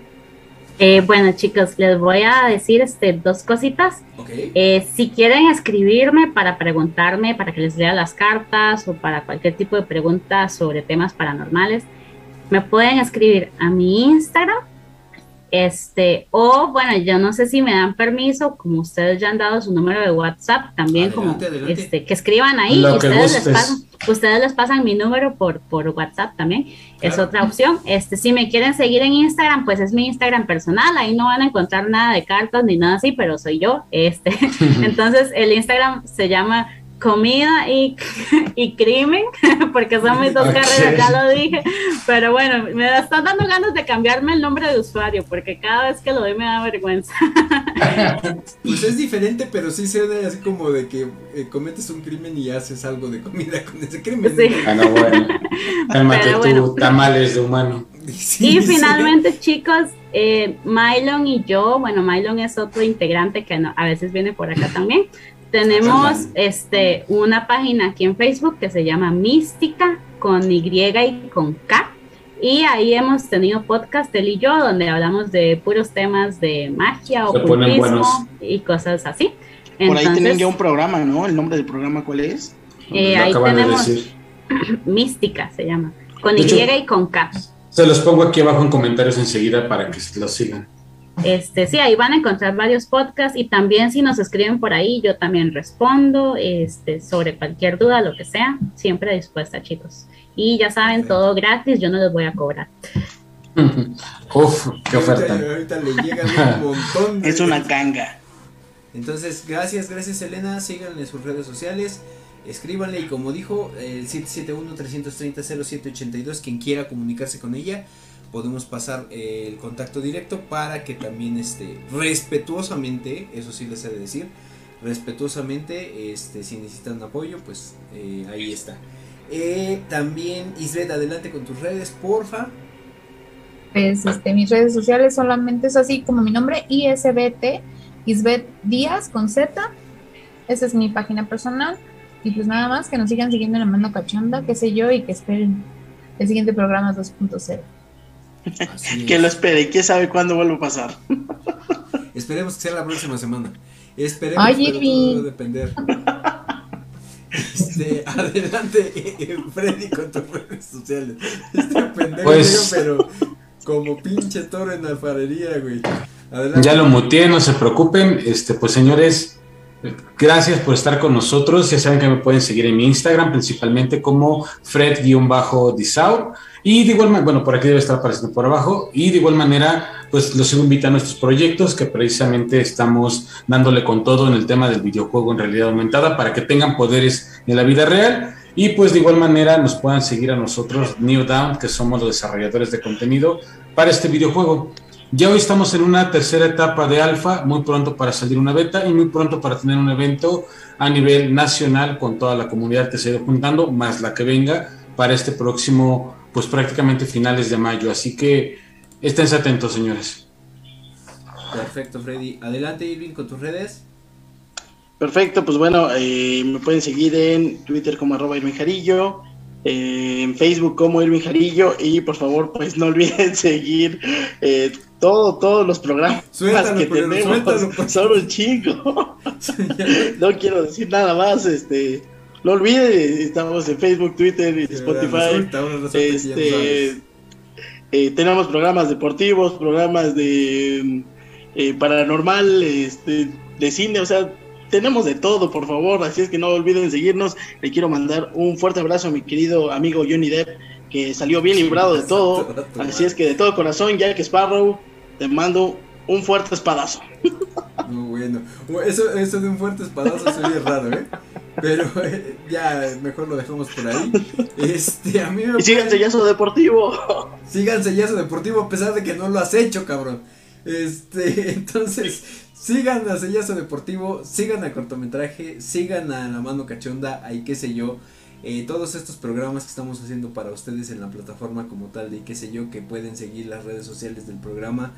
Speaker 3: Eh, bueno, chicos, les voy a decir este, dos cositas. Eh, si quieren escribirme para preguntarme, para que les lea las cartas o para cualquier tipo de pregunta sobre temas paranormales, me pueden escribir a mi Instagram. Este, o bueno, yo no sé si me dan permiso, como ustedes ya han dado su número de WhatsApp, también
Speaker 2: Adelante,
Speaker 3: como
Speaker 2: adelante.
Speaker 3: este, que escriban ahí y
Speaker 4: que
Speaker 3: ustedes les, pasan, ustedes les pasan mi número por, por WhatsApp también, es otra opción. Este, si me quieren seguir en Instagram, pues es mi Instagram personal, ahí no van a encontrar nada de cartas ni nada así, pero soy yo. Este, entonces el Instagram se llama comida y, y crimen, porque son mis dos
Speaker 4: Ok.
Speaker 3: carreras, ya lo dije. Pero bueno, me están dando ganas de cambiarme el nombre de usuario, porque cada vez que lo doy me da vergüenza.
Speaker 2: Pues es diferente, pero sí se ve así como de que eh, cometes un crimen y haces algo de comida con ese crimen.
Speaker 3: Sí.
Speaker 4: Ah, no, bueno. Cálmate
Speaker 3: Pero
Speaker 4: tú,
Speaker 3: bueno.
Speaker 4: tamales de humano.
Speaker 2: Sí,
Speaker 3: Y
Speaker 2: sí.
Speaker 3: finalmente, chicos, eh, Mylon y yo, bueno, Mylon es otro integrante que no- a veces viene por acá también. Tenemos este, una página aquí en Facebook que se llama Mística con Y y con K. Y ahí hemos tenido podcast él y yo donde hablamos de puros temas de magia, ocultismo y cosas así.
Speaker 6: Por ahí tienen
Speaker 3: Entonces,
Speaker 6: ya un programa, ¿no? ¿El nombre del programa cuál es?
Speaker 3: eh, ahí
Speaker 4: acaban de
Speaker 3: tenemos
Speaker 4: decir.
Speaker 3: Mística, se llama, con
Speaker 4: De
Speaker 3: Y
Speaker 4: hecho-
Speaker 3: y con K.
Speaker 4: Se los pongo aquí abajo en comentarios enseguida para que los sigan.
Speaker 3: Este, sí, ahí van a encontrar varios podcasts y también si nos escriben por ahí, yo también respondo este, sobre cualquier duda, lo que sea, siempre dispuesta, chicos. Y ya saben, todo gratis, yo no les voy a cobrar.
Speaker 4: Uf, qué oferta.
Speaker 2: Ahorita, ahorita le llegan un montón. de-
Speaker 6: Es una canga.
Speaker 2: Entonces, gracias, gracias Elena. Síganle en sus redes sociales. Escríbanle y como dijo, el 771-330-0782, quien quiera comunicarse con ella, podemos pasar eh, el contacto directo para que también, este, respetuosamente, eso sí les he de decir, respetuosamente, este, si necesitan apoyo, pues eh, ahí está. Eh, también, Isbeth, adelante con tus redes, porfa.
Speaker 5: Pues este, mis redes sociales solamente es así como mi nombre, ISBT, Isbet Díaz con Z. Esa es mi página personal. Y pues nada más, que nos sigan siguiendo en la mano cachonda, qué sé yo, y que esperen el siguiente programa 2.0.
Speaker 2: Así
Speaker 6: Que
Speaker 2: es.
Speaker 6: lo espere, quién sabe cuándo vuelve a pasar.
Speaker 2: Esperemos que sea la próxima semana. Esperemos,
Speaker 5: Ay,
Speaker 2: pero todo va a depender. Este, adelante, eh, Freddy, con tus redes sociales. Este pendejo,
Speaker 4: Pues-
Speaker 2: pero como pinche toro en alfarería, güey. Adelante.
Speaker 4: Ya lo muteé, no se preocupen. Este, pues señores, gracias por estar con nosotros. Ya saben que me pueden seguir en mi Instagram, principalmente como Fred-Disau. Y de igual manera, bueno, por aquí debe estar apareciendo por abajo. Y de igual manera, pues los sigo invitando a estos proyectos que precisamente estamos dándole con todo en el tema del videojuego en realidad aumentada para que tengan poderes en la vida real. Y pues de igual manera nos puedan seguir a nosotros, New Down, que somos los desarrolladores de contenido para este videojuego. Ya hoy estamos en una tercera etapa de alfa, muy pronto para salir una beta y muy pronto para tener un evento a nivel nacional con toda la comunidad que se ha ido juntando, más la que venga para este próximo, pues prácticamente finales de mayo. Así que esténse atentos, señores.
Speaker 2: Perfecto, Freddy. Adelante, Irving, con tus redes.
Speaker 6: Perfecto, pues bueno, eh, me pueden seguir en Twitter como arroba Irving Jarillo, eh, en Facebook como Irving Jarillo y por favor pues no olviden seguir eh, todo, todos los programas
Speaker 2: Suéltalo,
Speaker 6: que tenemos,
Speaker 2: suéltalo, por
Speaker 6: son un chingo. no quiero decir nada más, este, no olviden, estamos en Facebook, Twitter y Spotify.
Speaker 2: Resulta, resulta
Speaker 6: Este, eh, tenemos programas deportivos, programas de eh, paranormal, este, de cine, o sea, tenemos de todo, por favor, así es que no olviden seguirnos. Le quiero mandar un fuerte abrazo a mi querido amigo Johnny Depp, que salió bien librado de todo. Así es que de todo corazón, Jack Sparrow, te mando un fuerte espadazo.
Speaker 2: Muy bueno. Eso, eso de un fuerte espadazo se oye raro, ¿eh? Pero eh, ya mejor lo dejamos por ahí. Este, a mí me
Speaker 6: Y síganse ya su deportivo.
Speaker 2: Síganse Yazo Deportivo a pesar de que no lo has hecho, cabrón. Este, entonces, sigan a Sellazo Deportivo, sigan a cortometraje, sigan a La Mano Cachonda, ahí qué sé yo. eh, todos estos programas que estamos haciendo para ustedes en la plataforma como tal de qué sé yo, que pueden seguir las redes sociales del programa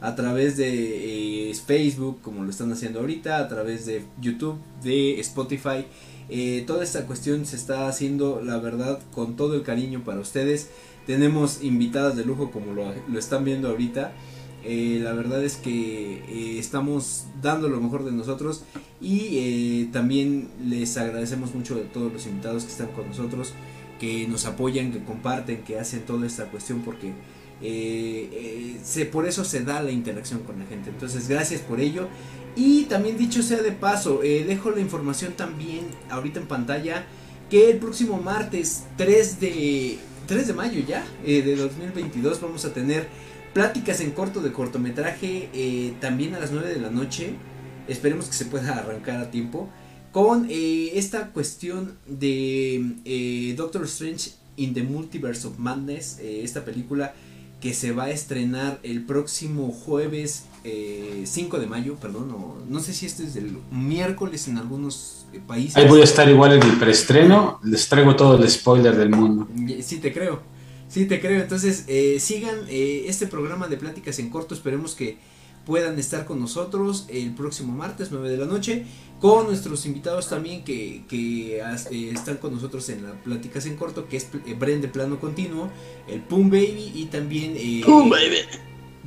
Speaker 2: a través de eh, Facebook, como lo están haciendo ahorita, a través de YouTube, de Spotify. Eh, toda esta cuestión se está haciendo, la verdad, con todo el cariño para ustedes. Tenemos invitadas de lujo como lo, están viendo ahorita. Eh, la verdad es que eh, estamos dando lo mejor de nosotros y también les agradecemos mucho a todos los invitados que están con nosotros, que nos apoyan, que comparten, que hacen toda esta cuestión porque se, por eso se da la interacción con la gente. Entonces, gracias por ello. Y también dicho sea de paso, eh, dejo la información también ahorita en pantalla que el próximo martes 3 de, 3 de mayo ya eh, de 2022 vamos a tener pláticas en corto de cortometraje eh, también a las 9 de la noche. Esperemos que se pueda arrancar a tiempo. Con eh, esta cuestión de Doctor Strange in the Multiverse of Madness, esta película que se va a estrenar el próximo jueves eh, 5 de mayo, perdón, o, no sé si este es el miércoles en algunos eh, países.
Speaker 4: Ahí voy a estar igual en el preestreno. Les traigo todo el spoiler del mundo.
Speaker 2: Sí, te creo. Sí, te creo. Entonces, eh, sigan eh, este programa de pláticas en corto. Esperemos que puedan estar con nosotros el próximo martes, 9 de la noche. Con nuestros invitados también que, que as- eh, están con nosotros en las pláticas en corto, que es eh, Bren de Plano Continuo, el Pum Baby y también eh,
Speaker 6: ¡Pum, baby!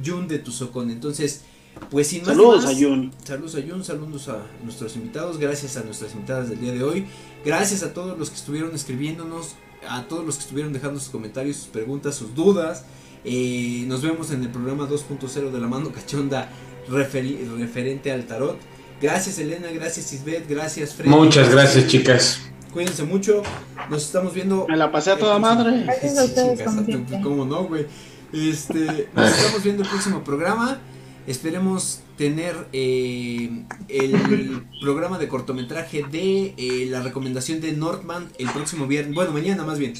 Speaker 2: Jun de Tuzocón. Entonces, pues sin más
Speaker 6: Saludos
Speaker 2: más,
Speaker 6: a Jun.
Speaker 2: Saludos a Jun, saludos a nuestros invitados, gracias a nuestras invitadas del día de hoy, gracias a todos los que estuvieron escribiéndonos, a todos los que estuvieron dejando sus comentarios, sus preguntas, sus dudas. Eh, nos vemos en el programa 2.0 de la mano cachonda referente al tarot. Gracias Elena, gracias Isbeth, gracias Fred.
Speaker 4: Muchas gracias, chicas.
Speaker 2: Cuídense mucho, nos estamos viendo.
Speaker 6: Me la pasé a toda madre.
Speaker 5: Gracias a ustedes, siempre.
Speaker 2: ¿Cómo no, güey? Este, nos estamos viendo el próximo programa. Esperemos tener eh, el programa de cortometraje de eh, la recomendación de Northman el próximo viernes. Bueno, mañana más bien.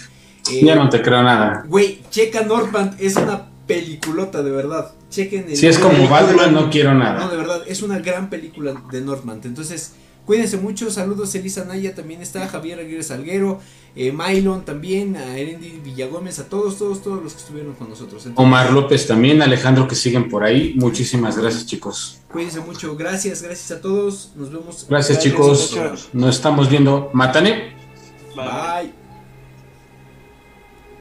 Speaker 2: Eh,
Speaker 4: Ya no te creo nada.
Speaker 2: Güey, checa Northman, es una peliculota de verdad. Chequen el
Speaker 4: Si es como
Speaker 2: película.
Speaker 4: Batman, no quiero
Speaker 2: No,
Speaker 4: nada.
Speaker 2: de verdad, es una gran película de Northman. Entonces, cuídense mucho. Saludos, Elisa Naya también está, Javier Aguirre Salguero, eh, Mylon también, a Erendi Villagómez, a todos, todos, todos los que estuvieron con nosotros. Entonces,
Speaker 4: Omar López también, Alejandro que siguen por ahí. Muchísimas gracias, chicos.
Speaker 2: Cuídense mucho. Gracias, gracias a todos. Nos vemos.
Speaker 4: Gracias, chicos. Nos estamos viendo. Mátane.
Speaker 6: Bye.
Speaker 2: Bye.